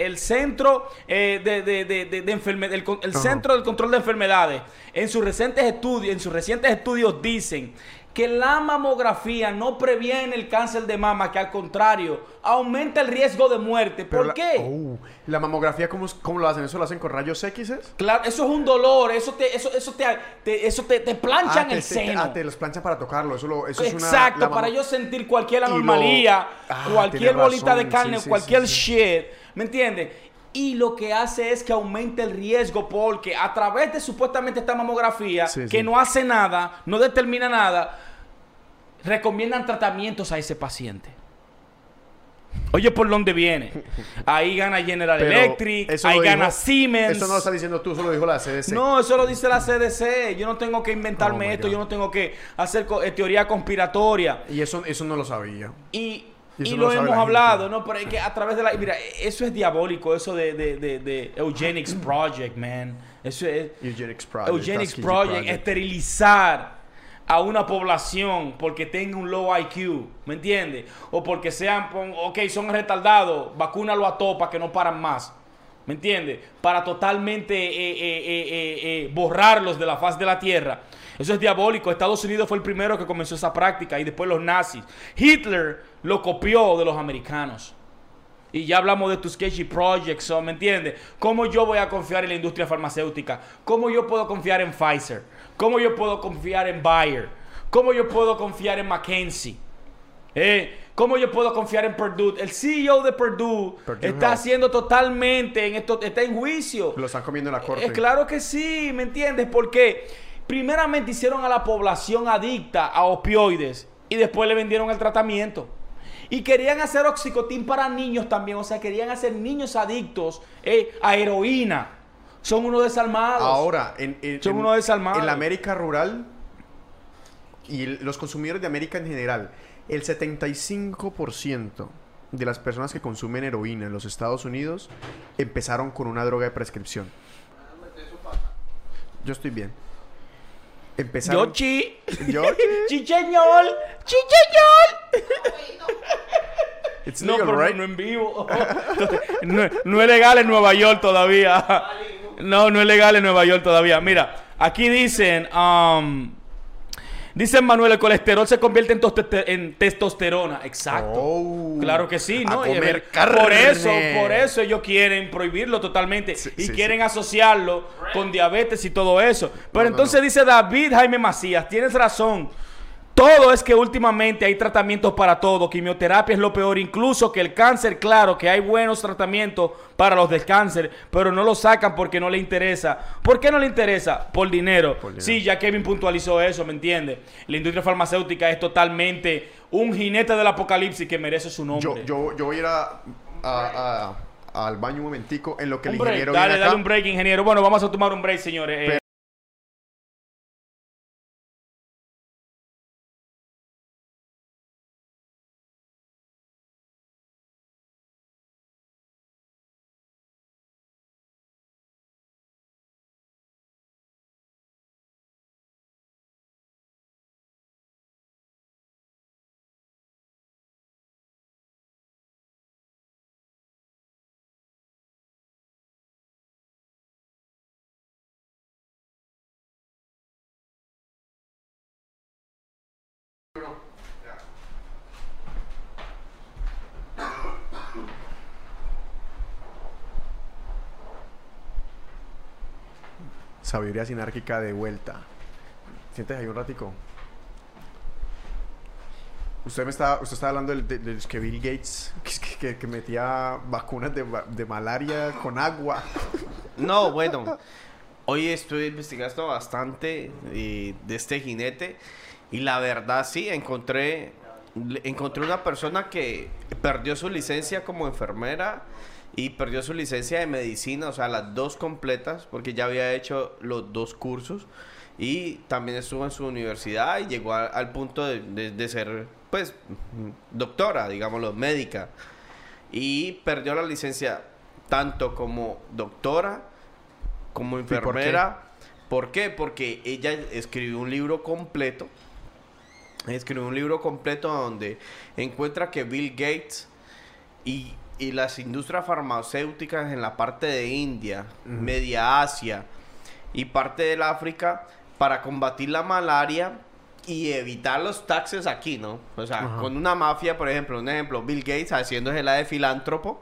el Centro eh, de, de, enferme- el. Centro del Control de Enfermedades, en sus recientes estudios, en sus recientes estudios dicen que la mamografía no previene el cáncer de mama, que al contrario, aumenta el riesgo de muerte. Pero ¿Por la- qué? Oh, ¿La mamografía cómo, cómo lo hacen? ¿Eso lo hacen con rayos X? Claro, eso es un dolor, eso te, eso, eso te, te- eso te, te planchan te, el seno. ah, te los planchan para tocarlo. Eso, lo, eso es una... Exacto, para yo sentir cualquier lo- anomalía, Ah, cualquier bolita de carne, sí, cualquier sí, sí. shit, ¿me entiendes? Y lo que hace es que aumenta el riesgo porque a través de supuestamente esta mamografía, Sí, que sí. no hace nada, no determina nada, recomiendan tratamientos a ese paciente. Oye, ¿por dónde viene? Ahí gana General Pero Electric, ahí gana dijo- Siemens. Eso no lo estás diciendo tú, eso lo dijo la CDC. No, eso lo dice la CDC. Yo no tengo que inventarme Oh esto, God. yo no tengo que hacer co- eh, teoría conspiratoria. Y eso, eso no lo sabía. Y, Y eso y no lo hemos la hablado, gente. ¿no? Pero es que a través de la... Mira, eso es diabólico, eso de, de, de, de Eugenics Project, man. Eso es... Eugenics Project. Eugenics Project, esterilizar a una población porque tenga un low IQ, ¿me entiendes? O porque sean, ok, son retardados, vacúnalo a todo para que no paran más, ¿me entiendes? Para totalmente eh, eh, eh, borrarlos de la faz de la tierra. Eso es diabólico. Estados Unidos fue el primero que comenzó esa práctica y después los nazis. Hitler lo copió de los americanos. Y ya hablamos de Tuskegee Project, so, ¿me entiendes? ¿Cómo yo voy a confiar en la industria farmacéutica? ¿Cómo yo puedo confiar en Pfizer? ¿Cómo yo puedo confiar en Bayer? ¿Cómo yo puedo confiar en McKinsey? Eh, ¿Cómo yo puedo confiar en Purdue? El CEO de Purdue, Purdue está haciendo totalmente en esto, está en juicio. Lo están comiendo en la corte. Eh, claro que sí, ¿me entiendes? Porque primeramente hicieron a la población adicta a opioides y después le vendieron el tratamiento. Y querían hacer oxicotín para niños también, o sea, querían hacer niños adictos eh, a heroína. Son unos desalmados. Ahora, en, en, Son en- unos desalmados. en la América rural y el- los consumidores de América en general, el 75% de las personas que consumen heroína en los Estados Unidos empezaron con una droga de prescripción. Yo estoy bien. Empezaron... Yo chi. Yo- Chicheñol. Chicheñol. It's No, legal, pero right? no, no en vivo. (laughs) no, no es legal en Nueva York todavía. No, no es legal en Nueva York todavía. Mira, aquí dicen, um, dicen Manuel, el colesterol se convierte en, toste- en testosterona. Exacto. Oh. Claro que sí, ¿no? Y, comer carne. Por eso, por eso ellos quieren prohibirlo totalmente Sí, y sí, quieren asociarlo con diabetes y todo eso. Pero no, entonces no. dice David Jaime Macías, tienes razón. Todo es que últimamente hay tratamientos para todo. Quimioterapia es lo peor, incluso que el cáncer, claro que hay buenos tratamientos para los del cáncer, pero no lo sacan porque no le interesa. ¿Por qué no le interesa? Por dinero. Por dinero. Sí, ya Kevin puntualizó eso, ¿me entiende? La industria farmacéutica es totalmente un jinete del apocalipsis que merece su nombre. Yo, yo, yo voy a ir a, a- a- al baño un momentico en lo que el Un break, ingeniero dale, viene dale acá. un break, ingeniero. Bueno, vamos a tomar un break, señores. Eh, Pero- Sabiduría sinárquica de vuelta. Siéntese ahí un ratico. Usted me está, usted está hablando de, de que Bill Gates (laughs) que, que- que metía vacunas de, de malaria con agua. No, bueno. Hoy estoy investigando bastante eh, de este jinete. Y la verdad, sí, encontré, encontré una persona que perdió su licencia como enfermera y perdió su licencia de medicina, o sea, las dos completas, porque ya había hecho los dos cursos. Y también estuvo en su universidad y llegó a- al punto de, de- de ser, pues, doctora, digámoslo, médica. Y perdió la licencia tanto como doctora como por enfermera. ¿Por qué? Porque ella escribió un libro completo. Escribió un libro completo donde encuentra que Bill Gates y, y las industrias farmacéuticas en la parte de India, Ujú. Media Asia y parte del África para combatir la malaria y evitar los taxes aquí, ¿no? O sea, Ajá. con una mafia, por ejemplo, un ejemplo, Bill Gates haciéndose la de filántropo,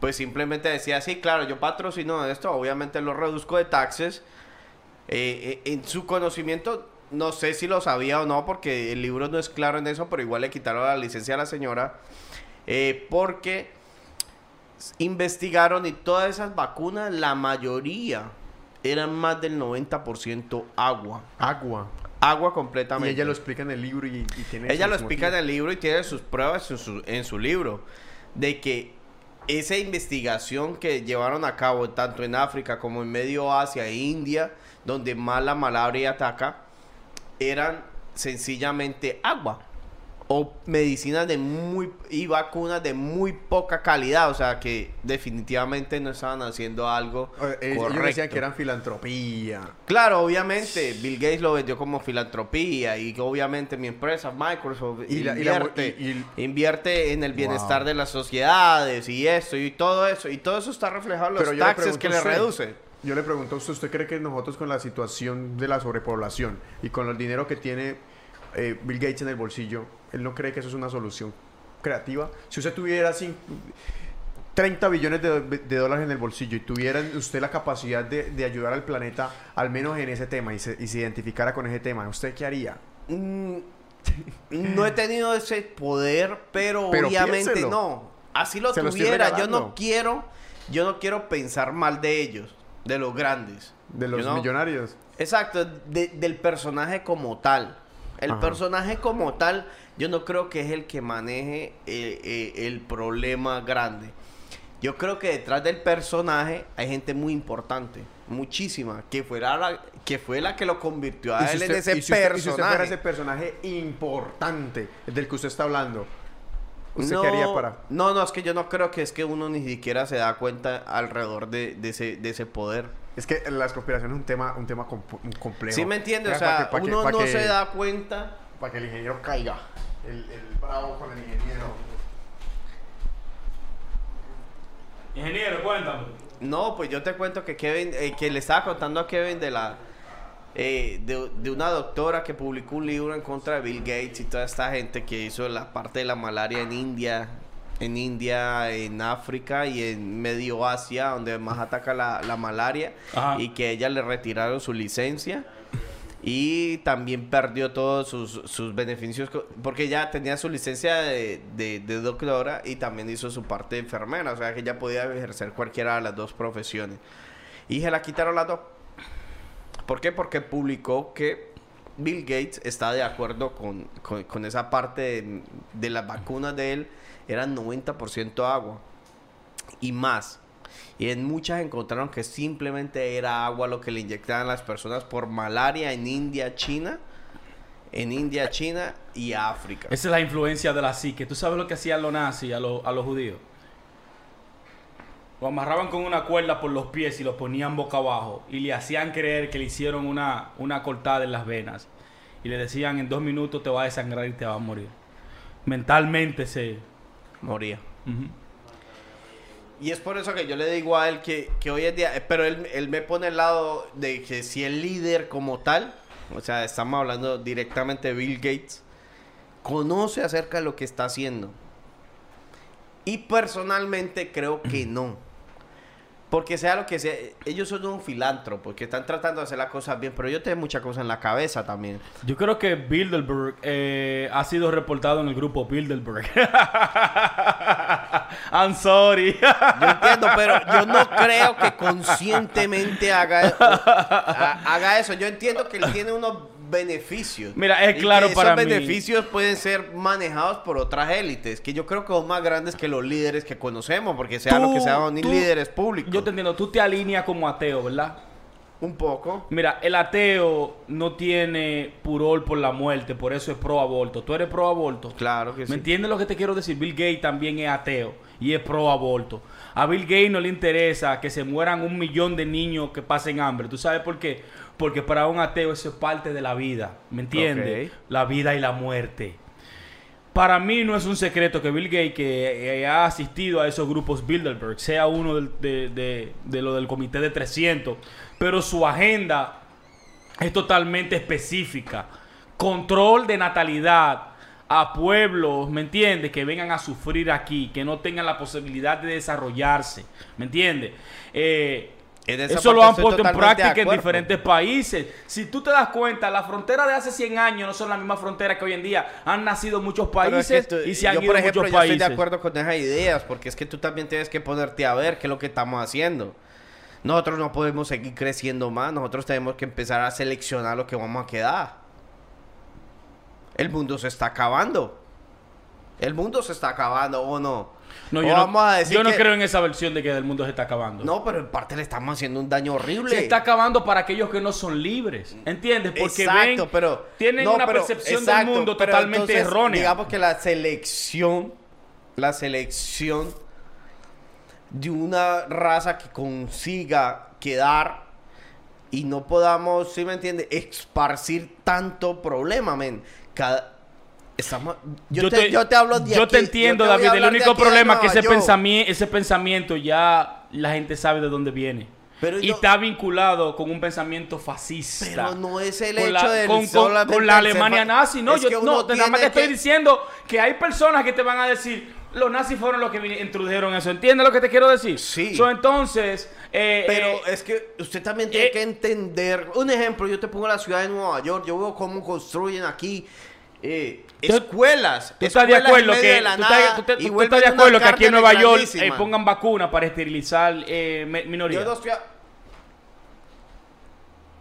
pues simplemente decía, sí, claro, yo patrocino esto, obviamente lo reduzco de taxes. Eh, eh, en su conocimiento, no sé si lo sabía o no, porque el libro no es claro en eso, pero igual le quitaron la licencia a la señora, eh, porque investigaron y todas esas vacunas, la mayoría eran más del 90% agua. Agua. Agua Y completamente. ella lo explica en el libro y, y tiene Ella lo explica en el libro y tiene sus pruebas en su, en su libro. De que esa investigación que llevaron a cabo tanto en África como en Medio Asia e India, donde más la malaria ataca, eran sencillamente agua. O medicinas de muy... y vacunas de muy poca calidad. O sea que definitivamente no estaban haciendo algo Eh, eh, Ellos decían correcto. que eran filantropía. Claro, obviamente, Bill Gates lo vendió como filantropía y obviamente mi empresa, Microsoft, Y la- y la- invierte, y- y- invierte en el bienestar Wow. de las sociedades y esto y todo eso. Y todo eso está reflejado en los Pero le taxes que le reduce. Yo le pregunto a usted, ¿usted cree que nosotros con la situación de la sobrepoblación y con el dinero que tiene eh, Bill Gates en el bolsillo, él no cree que eso es una solución creativa? Si usted tuviera cin- 30 billones de, de dólares en el bolsillo y tuviera usted la capacidad de, de ayudar al planeta, al menos en ese tema, y se, y se identificara con ese tema, ¿usted qué haría? Mm, (laughs) no he tenido ese poder, pero, Pero obviamente piénselo. no. Así lo Se lo estoy tuviera. yo no quiero, yo no quiero pensar mal de ellos, de los grandes. De los You know? millonarios. Exacto, de- del personaje como tal. El Ajá. personaje como tal, yo no creo que es el que maneje eh, eh, el problema grande. Yo creo que detrás del personaje hay gente muy importante, muchísima, que, fuera la, que fue la que lo convirtió a si él usted- en ese y si usted- y si usted fuera personaje. ese personaje importante del que usted está hablando, ¿usted no, qué haría para...? No, no, es que yo no creo que es que uno ni siquiera se da cuenta alrededor de, de ese, de ese poder. Es que las conspiraciones es un tema, un tema comp- un complejo. ¿Sí me entiendes? O sea, que- para que- uno no que- se da cuenta. Para que el ingeniero caiga. El, el bravo con el ingeniero. Ingeniero, cuéntame. No, pues yo te cuento que Kevin, eh, que le estaba contando a Kevin de la eh, de, de una doctora que publicó un libro en contra de Bill Gates y toda esta gente que hizo la parte de la malaria en India, en India, en África y en Medio Asia, donde más ataca la, la malaria, Ajá. y que ella le retiraron su licencia. Y también perdió todos sus, sus beneficios porque ya tenía su licencia de, de, de doctora y también hizo su parte de enfermera. O sea que ya podía ejercer cualquiera de las dos profesiones. Y se la quitaron las dos. ¿Por qué? Porque publicó que Bill Gates está de acuerdo con, con- con esa parte de, de las vacunas de él. Eran 90% agua y más. Y en muchas encontraron que simplemente era agua lo que le inyectaban las personas por malaria en India, China. En India, China y África. Esa es la influencia de la psique. ¿Tú sabes lo que hacían los nazis a, los- a los judíos? Lo amarraban con una cuerda por los pies y los ponían boca abajo. Y le hacían creer que le hicieron una, una cortada en las venas. Y le decían, en dos minutos te va a desangrar y te va a morir. Mentalmente se... Moría. Y es por eso que yo le digo a él que, que hoy en día, eh, pero él, él me pone al lado de que si el líder como tal, o sea, estamos hablando directamente de Bill Gates, conoce acerca de lo que está haciendo. Y personalmente creo que (clears throat) no. Porque sea lo que sea, ellos son un filántropo, que están tratando de hacer las cosas bien, pero ellos tienen muchas cosas en la cabeza también. Yo creo que Bilderberg eh, ha sido reportado en el grupo Bilderberg. (laughs) I'm sorry. Yo entiendo, pero yo no creo que conscientemente haga, ha- (laughs) haga eso. Yo entiendo que él tiene unos beneficios. Mira, es Y claro que para esos mí. beneficios pueden ser manejados por otras élites, que yo creo que son más grandes que los líderes que conocemos, porque sea lo que sean tú- líderes públicos. Yo te entiendo, tú te alineas como ateo, ¿verdad? Un poco. Mira, el ateo no tiene puror por la muerte, por eso es pro aborto. ¿Tú eres pro aborto? Claro que sí. ¿Me entiendes lo que te quiero decir? Bill Gates también es ateo y es pro aborto. A Bill Gates no le interesa que se mueran un millón de niños que pasen hambre. ¿Tú sabes por qué? Porque para un ateo eso es parte de la vida. ¿Me entiendes? La vida y la muerte. Para mí no es un secreto que Bill Gates, que eh, ha asistido a esos grupos Bilderberg, sea uno de, de- de lo del comité de 300, pero su agenda es totalmente específica. control de natalidad a pueblos, ¿me entiendes? Que vengan a sufrir aquí, que no tengan la posibilidad de desarrollarse, ¿me entiendes? Eh, eso lo han puesto en práctica en diferentes países. Si tú te das cuenta, las fronteras de hace 100 años no son las mismas fronteras que hoy en día. Han nacido muchos Pero es países que tú- y se han yo, ido por ejemplo, muchos yo países. estoy de acuerdo con esas ideas, porque es que tú también tienes que ponerte a ver qué es lo que estamos haciendo. Nosotros no podemos seguir creciendo más, nosotros tenemos que empezar a seleccionar lo que vamos a quedar. El mundo se está acabando. El mundo se está acabando, ¿o no? No, yo, vamos no, a decir yo no creo en esa versión de que el mundo se está acabando. No, pero en parte le estamos haciendo un daño horrible. Se está acabando para aquellos que no son libres. ¿Entiendes? Porque Exacto, ven, pero tienen no, una pero- percepción exacto, del mundo pero totalmente entonces, errónea. Digamos que la selección, la selección de una raza que consiga quedar y no podamos, ¿sí me entiende? Esparcir tanto problema, men. Cada Estamos, yo, te, yo te hablo de yo aquí, te entiendo, yo te a David. El de único de problema es que ese pensamiento, ese pensamiento ya la gente sabe de dónde viene. Pero y está vinculado con un pensamiento fascista. Pero no es el con hecho del con, con- con la Alemania nazi. No, yo no, nada más te estoy que- diciendo que hay personas que te van a decir, los nazis fueron los que introdujeron eso. ¿Entiendes lo que te quiero decir? Sí. So, entonces, eh, Pero eh, es que usted también tiene eh, que entender. Un ejemplo, yo te pongo la ciudad de Nueva York. Yo veo cómo construyen aquí eh, escuelas. ¿Tú estás de acuerdo que, de de aquí en Nueva York eh, pongan vacunas para esterilizar eh, minorías? Yo no estoy a-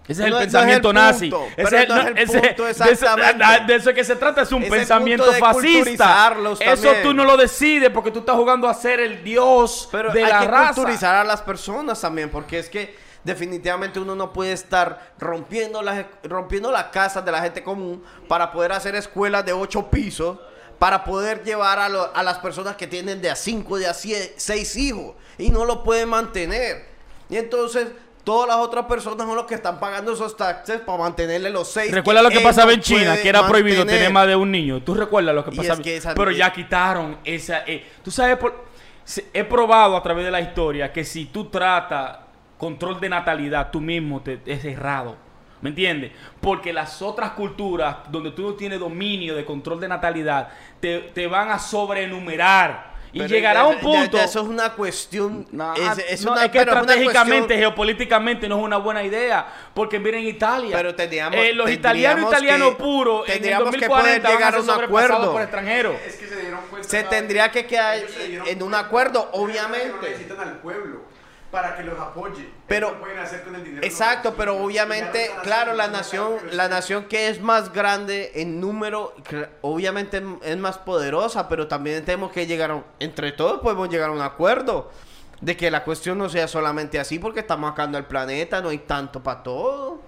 Ese es el No, no es el pensamiento nazi. Ese es- no es no, el ese- punto de eso- exactamente. De eso que se trata es un Es pensamiento de fascista. Eso tú no lo decides porque tú estás jugando a ser el dios Pero de hay la que raza. culturizar a las personas también, porque es que definitivamente uno no puede estar rompiendo las rompiendo las casas de la gente común para poder hacer escuelas de ocho pisos, para poder llevar a, lo- a las personas que tienen de a cinco, de a sie- seis hijos y no lo pueden mantener. Y entonces todas las otras personas son los que están pagando esos taxes para mantenerle los seis. Recuerda lo que pasaba en China, que era prohibido tener más de un niño. ¿Tú recuerdas lo que pasaba? es que Pero ya quitaron esa... eh, Tú sabes, por, he probado a través de la historia que si tú tratas control de natalidad, tú mismo te, es errado. ¿Me entiendes? Porque las otras culturas donde tú no tienes dominio de control de natalidad, te, te van a sobrenumerar. Y Pero llegará ya- un punto... ya eso es una cuestión. No, es, es no, una, es que pero es una estratégicamente, cuestión- geopolíticamente no es una buena idea. Porque miren Italia. Pero tendríamos- eh, los italianos italianos que- puros en el tendríamos que 2040 poder llegar van a un acuerdo. por extranjeros. Es que se dieron cuenta. se tendría que quedar en un acuerdo, que obviamente. necesitan al pueblo para que los apoye. Pero- pueden hacer con el dinero Exacto, pero obviamente, claro, la nación, la nación que es más grande en número, obviamente es más poderosa, pero también tenemos que llegar, a- entre todos podemos llegar a un acuerdo de que la cuestión no sea solamente así porque estamos sacando el planeta, no hay tanto para todo.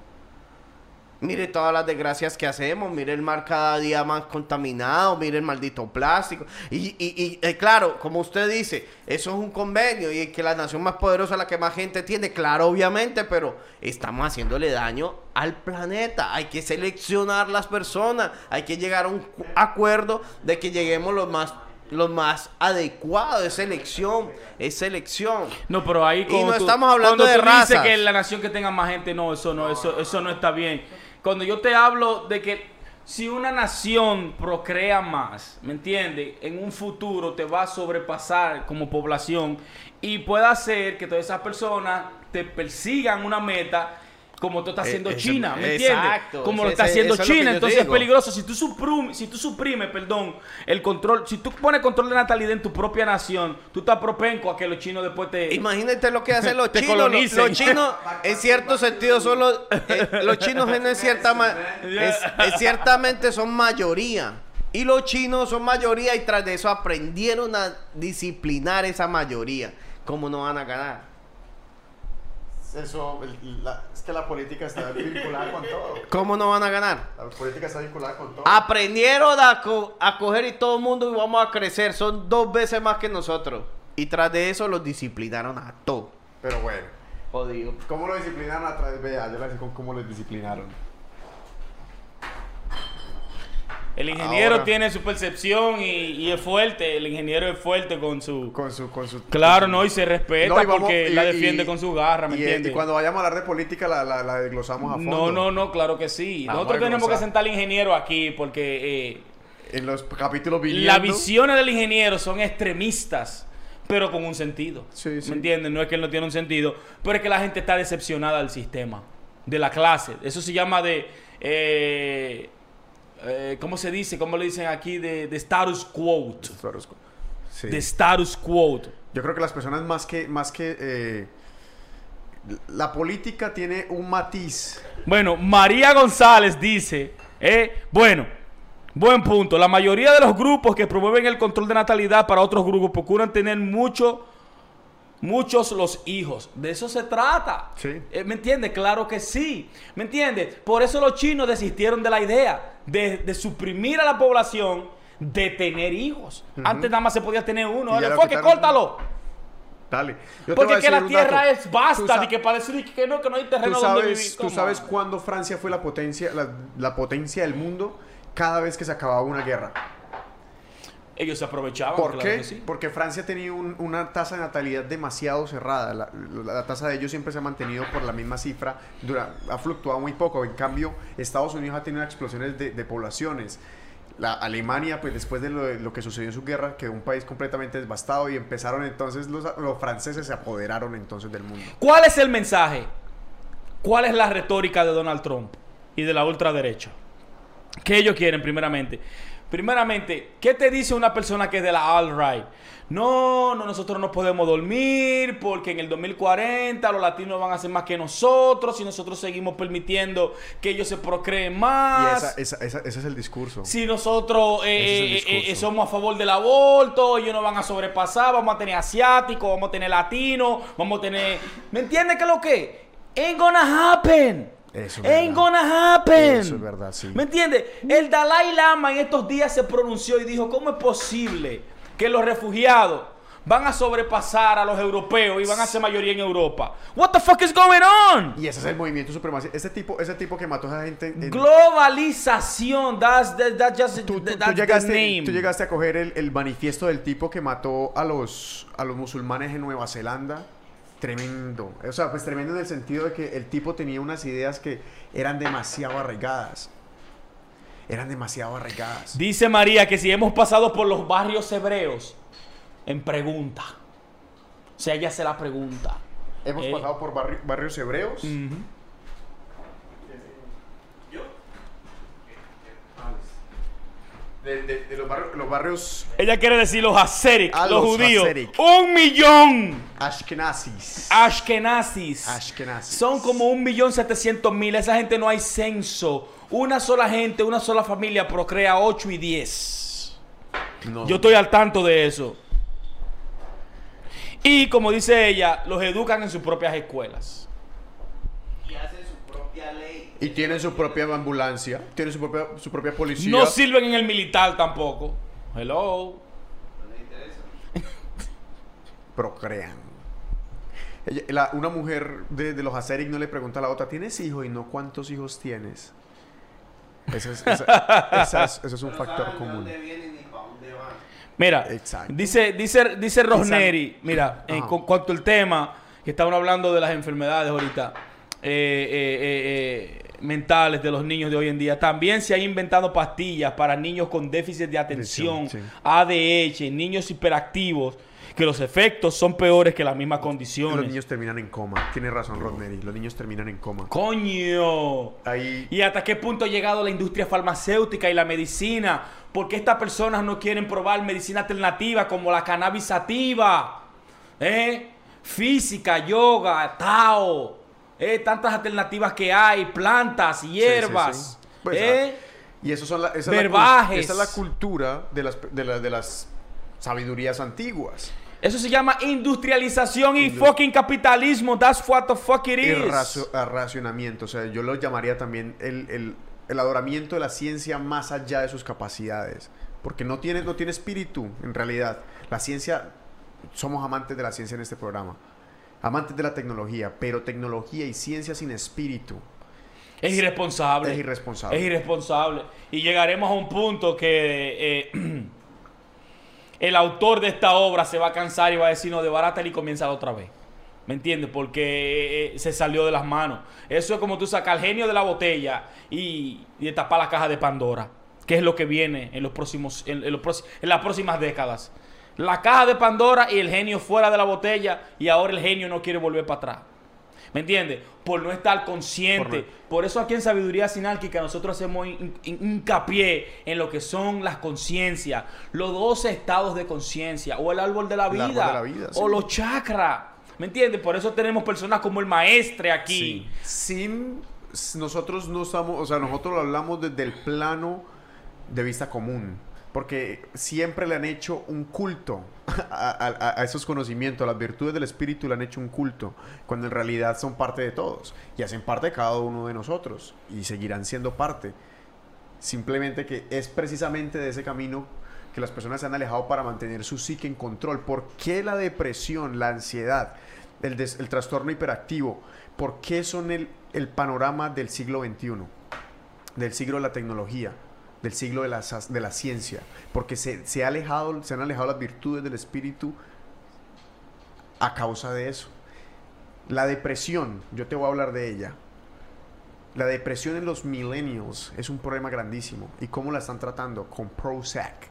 Mire todas las desgracias que hacemos, mire el mar cada día más contaminado, mire el maldito plástico. Y, y, y, eh, claro, como usted dice, eso es un convenio y que la nación más poderosa es la que más gente tiene, claro, obviamente, pero estamos haciéndole daño al planeta. Hay que seleccionar las personas, hay que llegar a un cu- acuerdo de que lleguemos los más los más adecuados, es selección, es selección. No, pero ahí Y cuando no tú- estamos hablando cuando de tú dices razas. que la nación que tenga más gente, no, eso no, eso, eso no está bien. Cuando yo te hablo de que si una nación procrea más, ¿me entiendes? En un futuro te va a sobrepasar como población y puede hacer que todas esas personas te persigan una meta como tú estás Eh, haciendo China, ¿me entiendes? exacto, Como lo está ese- haciendo China, entonces es peligroso. Si tú, suprum- si tú suprimes, perdón, el control, si tú pones control de natalidad en tu propia nación, tú estás propenco a que los chinos después te... Imagínate lo que (laughs) hacen los chinos. Los, chinos, en cierto sentido, son los, eh, los chinos en (laughs) cierta es- es ciertamente son mayoría. Y los chinos son mayoría y tras de eso aprendieron a disciplinar esa mayoría. ¿Cómo no van a ganar? Eso, el- la- es que la política está vinculada con todo. ¿Cómo no van a ganar? La política está vinculada con todo. Aprendieron a, co- a coger y todo el mundo y vamos a crecer. Son dos veces más que nosotros. Y tras de eso los disciplinaron a todo. Pero bueno, Jodido. ¿cómo lo disciplinaron a través de Vea, Yo le decía cómo, cómo lo disciplinaron. El ingeniero Ahora- tiene su percepción y, y es fuerte. El ingeniero es fuerte con su... Con su, con su, Claro, no, y se respeta No, y vamos- porque y- la defiende con su garra, ¿me y, eh, entiendes? Y cuando vayamos a hablar de política, la, la, la desglosamos a fondo. No, no, no, claro que sí. Vamos Nosotros tenemos que sentar al ingeniero aquí porque eh, En los capítulos viniendo. las visiones del ingeniero son extremistas, pero con un sentido. Sí, sí. ¿Me entiendes? No es que él no tiene un sentido, pero es que la gente está decepcionada del sistema, de la clase. Eso se llama de... eh, eh, ¿Cómo se dice? ¿Cómo le dicen aquí? De, de status quo. Sí. De status quo. Yo creo que las personas más que, más que eh, la política tiene un matiz. Bueno, María González dice, eh, bueno, buen punto. La mayoría de los grupos que promueven el control de natalidad para otros grupos procuran tener mucho, muchos los hijos. De eso se trata. Sí. Eh, ¿Me entiendes? Claro que sí. ¿Me entiendes? Por eso los chinos desistieron de la idea de, de suprimir a la población de tener hijos. Antes nada más se podía tener uno. Lo fue que córtalo. Dale. Yo Porque que la tierra dato. es sa- Y que para decir que no, que no hay Tú terreno donde vivir. tú sabes cuándo Francia fue la potencia, la, la potencia del mundo cada vez que se acababa una guerra. Ellos se aprovechaban. ¿Por claro qué? sí. Porque Francia tenía un- una tasa de natalidad demasiado cerrada. La, la- la tasa de ellos siempre se ha mantenido por la misma cifra. dura- ha fluctuado muy poco. En cambio, Estados Unidos ha tenido explosiones de, de poblaciones. La Alemania, pues después de lo, de lo que sucedió en su guerra, quedó un país completamente devastado y empezaron entonces, los, los franceses se apoderaron entonces del mundo. ¿Cuál es el mensaje? ¿Cuál es la retórica de Donald Trump y de la ultraderecha? ¿Qué ellos quieren primeramente? Primeramente, ¿qué te dice una persona que es de la alt-right? No, no, nosotros no podemos dormir porque en el 2040 los latinos van a ser más que nosotros y nosotros seguimos permitiendo que ellos se procreen Y más. esa, esa- esa- ese es el discurso. Si nosotros eh, es eh, eh, somos a favor del aborto, ellos no van a sobrepasar, vamos a tener asiáticos, vamos a tener latinos, vamos a tener... ¿Me entiendes qué es lo que? Ain't gonna happen. Eso es Ain't verdad. gonna happen. Eso es verdad, sí. ¿Me entiendes? El Dalai Lama en estos días se pronunció y dijo, ¿cómo es posible que los refugiados van a sobrepasar a los europeos y van a ser mayoría en Europa? What the fuck is going on? Y ese es el movimiento supremacista. Ese tipo, ese tipo que mató a esa gente. en- Globalización, that's, the- that's just tú, tú- tú that's the llegaste, name. tú llegaste a coger el, el manifiesto del tipo que mató a los, a los musulmanes en Nueva Zelanda. Tremendo. O sea, pues tremendo en el sentido de que el tipo tenía unas ideas que eran demasiado arraigadas. Eran demasiado arraigadas. Dice María que si hemos pasado por los barrios hebreos, en pregunta. O sea, ella se la pregunta. Hemos Eh. pasado por barri- barrios hebreos. De, de- de los, barrios, los barrios Ella quiere decir los Hasidic, Ah, los los judíos. Un millón. ashkenazis. Ashkenazis. Ashkenazis. Son como un millón setecientos mil. Esa gente no hay censo. Una sola gente, una sola familia procrea 8 y 10. No. Yo estoy al tanto de eso. Y como dice ella, los educan en sus propias escuelas. Y hacen su propia ley. Y tienen su propia ambulancia, tienen su propia, su propia policía. No sirven en el militar tampoco. Hello. (laughs) No les interesa. procrean. Ella- la- una mujer de, de los Aserik no le pregunta a la otra, ¿tienes hijos? Y no, ¿cuántos hijos tienes? Ese es, esa- esa es- eso es un factor saben de común. dónde vienen ni para dónde van. Mira, Exacto. dice, dice, dice Rosneri, mira, en cu- cuanto al tema, que estaban hablando de las enfermedades ahorita, eh, eh, eh, mentales de los niños de hoy en día, también se han inventado pastillas para niños con déficit de atención, sí. ADH, niños hiperactivos, que los efectos son peores que las mismas Los condiciones. niños terminan en coma. Tiene razón, Rodney. Los niños terminan en coma. Coño. Ahí, ¿Y hasta qué punto ha llegado la industria farmacéutica y la medicina? Porque estas personas no quieren probar medicina alternativa como la cannabis sativa? ¿Eh? Física, yoga, Tao. ¿Eh? Tantas alternativas que hay, plantas, hierbas. sí, sí. Pues, ¿eh? y eso son la, esa, es la, Verbajes. esa es la cultura de las, de, la- de las sabidurías antiguas. Eso se llama industrialización y fucking capitalismo. That's what the fuck it is. racionamiento. O sea, yo lo llamaría también el, el- el adoramiento de la ciencia más allá de sus capacidades. Porque no tiene, no tiene espíritu, en realidad. La ciencia, somos amantes de la ciencia en este programa. Amantes de la tecnología, pero tecnología y ciencia sin espíritu. Es irresponsable. Es irresponsable. Es irresponsable. Y llegaremos a un punto que eh, (clears throat) el autor de esta obra se va a cansar y va a decir, no, de barata y comienza otra vez. ¿Me entiendes? Porque eh, se salió de las manos. Eso es como tú sacas el genio de la botella y, y tapar la caja de Pandora. Que es lo que viene en los próximos, en, en los en las próximas décadas. La caja de Pandora y el genio fuera de la botella y ahora el genio no quiere volver para atrás. ¿Me entiendes? Por no estar consciente. Por Por, eso aquí en Sabiduría Sinálquica nosotros hacemos hin- hin- hincapié en lo que son las conciencias, los 12 estados de conciencia, o el árbol de la vida, árbol de la vida, o los chakras. ¿Me entiendes? Por eso tenemos personas como el maestre aquí. Sin nosotros no estamos, o sea, nosotros lo hablamos desde el plano de vista común, porque siempre le han hecho un culto (laughs) a, esos conocimientos, a las virtudes del espíritu le han hecho un culto, cuando en realidad son parte de todos y hacen parte de cada uno de nosotros y seguirán siendo parte. Simplemente que es precisamente de ese camino que las personas se han alejado para mantener su psique en control. ¿Por qué la depresión, la ansiedad, el, trastorno hiperactivo, por qué son el panorama del siglo XXI, del siglo de la tecnología, del siglo de la, de la ciencia? Porque se, se, ha alejado, se han alejado las virtudes del espíritu a causa de eso. La depresión, yo te voy a hablar de ella. La depresión en los millennials es un problema grandísimo. ¿Y cómo la están tratando? Con Prozac.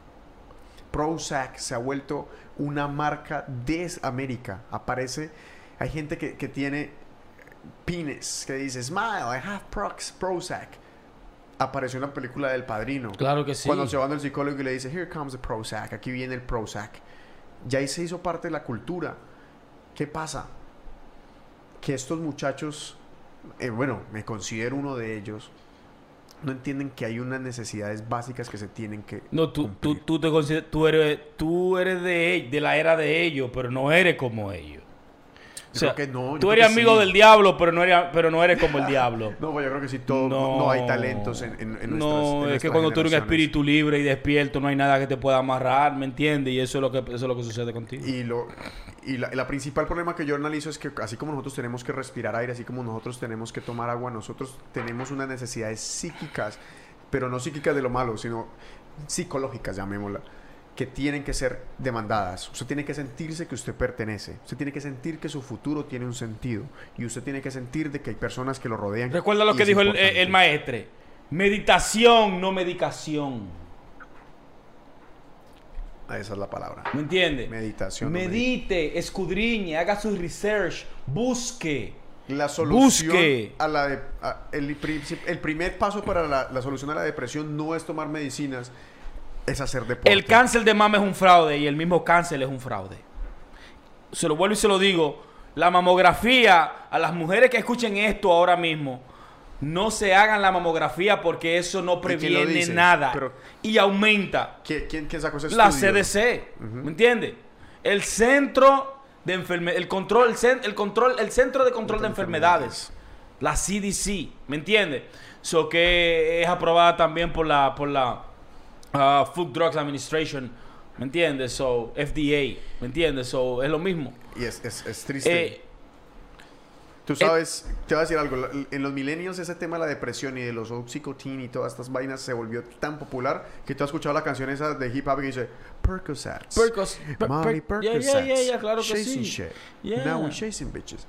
Prozac se ha vuelto una marca de América. Aparece, hay gente que, que tiene pines que dice, smile, I have Prox, Prozac. Apareció en la película del Padrino. Claro que sí. Cuando se va al psicólogo y le dice, here comes the Prozac, aquí viene el Prozac. Ya ahí se hizo parte de la cultura. ¿Qué pasa? Que estos muchachos, eh, bueno, me considero uno de ellos, no entienden que hay unas necesidades básicas que se tienen que No, tú, tú, cumplir. tú te tú eres, tú eres de, de la era de ellos, pero no eres como ellos. O sea, creo que no, tú eres amigo sí. del diablo, pero no eres, pero no eres como el (laughs) diablo. No, pues yo creo que sí, todo, no, no hay talentos en, en, en No, nuestras- en es que cuando tú eres un espíritu libre y despierto, no hay nada que te pueda amarrar, ¿me entiendes? Y eso es lo que, eso es lo que sucede contigo. Y, lo, y la, la principal problema que yo analizo es que así como nosotros tenemos que respirar aire, así como nosotros tenemos que tomar agua, nosotros tenemos unas necesidades psíquicas, pero no psíquicas de lo malo, sino psicológicas, llamémosla, que tienen que ser demandadas. Usted tiene que sentirse que usted pertenece. Usted tiene que sentir que su futuro tiene un sentido. Y usted tiene que sentir de que hay personas que lo rodean. Recuerda lo que dijo el, el maestre. Meditación, no medicación. Ah, Esa es la palabra. ¿Me entiendes? Meditación. no Medite, escudriñe, haga su research, busque. La solución Busque. a la de- a- el, princip- el primer paso para la, la solución a la depresión no es tomar medicinas, es hacer deporte. El cáncer de mama es un fraude y el mismo cáncer es un fraude. Se lo vuelvo y se lo digo. La mamografía, a las mujeres que escuchen esto ahora mismo, no se hagan la mamografía porque eso no previene dice? nada Pero- y aumenta. ¿Qui- ¿Quién, quién sacó ese La estudio? CDC. ¿me entiendes? El centro de enferme el control, el, cen- el control, el centro de control de De enfermedades, la CDC, ¿me entiendes? So que es aprobada también por la por la ah, Food Drugs Administration, ¿me entiendes? So FDA, ¿me entiendes? So es lo mismo. Y es, es, es triste. Eh, Tú sabes, te voy a decir algo. En los millennials ese tema de la depresión y de los oxycontin y todas estas vainas se volvió tan popular que tú has escuchado la canción esa de hip hop que dice Percocets. Percos, per- Mommy per- Percocets. yeah, yeah, yeah, claro que chasing sí. shit. Yeah. Now we chasing bitches.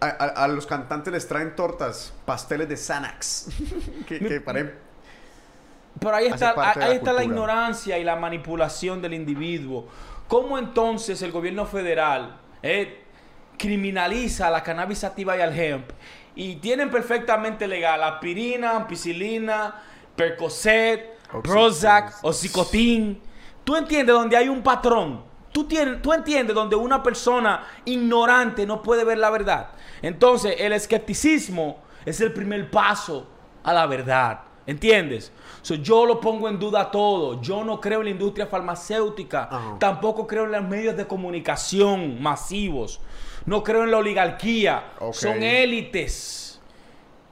A, a- a los cantantes les traen tortas, pasteles de Xanax. (laughs) que, que (laughs) pare- Pero ahí está, ahí la está la ignorancia y la manipulación del individuo. ¿Cómo entonces el gobierno federal eh, criminaliza la cannabis sativa y al hemp? Y tienen perfectamente legal aspirina, ampicilina, Percocet, Prozac, Oxicotin. ¿Tú entiendes donde hay un patrón? ¿Tú, tienes, ¿Tú entiendes donde una persona ignorante no puede ver la verdad? Entonces, el escepticismo es el primer paso a la verdad. ¿Entiendes? So, yo lo pongo en duda todo. Yo no creo en la industria farmacéutica. Ajá. Tampoco creo en los medios de comunicación masivos. No creo en la oligarquía. Son élites.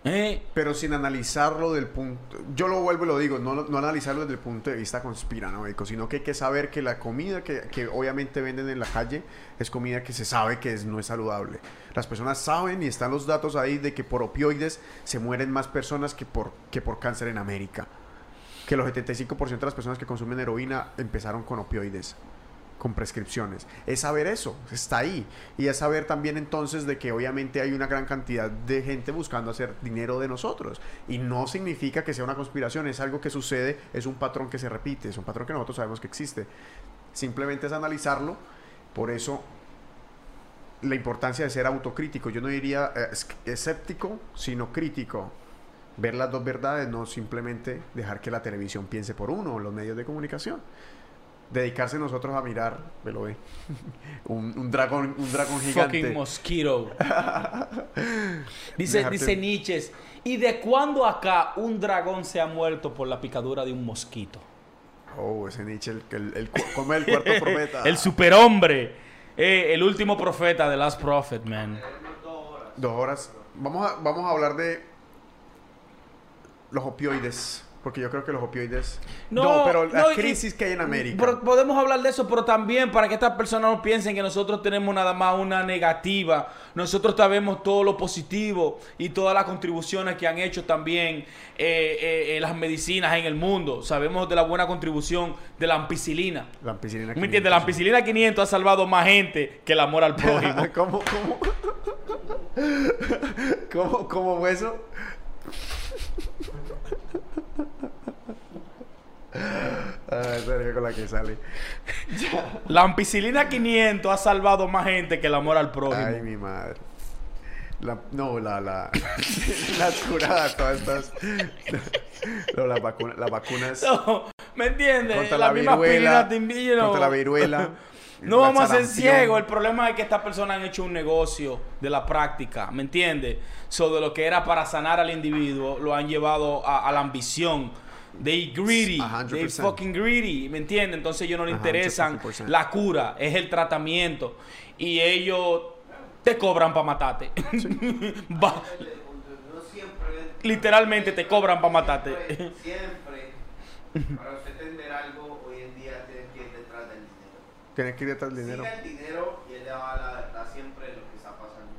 ¿Eh? Pero sin analizarlo del punto... Yo lo vuelvo y lo digo, no, no analizarlo desde el punto de vista conspiranoico, sino que hay que saber que la comida que, que obviamente venden en la calle es comida que se sabe que es, no es saludable. Las personas saben y están los datos ahí de que por opioides se mueren más personas que por, que por cáncer en América. Que los 75% de las personas que consumen heroína empezaron con opioides con prescripciones. Es saber eso, está ahí. Y es saber también entonces de que obviamente hay una gran cantidad de gente buscando hacer dinero de nosotros. Y no significa que sea una conspiración, es algo que sucede, es un patrón que se repite, es un patrón que nosotros sabemos que existe. Simplemente es analizarlo. Por eso la importancia de ser autocrítico. Yo no diría eh, es- escéptico, sino crítico. Ver las dos verdades, no simplemente dejar que la televisión piense por uno o los medios de comunicación dedicarse nosotros a mirar, me lo ve, (laughs) un, un dragón, un dragón gigante. Fucking mosquito. (laughs) dice, Dejarte- dice Nietzsche. ¿Y de cuándo acá un dragón se ha muerto por la picadura de un mosquito? Oh, ese Nietzsche, el, el, el cu- como el cuarto (laughs) profeta. el superhombre. Eh, el último profeta de Last Prophet, man. Dos horas. Vamos a, vamos a hablar de los opioides, porque yo creo que los opioides. No, pero la no, y- crisis que hay en América. pero podemos hablar de eso, pero también para que estas personas no piensen que nosotros tenemos nada más una negativa. Nosotros sabemos todo lo positivo y todas las contribuciones que han hecho también eh, eh, eh, las medicinas en el mundo. Sabemos de la buena contribución de la ampicilina. la ampicilina. ¿Me entiendes? La 500. ampicilina 500 ha salvado más gente que el amor al prójimo. (laughs) ¿Cómo, cómo? (laughs) ¿Cómo, cómo fue eso? Ah, con la que sale. La ampicilina 500 ha salvado más gente que el amor al prójimo. Ay, mi madre. La, no, la, la, (laughs) las curadas, todas estas. No, las, vacunas, las vacunas No, ¿Me entiendes? contra la, la, viruela. te ¿no? Contra la viruela. (laughs) No la vamos a ser ciegos. El problema es que estas personas han hecho un negocio de la práctica, ¿me entiendes? Sobre lo que era para sanar al individuo, lo han llevado a, a la ambición. They greedy. A They 100%. fucking greedy, ¿me entiendes? Entonces ellos no les interesan 150%. la cura, es el tratamiento. Y ellos te cobran para matarte. (laughs) Va- No siempre. Literalmente te cobran para matarte. Siempre, para usted entender algo, hoy en día tiene que ir detrás del dinero. Tienes que ir detrás del dinero. Siga el dinero y él le va a la verdad siempre de lo que está pasando.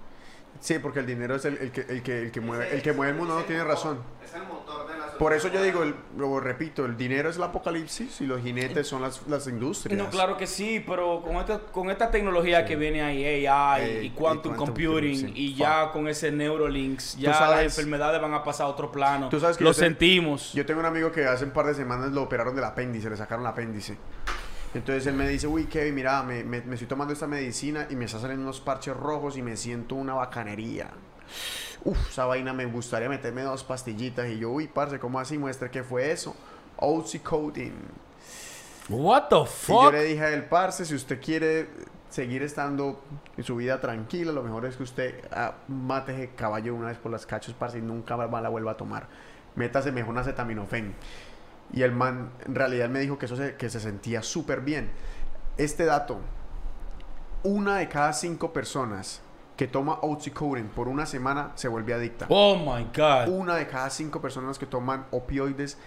Sí, porque el dinero es el, el que, el, que, el que mueve, el que mueve el mundo, no tiene razón. Es el motor de. Por eso yo digo, el- lo repito, el dinero es el apocalipsis y los jinetes son las, las industrias. No, claro que sí, pero con esta, con esta tecnología que viene ahí, AI Eh, y y quantum, computing, y ya con ese Neuralinks, ya sabes- las enfermedades van a pasar a otro plano. Tú sabes que Lo yo te- sentimos. Yo tengo un amigo que hace un par de semanas lo operaron del apéndice, le sacaron el apéndice. Entonces él me dice, uy, Kevin, mira, me, me- me estoy tomando esta medicina y me está saliendo unos parches rojos y me siento una bacanería. Uf, esa vaina me gustaría meterme dos pastillitas. Y yo, uy, parce, ¿cómo así? Muestre qué fue eso. Oxycodone. What the Y yo fuck? le dije a él, parce, si usted quiere seguir estando en su vida tranquila, lo mejor es que usted ah, mate ese caballo una vez por las cachos, parce, y nunca más la vuelva a tomar. Métase mejor un acetaminofén. Y el man, en realidad, me dijo que eso se, que se sentía súper bien. Este dato, una de cada cinco personas que toma oxycodone por una semana se vuelve adicta. Oh my God. Una de cada cinco personas que toman opioides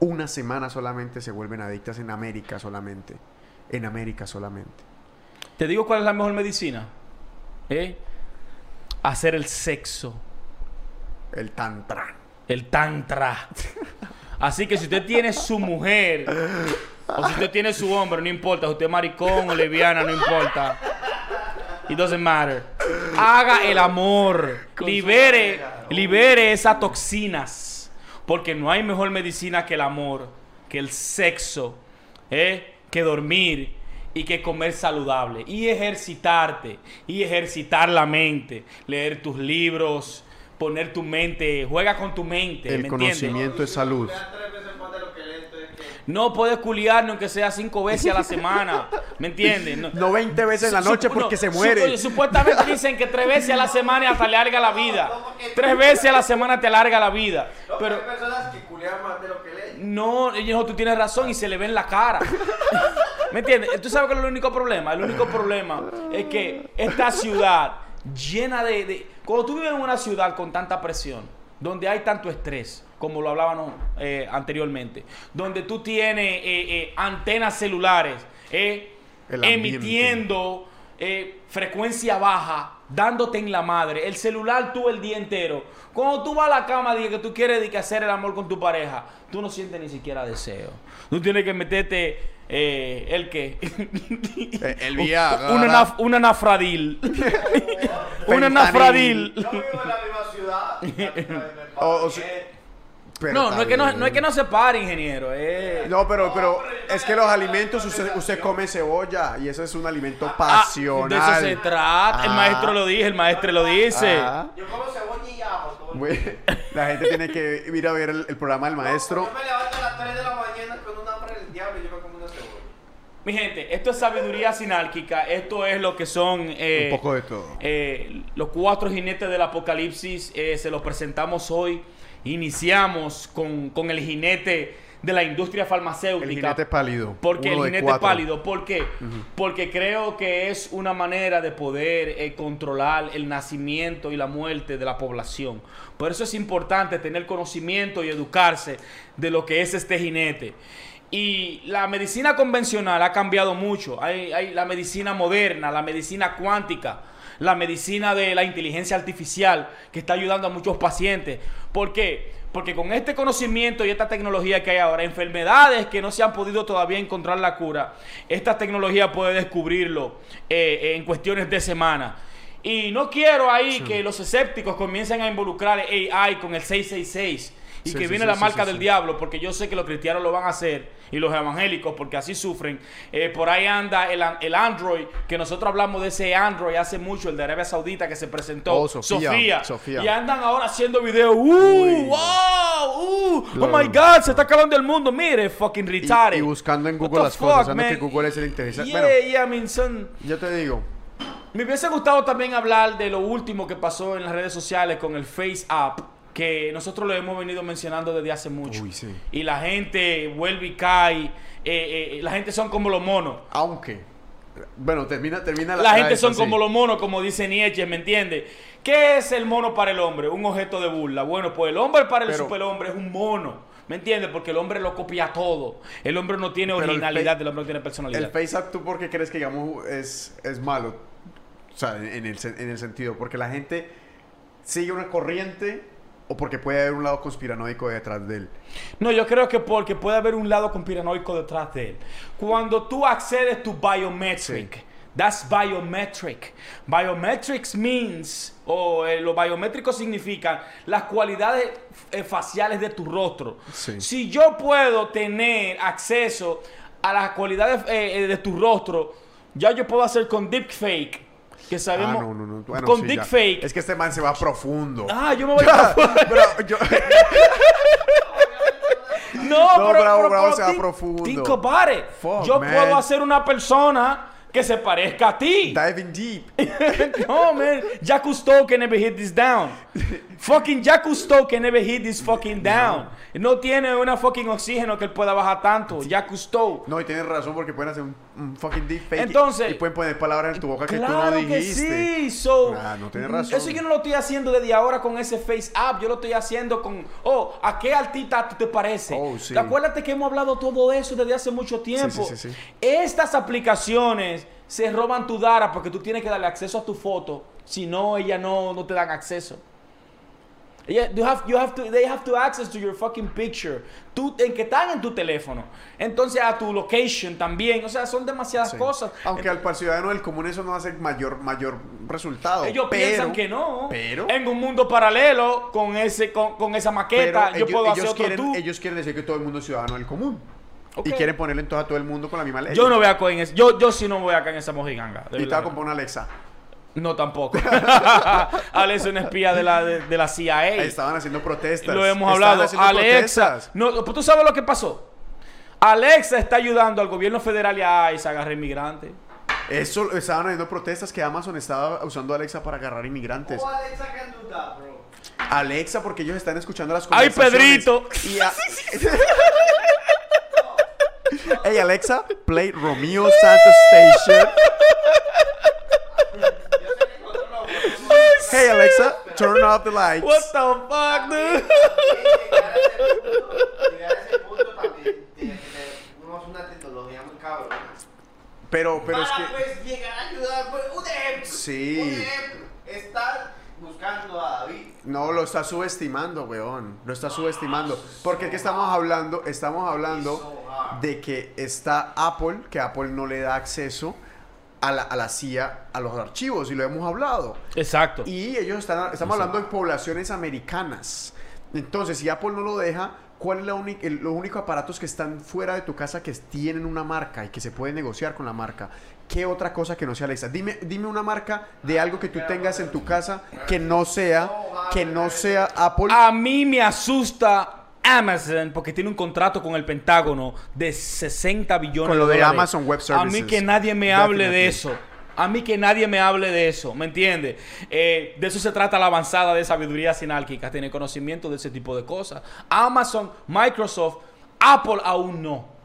una semana solamente se vuelven adictas en América solamente. En América solamente. Te digo cuál es la mejor medicina. ¿Eh? Hacer el sexo. El tantra. El tantra. Así que si usted tiene su mujer, o si usted tiene su hombre, no importa. Si usted es maricón o lesbiana, no importa. It doesn't matter. (laughs) Haga el amor. Libere, libere esas toxinas. Porque no hay mejor medicina que el amor, que el sexo, ¿eh? que dormir y que comer saludable. Y ejercitarte. Y ejercitar la mente. Leer tus libros. Poner tu mente. Juega con tu mente. El ¿me entiendes? conocimiento es salud. Vea tres veces más de lo que lee, entonces, ¿qué? No puedes culiarnos aunque sea cinco veces a la semana. ¿Me entiendes? No, No 20 veces en la noche porque no, se muere. supuestamente dicen que tres veces a la semana hasta le larga la vida. Tres veces a la semana te larga la vida. Pero hay personas que culean más de lo que leen. no, ellos, tú tienes razón y se le ve en la cara. (laughs) ¿Me entiendes? ¿Tú sabes cuál es el único problema? El único problema es que esta ciudad llena de... de- Cuando tú vives en una ciudad con tanta presión, donde hay tanto estrés, como lo hablábamos eh, anteriormente, donde tú tienes eh, eh, antenas celulares emitiendo frecuencia baja, dándote en la madre, el celular tú el día entero. Cuando tú vas a la cama y que tú quieres hacer el amor con tu pareja, tú no sientes ni siquiera deseo. Tú tienes que meterte eh, el qué? Eh, el Viagra. una, naf- una nafradil. (laughs) una nafradil. Yo vivo en la misma ciudad. O- o sea, Pero No, no es, que no, no es que no se pare, ingeniero. eh. No, pero, pero es que los alimentos, usted, usted come cebolla y eso es un alimento Ah, pasional. de eso se trata. El Ah. maestro lo dice, el maestro lo dice. Ah. Yo como cebolla y ajo el Bueno, (laughs) La gente tiene que ir a ver el, el programa del maestro. Yo me levanto a las 3 de la mañana con un hambre del diablo y yo me como una cebolla. Mi gente, esto es sabiduría sinálquica. Esto es lo que son eh, Un poco de todo. eh, los cuatro jinetes del apocalipsis. eh, se los presentamos hoy. Iniciamos con, con el jinete de la industria farmacéutica. El jinete pálido. Porque uno el jinete cuatro. pálido, ¿por qué? Porque creo que es una manera de poder controlar el nacimiento y la muerte de la población. Por eso es importante tener conocimiento y educarse de lo que es este jinete. Y la medicina convencional ha cambiado mucho. Hay, hay la medicina moderna, la medicina cuántica, la medicina de la inteligencia artificial que está ayudando a muchos pacientes. ¿Por qué? Porque con este conocimiento y esta tecnología que hay ahora, enfermedades que no se han podido todavía encontrar la cura, esta tecnología puede descubrirlo eh, en cuestiones de semana. Y no quiero ahí que los escépticos comiencen a involucrar AI con el 666 y Sí, que sí, viene la marca del diablo, porque yo sé que los cristianos lo van a hacer y los evangélicos, porque así sufren. Eh, por ahí anda el, el Android, que nosotros hablamos de ese Android hace mucho, el de Arabia Saudita que se presentó. Oh, Sofía, Sofía. Y andan ahora haciendo videos. ¡Uh! ¡Wow! ¡Uh! ¡Oh my God! Se está acabando el mundo. Mire, fucking retarded. y buscando en Google las cosas, fuck, sabiendo que? Google es el interesante. Yeah, Bueno, yeah, I mean, son- yo te digo, me hubiese gustado también hablar de lo último que pasó en las redes sociales con el Face App, que nosotros lo hemos venido mencionando desde hace mucho. Uy, sí. Y la gente vuelve y cae. eh, eh, la gente son como los monos. aunque. Bueno, termina, termina La gente esta, son sí. como los monos, como dice Nietzsche, ¿me entiendes? ¿Qué es el mono para el hombre? Un objeto de burla. Bueno, pues el hombre para el Pero- superhombre es un mono. ¿Me entiendes? Porque el hombre lo copia todo. El hombre no tiene el originalidad, el hombre no tiene personalidad. El Face ¿tú por qué crees que, digamos, es, es malo? O sea, en el, en el sentido, porque la gente sigue una corriente o porque puede haber un lado conspiranoico detrás de él. No, yo creo que porque puede haber un lado conspiranoico detrás de él. Cuando tú accedes tu biometric, Sí. that's biometric. Biometrics means, o eh, lo biométrico significa las cualidades eh, faciales de tu rostro. Sí. Si yo puedo tener acceso a las cualidades eh, eh, de tu rostro, ya yo puedo hacer con deepfake, que sabemos. ah, no, no, no. Bueno, con sí, ya. deepfake. Es que este man se va profundo. Ah, yo me voy Ya, a... (laughs) bro, yo- (laughs) No, No, pero, bravo, pero- bravo, pero se va think- profundo. think about it. Fuck, Yo man. puedo hacer una persona que se parezca a ti. diving deep. (laughs) no, man. Jack Cousteau can never hit this down. Fucking Jack Cousteau can never hit this fucking down. No tiene una fucking oxígeno que él pueda bajar tanto. Jack Cousteau. No, y tienes razón porque pueden hacer un, un fucking deep fake Entonces- y pueden poner palabras en tu boca que Claro tú no que dijiste. sí. So, Ah, no tienes razón. Eso yo no lo estoy haciendo desde ahora con ese Face App. Yo lo estoy haciendo con. Oh, ¿a qué artista tú te parece? Oh, sí. Acuérdate que hemos hablado todo eso desde hace mucho tiempo. sí, sí, sí. Estas aplicaciones se roban tu data porque tú tienes que darle acceso a tu foto. Si no, ellas no, no te dan acceso. Ella- you have, you have to, they have to access to your fucking picture. Tú, en que están en tu teléfono. Entonces a tu location también. O sea, son demasiadas Sí. cosas. Aunque al, ciudadano del común eso no hace mayor, mayor resultado. Ellos pero, piensan que no. pero- en un mundo paralelo, con ese, con, con esa maqueta, yo ellos, puedo hacer ellos otro quieren, tú. ellos quieren decir que todo el mundo es ciudadano del común. Y quieren ponerle entonces a todo el mundo con la misma ley. Yo no voy a en ese, yo, yo sí no voy acá en esa mojiganga. Y te va a comprar una Alexa. No tampoco. (laughs) Alex es un espía de la, de, de la CIA. Estaban haciendo protestas. Lo hemos hablado. Alexa. protestas. No, pues tú sabes lo que pasó. Alexa está ayudando al gobierno federal y a ICE a agarrar inmigrantes. Eso estaban haciendo protestas que Amazon estaba usando a Alexa para agarrar inmigrantes. Oh, Alexa can do that, bro. Alexa, porque ellos están escuchando las ¡Ay, conversaciones. Pedrito! Y a- (laughs) hey, Alexa, play Romeo Santos Station. Hey, Alexa, turn off the lights. What the fuck, dude? Llegar a ese punto también tiene que tener una tecnología muy cabrona. Pero, pero es Para que... pues llegar a ayudar, pues, un ejemplo. Sí. Un ejemplo. Estar buscando a David. No, lo está subestimando, weón. Lo está subestimando. Porque es que estamos hablando, estamos hablando de que está Apple, que Apple no le da acceso a la, a la CIA, a los archivos, y lo hemos hablado. Exacto. Y ellos están, estamos hablando de poblaciones americanas. Entonces, si Apple no lo deja, ¿cuál es la el- los únicos aparatos que están fuera de tu casa que tienen una marca y que se puede negociar con la marca? ¿Qué otra cosa que no sea Alexa? Dime, dime una marca de algo que tú tengas en tu casa que no sea, que no sea Apple. A mí me asusta Amazon porque tiene un contrato con el Pentágono de 60 billones Con lo de dólares. Amazon Web A mí Services. que nadie me hable de eso. A mí que nadie me hable de eso, ¿me entiendes? Eh, de eso se trata la avanzada de sabiduría sinálquica, tener conocimiento de ese tipo de cosas. Amazon, Microsoft, Apple aún no.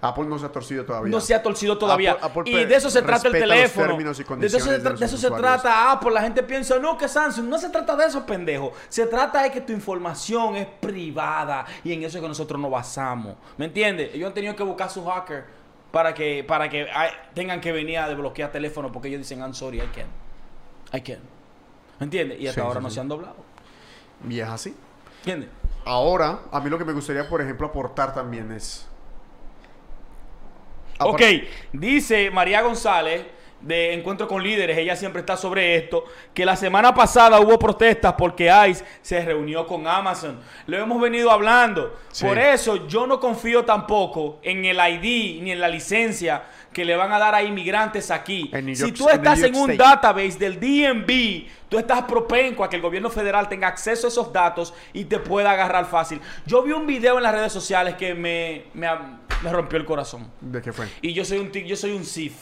Apple no se ha torcido todavía. No se ha torcido todavía. Apple- Apple y de eso se trata el teléfono. de eso se, de tra- los de eso se usuarios. trata Apple. La gente piensa, no, que Samsung. No se trata de eso, pendejo. Se trata de que tu información es privada. Y en eso es que nosotros nos basamos. ¿Me entiendes? Ellos han tenido que buscar su hacker para que, para que ay, tengan que venir a desbloquear teléfono porque ellos dicen, I'm sorry, I can't. I can't. ¿Me entiendes? Y hasta Sí, ahora sí, no sí. se han doblado. Y es así. ¿Entiendes? Ahora, a mí lo que me gustaría, por ejemplo, aportar también es. Ok, Apar- dice María González de Encuentro con Líderes, ella siempre está sobre esto, que la semana pasada hubo protestas porque ICE se reunió con Amazon. Lo hemos venido hablando. Sí. Por eso yo no confío tampoco en el ID ni en la licencia que le van a dar a inmigrantes aquí. Si tú estás en un database del DMV, tú estás propenso a que el gobierno federal tenga acceso a esos datos y te pueda agarrar fácil. Yo vi un video en las redes sociales que me, me, me rompió el corazón. ¿De qué fue? Y yo soy un tic- yo soy un Sith.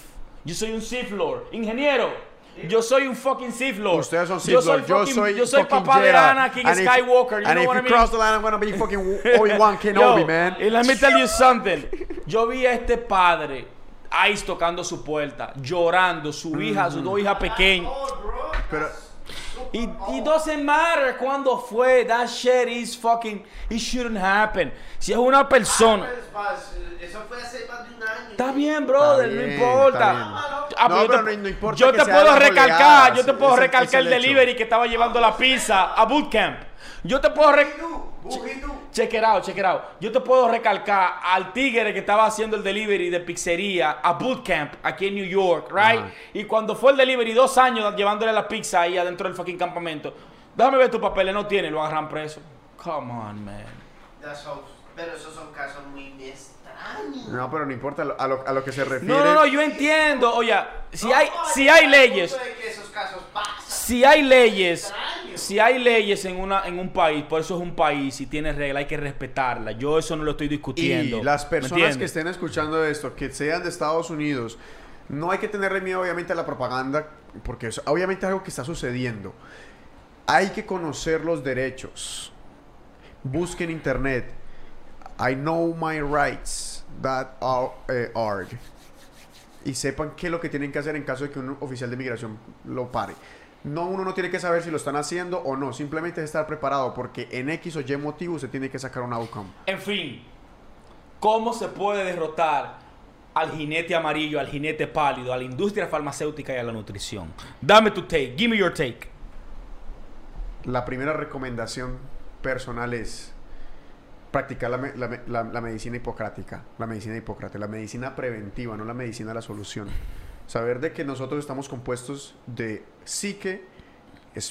Yo soy un Sith Lord. Ingeniero. Yo soy un fucking Sith Lord. Ustedes son Sith yo soy Lord, yo soy yo soy fucking papá de. Anakin And if- Skywalker. You and know if what I you mean? cross the line, I'm gonna be fucking (laughs) Obi-Wan Kenobi, Yo, man. Y let me tell you something. Yo vi a este padre Ice tocando su puerta, llorando, su hija, sus dos hijas pequeñas. Pero, Y it doesn't matter cuándo fue. That shit is fucking. It shouldn't happen. Si es una persona. Eso fue hace más de un año. Está bien, brother, Está no bien, importa. está bien. Ah, No, yo pero te, no- no importa yo te puedo recalcar, oleadas, yo te puedo recalcar el el delivery que estaba llevando la pizza a bootcamp. Yo te puedo rec- Bujito. check it out, check it out. Yo te puedo recalcar al tigre que estaba haciendo el delivery de pizzería a bootcamp aquí en New York, right? Ajá. Y cuando fue el delivery, dos años llevándole la pizza ahí adentro del fucking campamento. Déjame ver tu papel, no tiene, lo agarran preso. Come on, man. That's Pero esos son casos muy extraños. no, pero no importa a lo, a lo- a lo que se refiere. No, no, no, yo entiendo. Oye, si hay, No, si hay leyes, punto de que esos casos pasan. Si hay leyes, si hay leyes en una, en un país, por eso es un país y tiene reglas, hay que respetarla. Yo eso no lo estoy discutiendo. Y las ¿me personas que estén escuchando esto, que sean de Estados Unidos, no hay que tenerle miedo obviamente a la propaganda, porque es obviamente algo que está sucediendo. Hay que conocer los derechos. Busquen internet. I know my rights. That are, eh. Y sepan qué es lo que tienen que hacer en caso de que un oficial de migración lo pare. No, uno no tiene que saber si lo están haciendo o no. Simplemente es estar preparado porque en X o Y motivo se tiene que sacar un outcome. En fin, ¿cómo se puede derrotar al jinete amarillo, al jinete pálido, a la industria farmacéutica y a la nutrición? Dame tu take, give me your take. La primera recomendación personal es practicar la, me- la la- la medicina hipocrática, la medicina Hipócrates, la medicina preventiva, no la medicina de la solución. Saber de que nosotros estamos compuestos de psique, es-